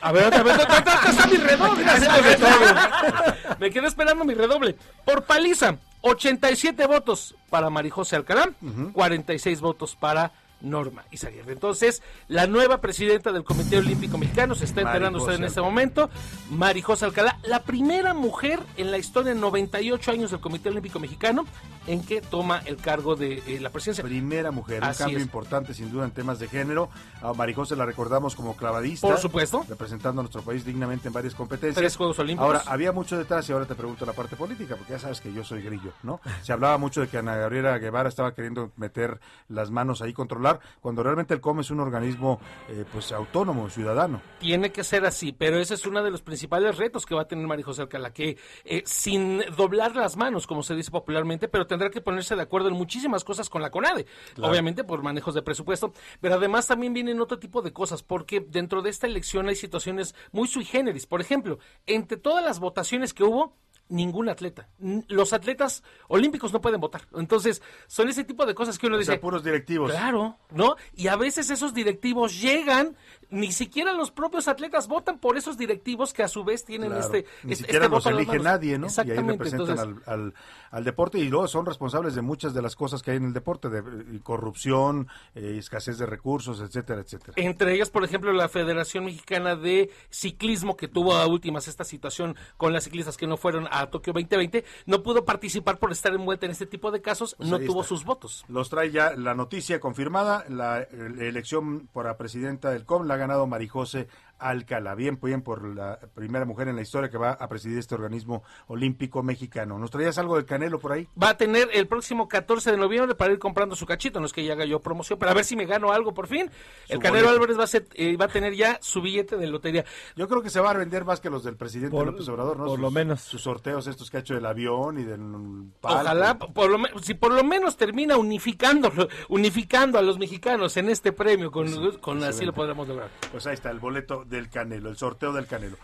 Speaker 40: A ver, otra vez, está mi redoble. Me quedé esperando mi redoble. Por paliza, 87 votos para Marijose Alcalá, 46 votos para Norma Izaguirre. Entonces, la nueva presidenta del Comité Olímpico Mexicano se está enterando usted en este momento, Marijosa Alcalá, la primera mujer en la historia de 98 años del Comité Olímpico Mexicano en que toma el cargo de eh, la presidencia.
Speaker 5: Primera mujer, un cambio importante sin duda en temas de género. A Marijosa la recordamos como clavadista.
Speaker 40: Por supuesto.
Speaker 5: Representando a nuestro país dignamente en varias competencias.
Speaker 40: Tres Juegos Olímpicos.
Speaker 5: Ahora, había mucho detrás y ahora te pregunto la parte política, porque ya sabes que yo soy grillo, ¿no? Se hablaba mucho de que Ana Gabriela Guevara estaba queriendo meter las manos ahí, cuando realmente el COM es un organismo eh, pues autónomo, ciudadano.
Speaker 40: Tiene que ser así, pero ese es uno de los principales retos que va a tener María José Alcalá, que eh, sin doblar las manos, como se dice popularmente, pero tendrá que ponerse de acuerdo en muchísimas cosas con la CONADE, obviamente por manejos de presupuesto, pero además también vienen otro tipo de cosas, porque dentro de esta elección hay situaciones muy sui generis. Por ejemplo, entre todas las votaciones que hubo, ningún atleta. Los atletas olímpicos no pueden votar. Entonces, son ese tipo de cosas que uno dice.
Speaker 5: puros directivos.
Speaker 40: Claro, ¿no? Y a veces esos directivos llegan, ni siquiera los propios atletas votan por esos directivos que a su vez tienen este.
Speaker 5: Ni
Speaker 40: este,
Speaker 5: siquiera
Speaker 40: este
Speaker 5: los elige nadie, ¿no? Y ahí representan
Speaker 40: entonces,
Speaker 5: al, al, al deporte y luego son responsables de muchas de las cosas que hay en el deporte, de corrupción, eh, escasez de recursos, etcétera, etcétera.
Speaker 40: Entre ellas, por ejemplo, la Federación Mexicana de Ciclismo, que tuvo a últimas esta situación con las ciclistas que no fueron a Tokio 2020, no pudo participar por estar envuelta en este tipo de casos,
Speaker 5: Pues
Speaker 40: no tuvo
Speaker 5: está.
Speaker 40: sus votos.
Speaker 5: Los trae ya la noticia confirmada, la, eh, elección para presidenta del COM la ganado Marijose Alcalá, bien, bien por la primera mujer en la historia que va a presidir este organismo olímpico mexicano. ¿Nos traías algo del Canelo por ahí?
Speaker 40: Va a tener el próximo 14 de noviembre para ir comprando su cachito, no es que ya haga yo promoción, pero a ver si me gano algo por fin.
Speaker 5: Su
Speaker 40: el Canelo
Speaker 5: boleto.
Speaker 40: Álvarez va a, ser, eh, va a tener ya su billete de lotería.
Speaker 5: Yo creo que se va a vender más que los del presidente
Speaker 40: Por-
Speaker 5: López Obrador, ¿no?
Speaker 40: por
Speaker 5: Sus-
Speaker 40: lo menos.
Speaker 5: Sus sorteos estos que ha hecho del avión y del palco.
Speaker 40: Ojalá, por lo, si por lo menos termina unificando, unificando a los mexicanos en este premio, con, así lo podremos lograr.
Speaker 5: Pues ahí está el boleto del Canelo, el sorteo del Canelo.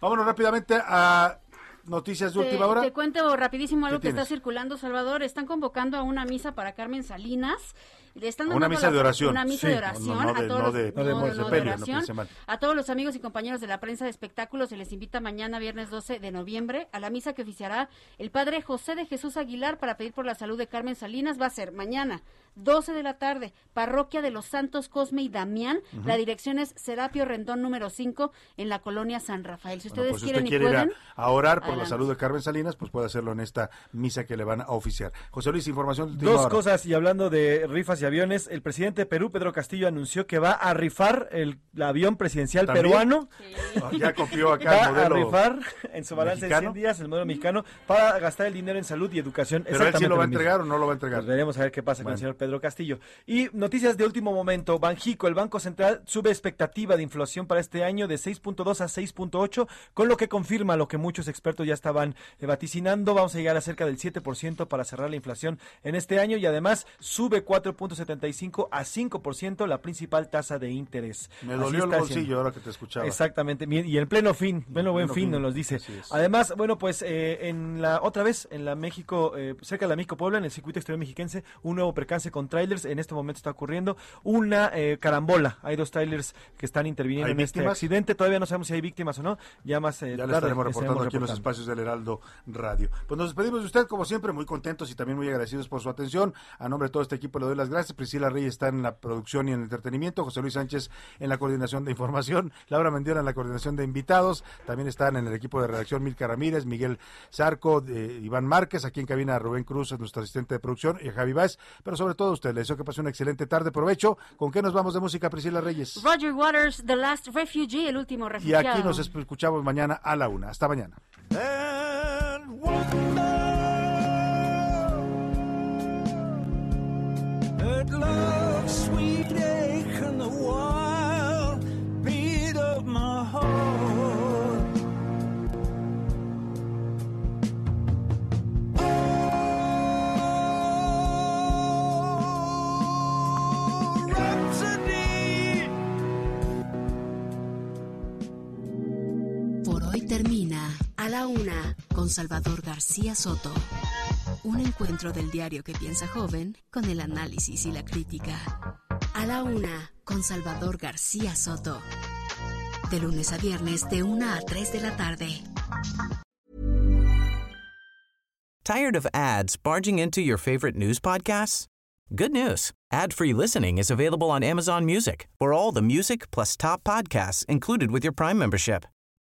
Speaker 5: Vámonos rápidamente a noticias de
Speaker 23: Te,
Speaker 5: última hora.
Speaker 23: te cuento rapidísimo algo
Speaker 5: ¿Qué
Speaker 23: que está circulando, Salvador. Están convocando a una misa para Carmen Salinas. Le están
Speaker 5: una misa
Speaker 23: la-
Speaker 5: de oración.
Speaker 23: Una misa
Speaker 5: Sí,
Speaker 23: de oración todos. A todos los amigos y compañeros de la prensa de espectáculos se les invita mañana, viernes 12 de noviembre, a la misa que oficiará el padre José de Jesús Aguilar para pedir por la salud de Carmen Salinas. Va a ser mañana, 12 de la tarde, Parroquia de los Santos Cosme y Damián. La dirección es Serapio Rendón número 5 en la colonia San Rafael. Si
Speaker 5: Bueno,
Speaker 23: ustedes
Speaker 5: pues
Speaker 23: quieren
Speaker 5: usted
Speaker 23: y
Speaker 5: quiere ir
Speaker 23: pueden,
Speaker 5: a, a orar por la salud de Carmen Salinas, pues puede hacerlo en esta misa que le van a oficiar. José Luis, información
Speaker 25: Dos cosas, y hablando de rifas y aviones, el presidente de Perú, Pedro Castillo, anunció que va a rifar el, el avión presidencial
Speaker 5: ¿También?
Speaker 25: peruano.
Speaker 5: Ah, Ya copió acá
Speaker 25: Va
Speaker 5: el modelo
Speaker 25: a rifar en su balance
Speaker 5: mexicano.
Speaker 25: de 100 días el modelo mexicano para gastar el dinero en salud y educación.
Speaker 5: Pero él sí lo va a entregar o no lo va a entregar.
Speaker 25: Pues veremos a ver qué pasa con el señor Pedro Castillo. Y noticias de último momento. Banjico, el Banco Central, sube expectativa de inflación para este año de 6.2 a 6.8, con lo que confirma lo que muchos expertos ya estaban eh, vaticinando. Vamos a llegar a cerca del 7% para cerrar la inflación en este año y además sube 4.75 a 5% la principal tasa de interés.
Speaker 5: Me
Speaker 25: Así
Speaker 5: dolió el bolsillo
Speaker 25: haciendo.
Speaker 5: ahora que te escuchaba.
Speaker 25: Exactamente, y en pleno fin, pleno buen
Speaker 5: pleno
Speaker 25: fin,
Speaker 5: fin,
Speaker 25: nos los dice. Además, bueno, pues eh, en la otra vez, en la México, eh, cerca de la México Puebla, en el circuito exterior mexiquense, un nuevo percance con trailers. En este momento está ocurriendo una eh, carambola. Hay dos trailers que están interviniendo
Speaker 5: ¿Hay
Speaker 25: en este
Speaker 5: víctimas?
Speaker 25: accidente. Todavía no sabemos si hay víctimas o no. Ya más eh,
Speaker 5: Ya le
Speaker 25: tarde
Speaker 5: estaremos reportando aquí en los espacios del Heraldo Radio. Pues nos despedimos de usted, como siempre, muy contentos y también muy agradecidos por su atención. A nombre de todo este equipo le doy las gracias. Priscila Reyes está en la producción y en el entretenimiento, José Luis Sánchez en la coordinación de información, Laura Mendiola en la coordinación de invitados. También están en el equipo de redacción Milka Ramírez, Miguel Zarco, eh, Iván Márquez, aquí en cabina Rubén Cruz, es nuestro asistente de producción, y Javi Báez. Pero sobre todo a usted, le deseo que pase una excelente tarde. Provecho. ¿Con qué nos vamos de música, Priscila Reyes?
Speaker 23: Roger Waters, The Last Refugee, el último
Speaker 5: Y
Speaker 23: refugiado.
Speaker 5: aquí nos escuchamos mañana a la una. Hasta mañana.
Speaker 41: That love, sweet ache, and the
Speaker 6: termina A la Una con Salvador García Soto. Un encuentro del diario que piensa joven con el análisis y la crítica. A la Una con Salvador García Soto. De lunes a viernes de 1 a 3 de la tarde.
Speaker 42: Tired of ads barging into your favorite news podcasts? Good news. Ad-free listening is available on Amazon Music for all the music plus top podcasts included with your Prime membership.